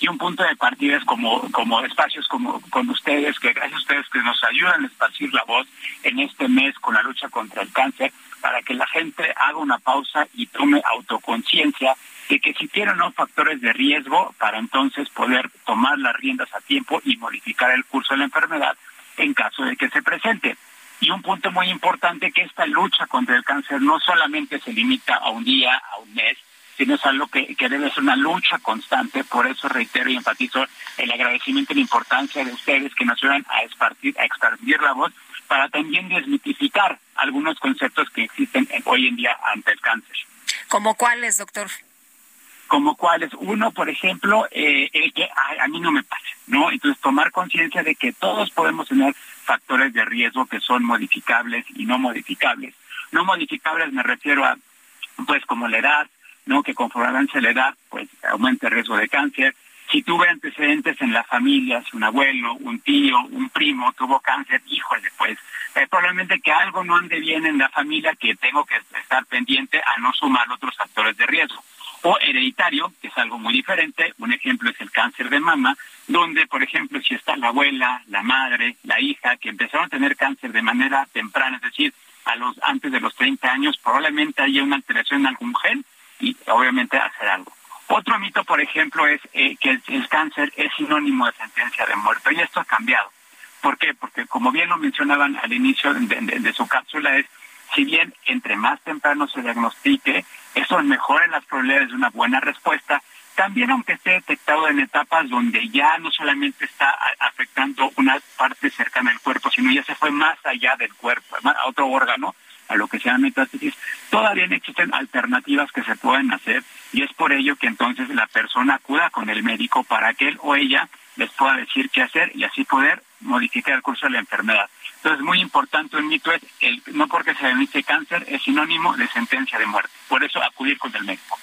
Y un punto de partida es como, como espacios como con ustedes, que gracias a ustedes que nos ayudan a esparcir la voz en este mes con la lucha contra el cáncer, para que la gente haga una pausa y tome autoconciencia de que si tienen no factores de riesgo para entonces poder tomar las riendas a tiempo y modificar el curso de la enfermedad en caso de que se presente. Y un punto muy importante que esta lucha contra el cáncer no solamente se limita a un día, a un mes, sino es algo que, debe ser una lucha constante. Por eso reitero y enfatizo el agradecimiento y la importancia de ustedes que nos ayudan a expandir, a expandir la voz para también desmitificar algunos conceptos que existen hoy en día ante el cáncer. ¿Como cuáles, doctor? como cuáles. Uno, por ejemplo, eh, el que a, mí no me pasa, ¿no? Entonces, tomar conciencia de que todos podemos tener factores de riesgo que son modificables y no modificables. No modificables me refiero a, pues, como la edad, ¿no? Que conforme avance la edad, pues, aumenta el riesgo de cáncer. Si tuve antecedentes en la familia, un abuelo, un tío, un primo tuvo cáncer, híjole, pues eh, probablemente que algo no ande bien en la familia que tengo que estar pendiente a no sumar otros factores de riesgo o hereditario, que es algo muy diferente. Un ejemplo es el cáncer de mama, donde, por ejemplo, si está la abuela, la madre, la hija, que empezaron a tener cáncer de manera temprana, es decir, a los antes de los 30 años, probablemente haya una alteración en algún gen y obviamente hacer algo. Otro mito, por ejemplo, es eh, que el, cáncer es sinónimo de sentencia de muerte. Y esto ha cambiado. ¿Por qué? Porque como bien lo mencionaban al inicio de su cápsula, es si bien entre más temprano se diagnostique, eso mejora las probabilidades de una buena respuesta, también aunque esté detectado en etapas donde ya no solamente está afectando una parte cercana del cuerpo, sino ya se fue más allá del cuerpo, a otro órgano, a lo que se llama metástasis, todavía existen alternativas que se pueden hacer y es por ello que entonces la persona acuda con el médico para que él o ella les pueda decir qué hacer y así poder modificar el curso de la enfermedad. Entonces, muy importante, un mito es, el, no porque se diagnostique cáncer es sinónimo de sentencia de muerte. Por eso, acudir con el médico.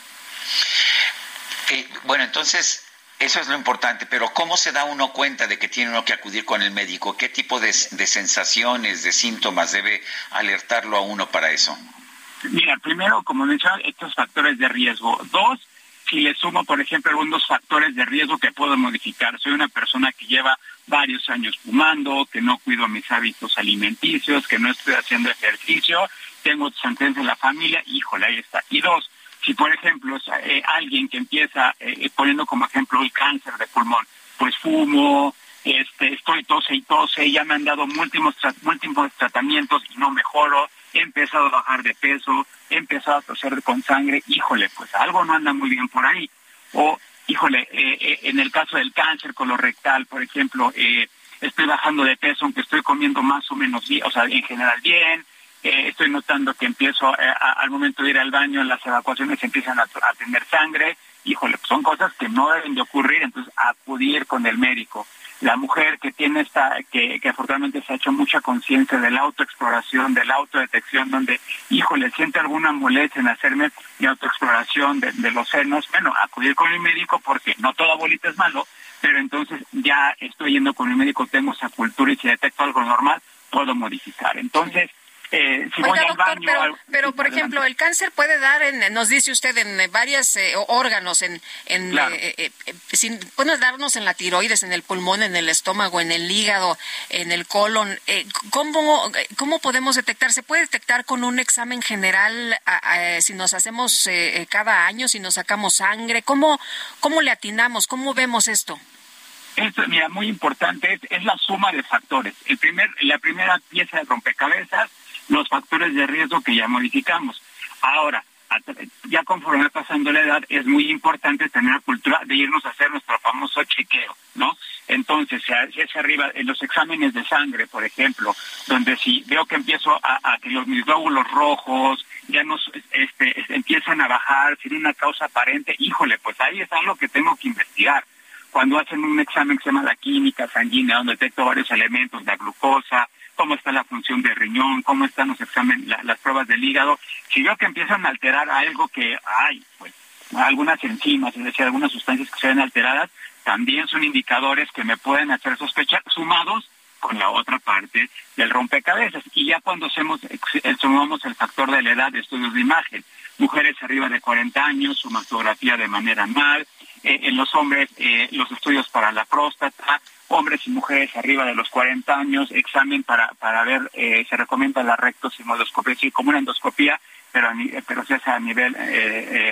Eh, bueno, entonces, eso es lo importante, pero ¿cómo se da uno cuenta de que tiene uno que acudir con el médico? ¿Qué tipo de, de sensaciones, de síntomas debe alertarlo a uno para eso? Mira, primero, como mencionaba, estos factores de riesgo. Dos, si le sumo, por ejemplo, algunos factores de riesgo que puedo modificar. Soy una persona que lleva varios años fumando, que no cuido mis hábitos alimenticios, que no estoy haciendo ejercicio, tengo antecedentes en la familia, híjole, ahí está. Y dos, si por ejemplo eh, alguien que empieza, eh, poniendo como ejemplo el cáncer de pulmón, pues fumo, este, estoy tose y tose, ya me han dado múltiples, múltiples tratamientos y no mejoro, he empezado a bajar de peso, he empezado a toser con sangre, híjole, pues algo no anda muy bien por ahí. O híjole, eh, eh, en el caso del cáncer colorectal, por ejemplo, eh, estoy bajando de peso, aunque estoy comiendo más o menos o sea, en general bien, estoy notando que empiezo al momento de ir al baño, las evacuaciones empiezan a, a tener sangre, híjole, pues son cosas que no deben de ocurrir, entonces acudir con el médico la mujer que tiene esta, que, que afortunadamente se ha hecho mucha conciencia de la autoexploración, de la autodetección, donde, híjole, siente alguna molestia en hacerme mi autoexploración de, los senos, bueno, acudir con el médico porque no toda bolita es malo, pero entonces ya estoy yendo con el médico, tengo esa cultura y si detecto algo normal, puedo modificar. Entonces, eh, pero, por ejemplo, el cáncer puede dar, en, nos dice usted, en varios eh, órganos, en, en eh, puede darnos en la tiroides, en el pulmón, en el estómago, en el hígado, en el colon. ¿cómo, ¿Cómo podemos detectar? ¿Se puede detectar con un examen general si nos hacemos cada año, si nos sacamos sangre? ¿Cómo, ¿Cómo le atinamos? ¿Cómo vemos esto? Esto, mira, muy importante, es, es, la suma de factores. El primer, la primera pieza de rompecabezas los factores de riesgo que ya modificamos. Ahora, ya conforme pasando la edad, es muy importante tener la cultura de irnos a hacer nuestro famoso chequeo, ¿no? Entonces, si es arriba, en los exámenes de sangre, por ejemplo, donde si veo que empiezo a, que los, mis glóbulos rojos ya nos este, empiezan a bajar sin una causa aparente, híjole, pues ahí es algo que tengo que investigar. Cuando hacen un examen que se llama la química sanguínea, donde detecto varios elementos, la glucosa, cómo está la función del riñón, cómo están los exámenes, las pruebas del hígado. Si veo que empiezan a alterar algo que hay, pues algunas enzimas, es decir, algunas sustancias que se ven alteradas, también son indicadores que me pueden hacer sospechar, sumados con la otra parte del rompecabezas. Y ya cuando hacemos, sumamos el factor de la edad de estudios de imagen, mujeres arriba de 40 años, su mastografía de manera mal, eh, en los hombres eh, los estudios para la próstata, hombres y mujeres arriba de los 40 años, examen para, para ver, eh, se recomienda la rectosimodoscopia, sí, como una endoscopía, pero, pero se hace a nivel eh,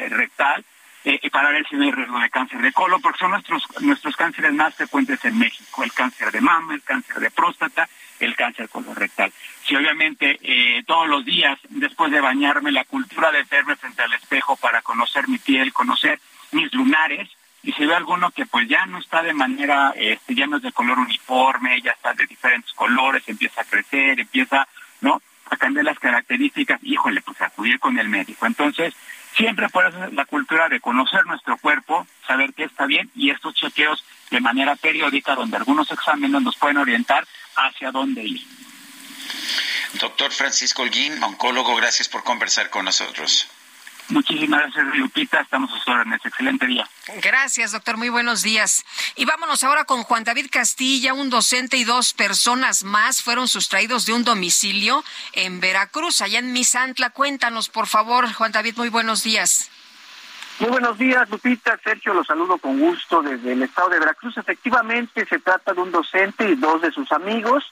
eh, rectal. eh, para ver si no hay riesgo de cáncer de colon, porque son nuestros, nuestros cánceres más frecuentes en México, el cáncer de mama, el cáncer de próstata, el cáncer colorectal. Si obviamente eh, todos los días, después de bañarme, la cultura de verme frente al espejo para conocer mi piel, conocer mis lunares, y si ve alguno que pues ya no está de manera, este, ya no es de color uniforme, ya está de diferentes colores, empieza a crecer, empieza, ¿no? A cambiar las características, híjole, pues acudir con el médico. Entonces, siempre por la cultura de conocer nuestro cuerpo, saber qué está bien y estos chequeos de manera periódica, donde algunos exámenes nos pueden orientar hacia dónde ir. Doctor Francisco Holguín, oncólogo, gracias por conversar con nosotros. Muchísimas gracias, Lupita. Estamos a sus órdenes. Excelente día. Gracias, doctor. Muy buenos días. Y vámonos ahora con Juan David Castilla. Un docente y dos personas más fueron sustraídos de un domicilio en Veracruz, allá en Misantla. Cuéntanos, por favor, Juan David. Muy buenos días. Muy buenos días, Lupita. Sergio, los saludo con gusto desde el estado de Veracruz. Efectivamente, se trata de un docente y dos de sus amigos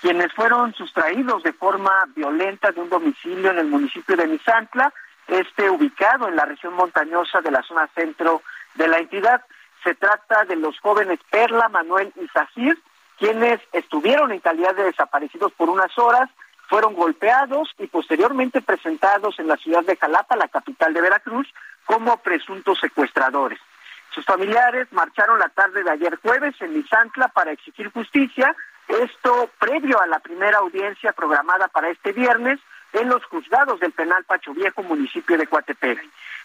quienes fueron sustraídos de forma violenta de un domicilio en el municipio de Misantla este ubicado en la región montañosa de la zona centro de la entidad. Se trata de los jóvenes Perla, Manuel y Zahir, quienes estuvieron en calidad de desaparecidos por unas horas, fueron golpeados y posteriormente presentados en la ciudad de Jalapa, la capital de Veracruz, como presuntos secuestradores. Sus familiares marcharon la tarde de ayer jueves en Misantla para exigir justicia, esto previo a la primera audiencia programada para este viernes, en los juzgados del penal Pacho Viejo, municipio de Coatepec.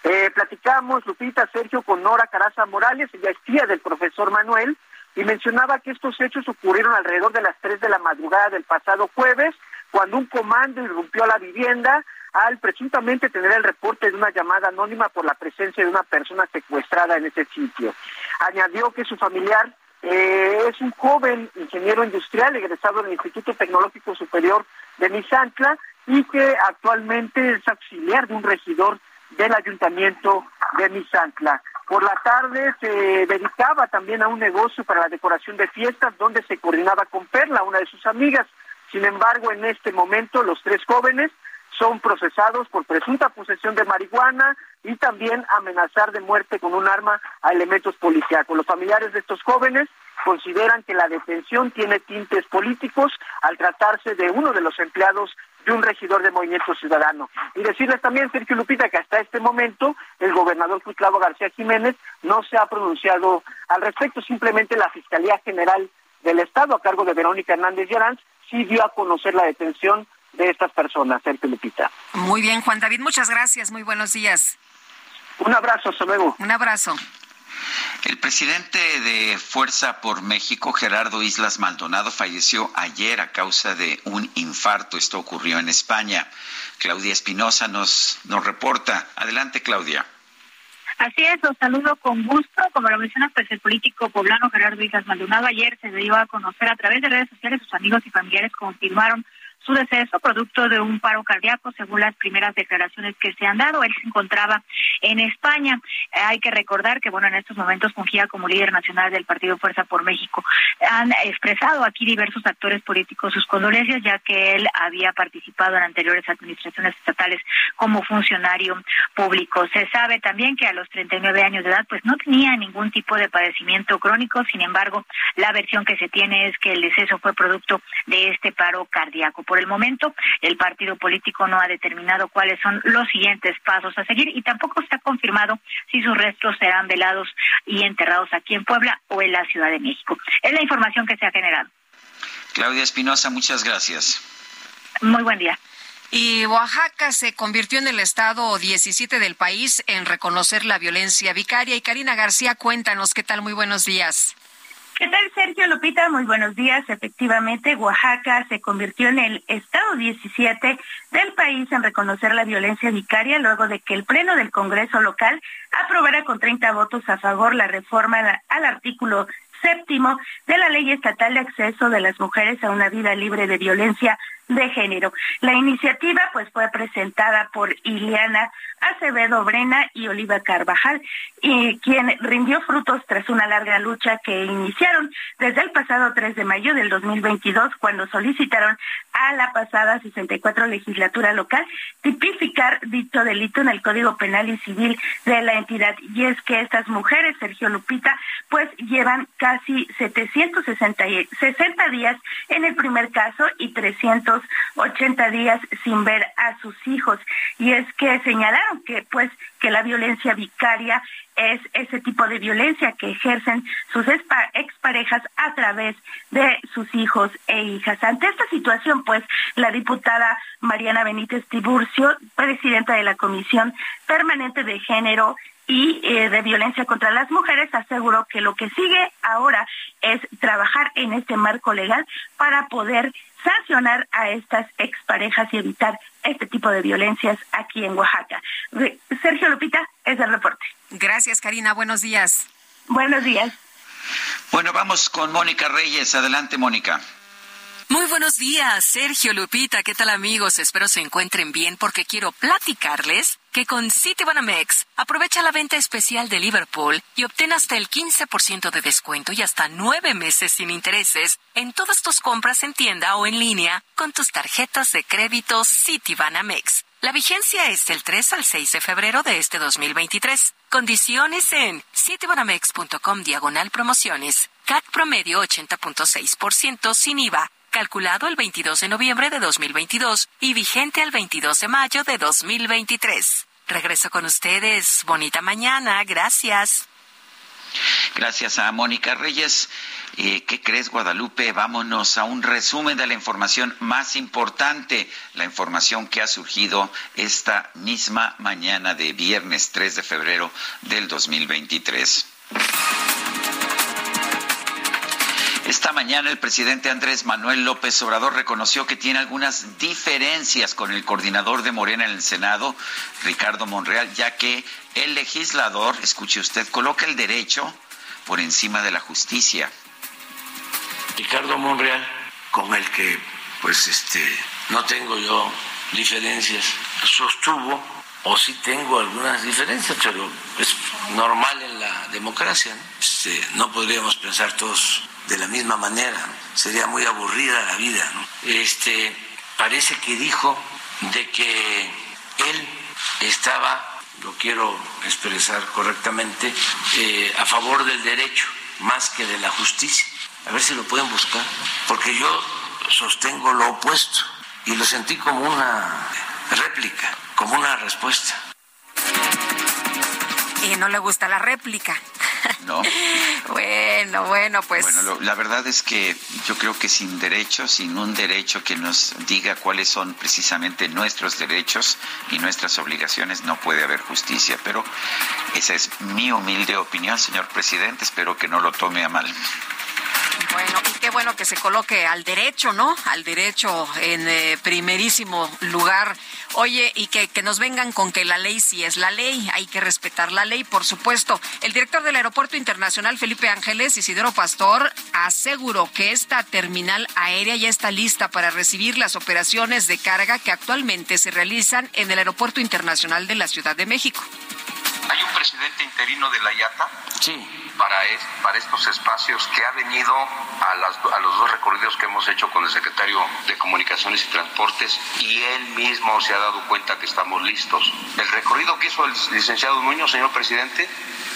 Eh, platicamos, Lupita, Sergio, con Nora Caraza Morales, ella es tía del profesor Manuel, y mencionaba que estos hechos ocurrieron alrededor de las 3 de la madrugada del pasado jueves, cuando un comando irrumpió a la vivienda al presuntamente tener el reporte de una llamada anónima por la presencia de una persona secuestrada en ese sitio. Añadió que su familiar eh, es un joven ingeniero industrial egresado del Instituto Tecnológico Superior de Misantla y que actualmente es auxiliar de un regidor del ayuntamiento de Misantla. Por la tarde se dedicaba también a un negocio para la decoración de fiestas donde se coordinaba con Perla, una de sus amigas. Sin embargo, en este momento los tres jóvenes son procesados por presunta posesión de marihuana y también amenazar de muerte con un arma a elementos policíacos. Los familiares de estos jóvenes consideran que la detención tiene tintes políticos al tratarse de uno de los empleados de un regidor de Movimiento Ciudadano. Y decirles también, Sergio Lupita, que hasta este momento el gobernador Cuitlavo García Jiménez no se ha pronunciado al respecto, simplemente la Fiscalía General del Estado, a cargo de Verónica Hernández Llorán, sí dio a conocer la detención de estas personas, Sergio Lupita. Muy bien, Juan David, muchas gracias, muy buenos días. Un abrazo, hasta luego. Un abrazo. El presidente de Fuerza por México, Gerardo Islas Maldonado, falleció ayer a causa de un infarto. Esto ocurrió en España. Claudia Espinosa nos, nos reporta. Adelante, Claudia. Así es, los saludo con gusto. Como lo menciona pues el político poblano Gerardo Islas Maldonado ayer se dio a conocer a través de redes sociales, sus amigos y familiares confirmaron su deceso producto de un paro cardíaco, según las primeras declaraciones que se han dado. Él se encontraba en España. hay que recordar que, bueno, en estos momentos fungía como líder nacional del Partido Fuerza por México. Han expresado aquí diversos actores políticos sus condolencias, ya que él había participado en anteriores administraciones estatales como funcionario público. Se sabe también que a los 39 años de edad, pues no tenía ningún tipo de padecimiento crónico. Sin embargo, la versión que se tiene es que el deceso fue producto de este paro cardíaco. Por el momento, el partido político no ha determinado cuáles son los siguientes pasos a seguir y tampoco se ha confirmado si sus restos serán velados y enterrados aquí en Puebla o en la Ciudad de México. Es la información que se ha generado. Claudia Espinosa, muchas gracias. Muy buen día. Y Oaxaca se convirtió en el estado 17 del país en reconocer la violencia vicaria. Y Karina García, cuéntanos qué tal. Muy buenos días. ¿Qué tal, Sergio Lupita? Muy buenos días. Efectivamente, Oaxaca se convirtió en el estado 17 del país en reconocer la violencia vicaria luego de que el Pleno del Congreso local aprobara con 30 votos a favor la reforma al artículo séptimo de la Ley Estatal de Acceso de las Mujeres a una Vida Libre de Violencia de género. La iniciativa pues fue presentada por Ileana Acevedo Brena y Oliva Carvajal, y quien rindió frutos tras una larga lucha que iniciaron desde el pasado 3 de mayo del 2022 cuando solicitaron a la pasada 64 legislatura local tipificar dicho delito en el Código Penal y Civil de la entidad. Y es que estas mujeres, Sergio Lupita, pues llevan casi 760 60 días en el primer caso y 380 días sin ver a sus hijos. Y es que señalaron que pues que la violencia vicaria es ese tipo de violencia que ejercen sus exparejas a través de sus hijos e hijas. Ante esta situación, pues, la diputada Mariana Benítez Tiburcio, presidenta de la Comisión Permanente de Género y eh, de violencia contra las mujeres aseguró que lo que sigue ahora es trabajar en este marco legal para poder sancionar a estas exparejas y evitar este tipo de violencias aquí en Oaxaca. Sergio Lupita, es el reporte. Gracias, Karina. Buenos días. Buenos días. Bueno, vamos con Mónica Reyes. Adelante, Mónica. Muy buenos días, Sergio Lupita. ¿Qué tal amigos? Espero se encuentren bien porque quiero platicarles que con Citibanamex aprovecha la venta especial de Liverpool y obtén hasta el 15% de descuento y hasta nueve meses sin intereses en todas tus compras en tienda o en línea con tus tarjetas de crédito Citibanamex. La vigencia es del 3 al 6 de febrero de este 2023. Condiciones en citibanamex.com diagonal promociones. CAC promedio 80.6% sin IVA calculado el 22 de noviembre de 2022 y vigente el 22 de mayo de 2023. Regreso con ustedes. Bonita mañana. Gracias. Gracias a Mónica Reyes. Eh, ¿Qué crees, Guadalupe? Vámonos a un resumen de la información más importante, la información que ha surgido esta misma mañana de viernes 3 de febrero del 2023. Esta mañana el presidente Andrés Manuel López Obrador reconoció que tiene algunas diferencias con el coordinador de Morena en el Senado, Ricardo Monreal, ya que el legislador, escuche usted, coloca el derecho por encima de la justicia. Ricardo Monreal, con el que pues este no tengo yo diferencias, sostuvo o sí tengo algunas diferencias, pero es normal en la democracia. ¿no? Este, no podríamos pensar todos de la misma manera, sería muy aburrida la vida. Este, parece que dijo de que él estaba, lo quiero expresar correctamente, eh, a favor del derecho más que de la justicia. A ver si lo pueden buscar, porque yo sostengo lo opuesto y lo sentí como una réplica, como una respuesta. Y no le gusta la réplica. ¿no? bueno, bueno, pues. Bueno, la verdad es que yo creo que sin derecho, sin un derecho que nos diga cuáles son precisamente nuestros derechos y nuestras obligaciones, no puede haber justicia. Pero esa es mi humilde opinión, señor presidente. Espero que no lo tome a mal. Bueno, y qué bueno que se coloque al derecho, ¿no? Al derecho en eh, primerísimo lugar. Oye, y que, que nos vengan con que la ley sí es la ley, hay que respetar la ley, por supuesto. El director del Aeropuerto Internacional, Felipe Ángeles Isidoro Pastor, aseguró que esta terminal aérea ya está lista para recibir las operaciones de carga que actualmente se realizan en el Aeropuerto Internacional de la Ciudad de México. ¿Hay un presidente interino de la IATA? Sí. Para, para estos espacios que ha venido a, las, a los dos recorridos que hemos hecho con el secretario de Comunicaciones y Transportes y él mismo se ha dado cuenta que estamos listos. El recorrido que hizo el licenciado Nuño, señor presidente,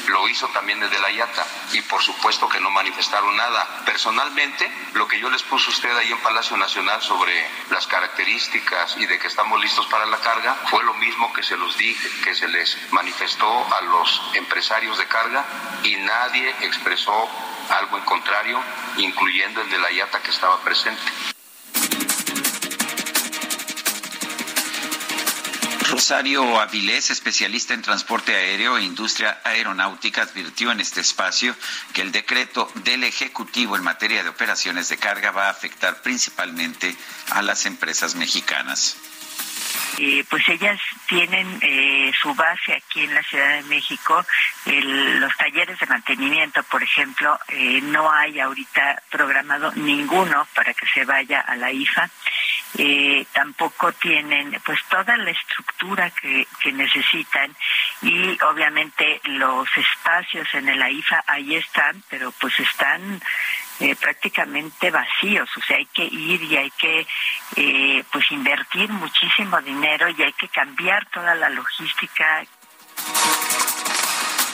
lo hizo también desde la IATA y por supuesto que no manifestaron nada. Personalmente, lo que yo les puse a usted ahí en Palacio Nacional sobre las características y de que estamos listos para la carga fue lo mismo que se los dije, que se les manifestó a los empresarios de carga y nadie expresó algo en contrario, incluyendo el de la IATA que estaba presente. Rosario Avilés, especialista en transporte aéreo e industria aeronáutica, advirtió en este espacio que el decreto del Ejecutivo en materia de operaciones de carga va a afectar principalmente a las empresas mexicanas. Eh, pues ellas tienen eh, su base aquí en la Ciudad de México. El, los talleres de mantenimiento, por ejemplo, eh, no hay ahorita programado ninguno para que se vaya a la IFA. eh, tampoco tienen pues toda la estructura que, que necesitan y obviamente los espacios en el AIFA ahí están, pero pues están eh, prácticamente vacíos, o sea, hay que ir y hay que eh, pues invertir muchísimo dinero y hay que cambiar toda la logística.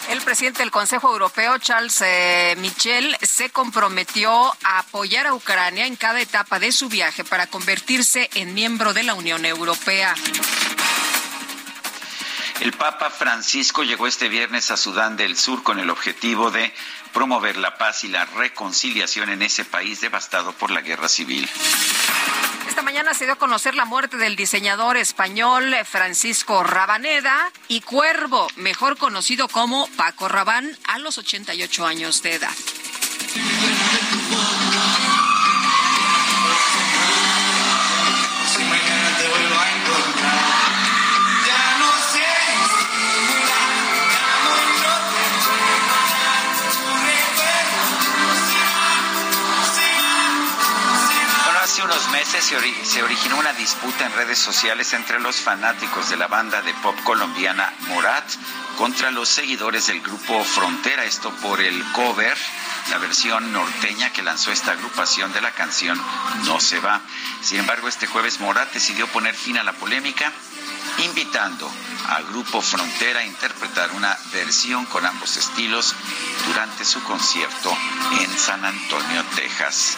El presidente del Consejo Europeo, Charles eh, Michel, se comprometió a apoyar a Ucrania en cada etapa de su viaje para convertirse en miembro de la Unión Europea. El Papa Francisco llegó este viernes a Sudán del Sur con el objetivo de promover la paz y la reconciliación en ese país devastado por la guerra civil. Esta mañana se dio a conocer la muerte del diseñador español Francisco Rabaneda y Cuervo, mejor conocido como Paco Rabán, a los 88 años de edad. Unos meses se, originó una disputa en redes sociales entre los fanáticos de la banda de pop colombiana Morat contra los seguidores del grupo Frontera, esto por el cover, la versión norteña que lanzó esta agrupación de la canción No se va. Sin embargo, este jueves Morat decidió poner fin a la polémica invitando al grupo Frontera a interpretar una versión con ambos estilos durante su concierto en San Antonio, Texas.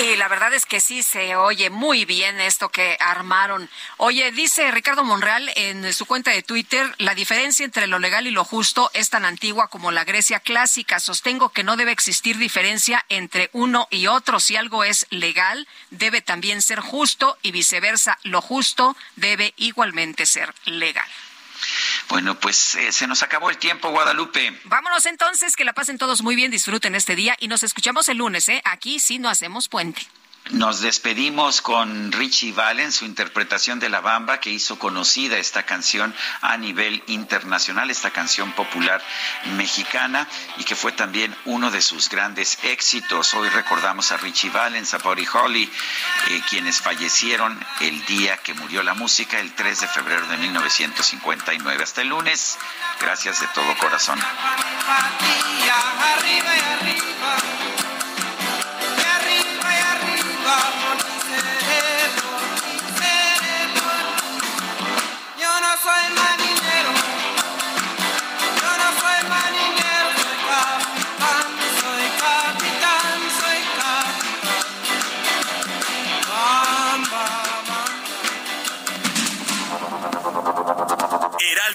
Y la verdad es que sí se oye muy bien esto que armaron. Oye, dice Ricardo Monreal en su cuenta de Twitter, la diferencia entre lo legal y lo justo es tan antigua como la Grecia clásica. Sostengo que no debe existir diferencia entre uno y otro. Si algo es legal, debe también ser justo y viceversa. Lo justo debe igualmente ser legal. Bueno, pues eh, se nos acabó el tiempo, Guadalupe. Vámonos entonces, que la pasen todos muy bien, disfruten este día y nos escuchamos el lunes, ¿eh? Aquí sí no hacemos puente. Nos despedimos con Richie Valen, su interpretación de La Bamba, que hizo conocida esta canción a nivel internacional, esta canción popular mexicana, y que fue también uno de sus grandes éxitos. Hoy recordamos a Richie Valens, a Buddy Holly, eh, quienes fallecieron el día que murió la música, el 3 de febrero de 1959. Hasta el lunes, gracias de todo corazón.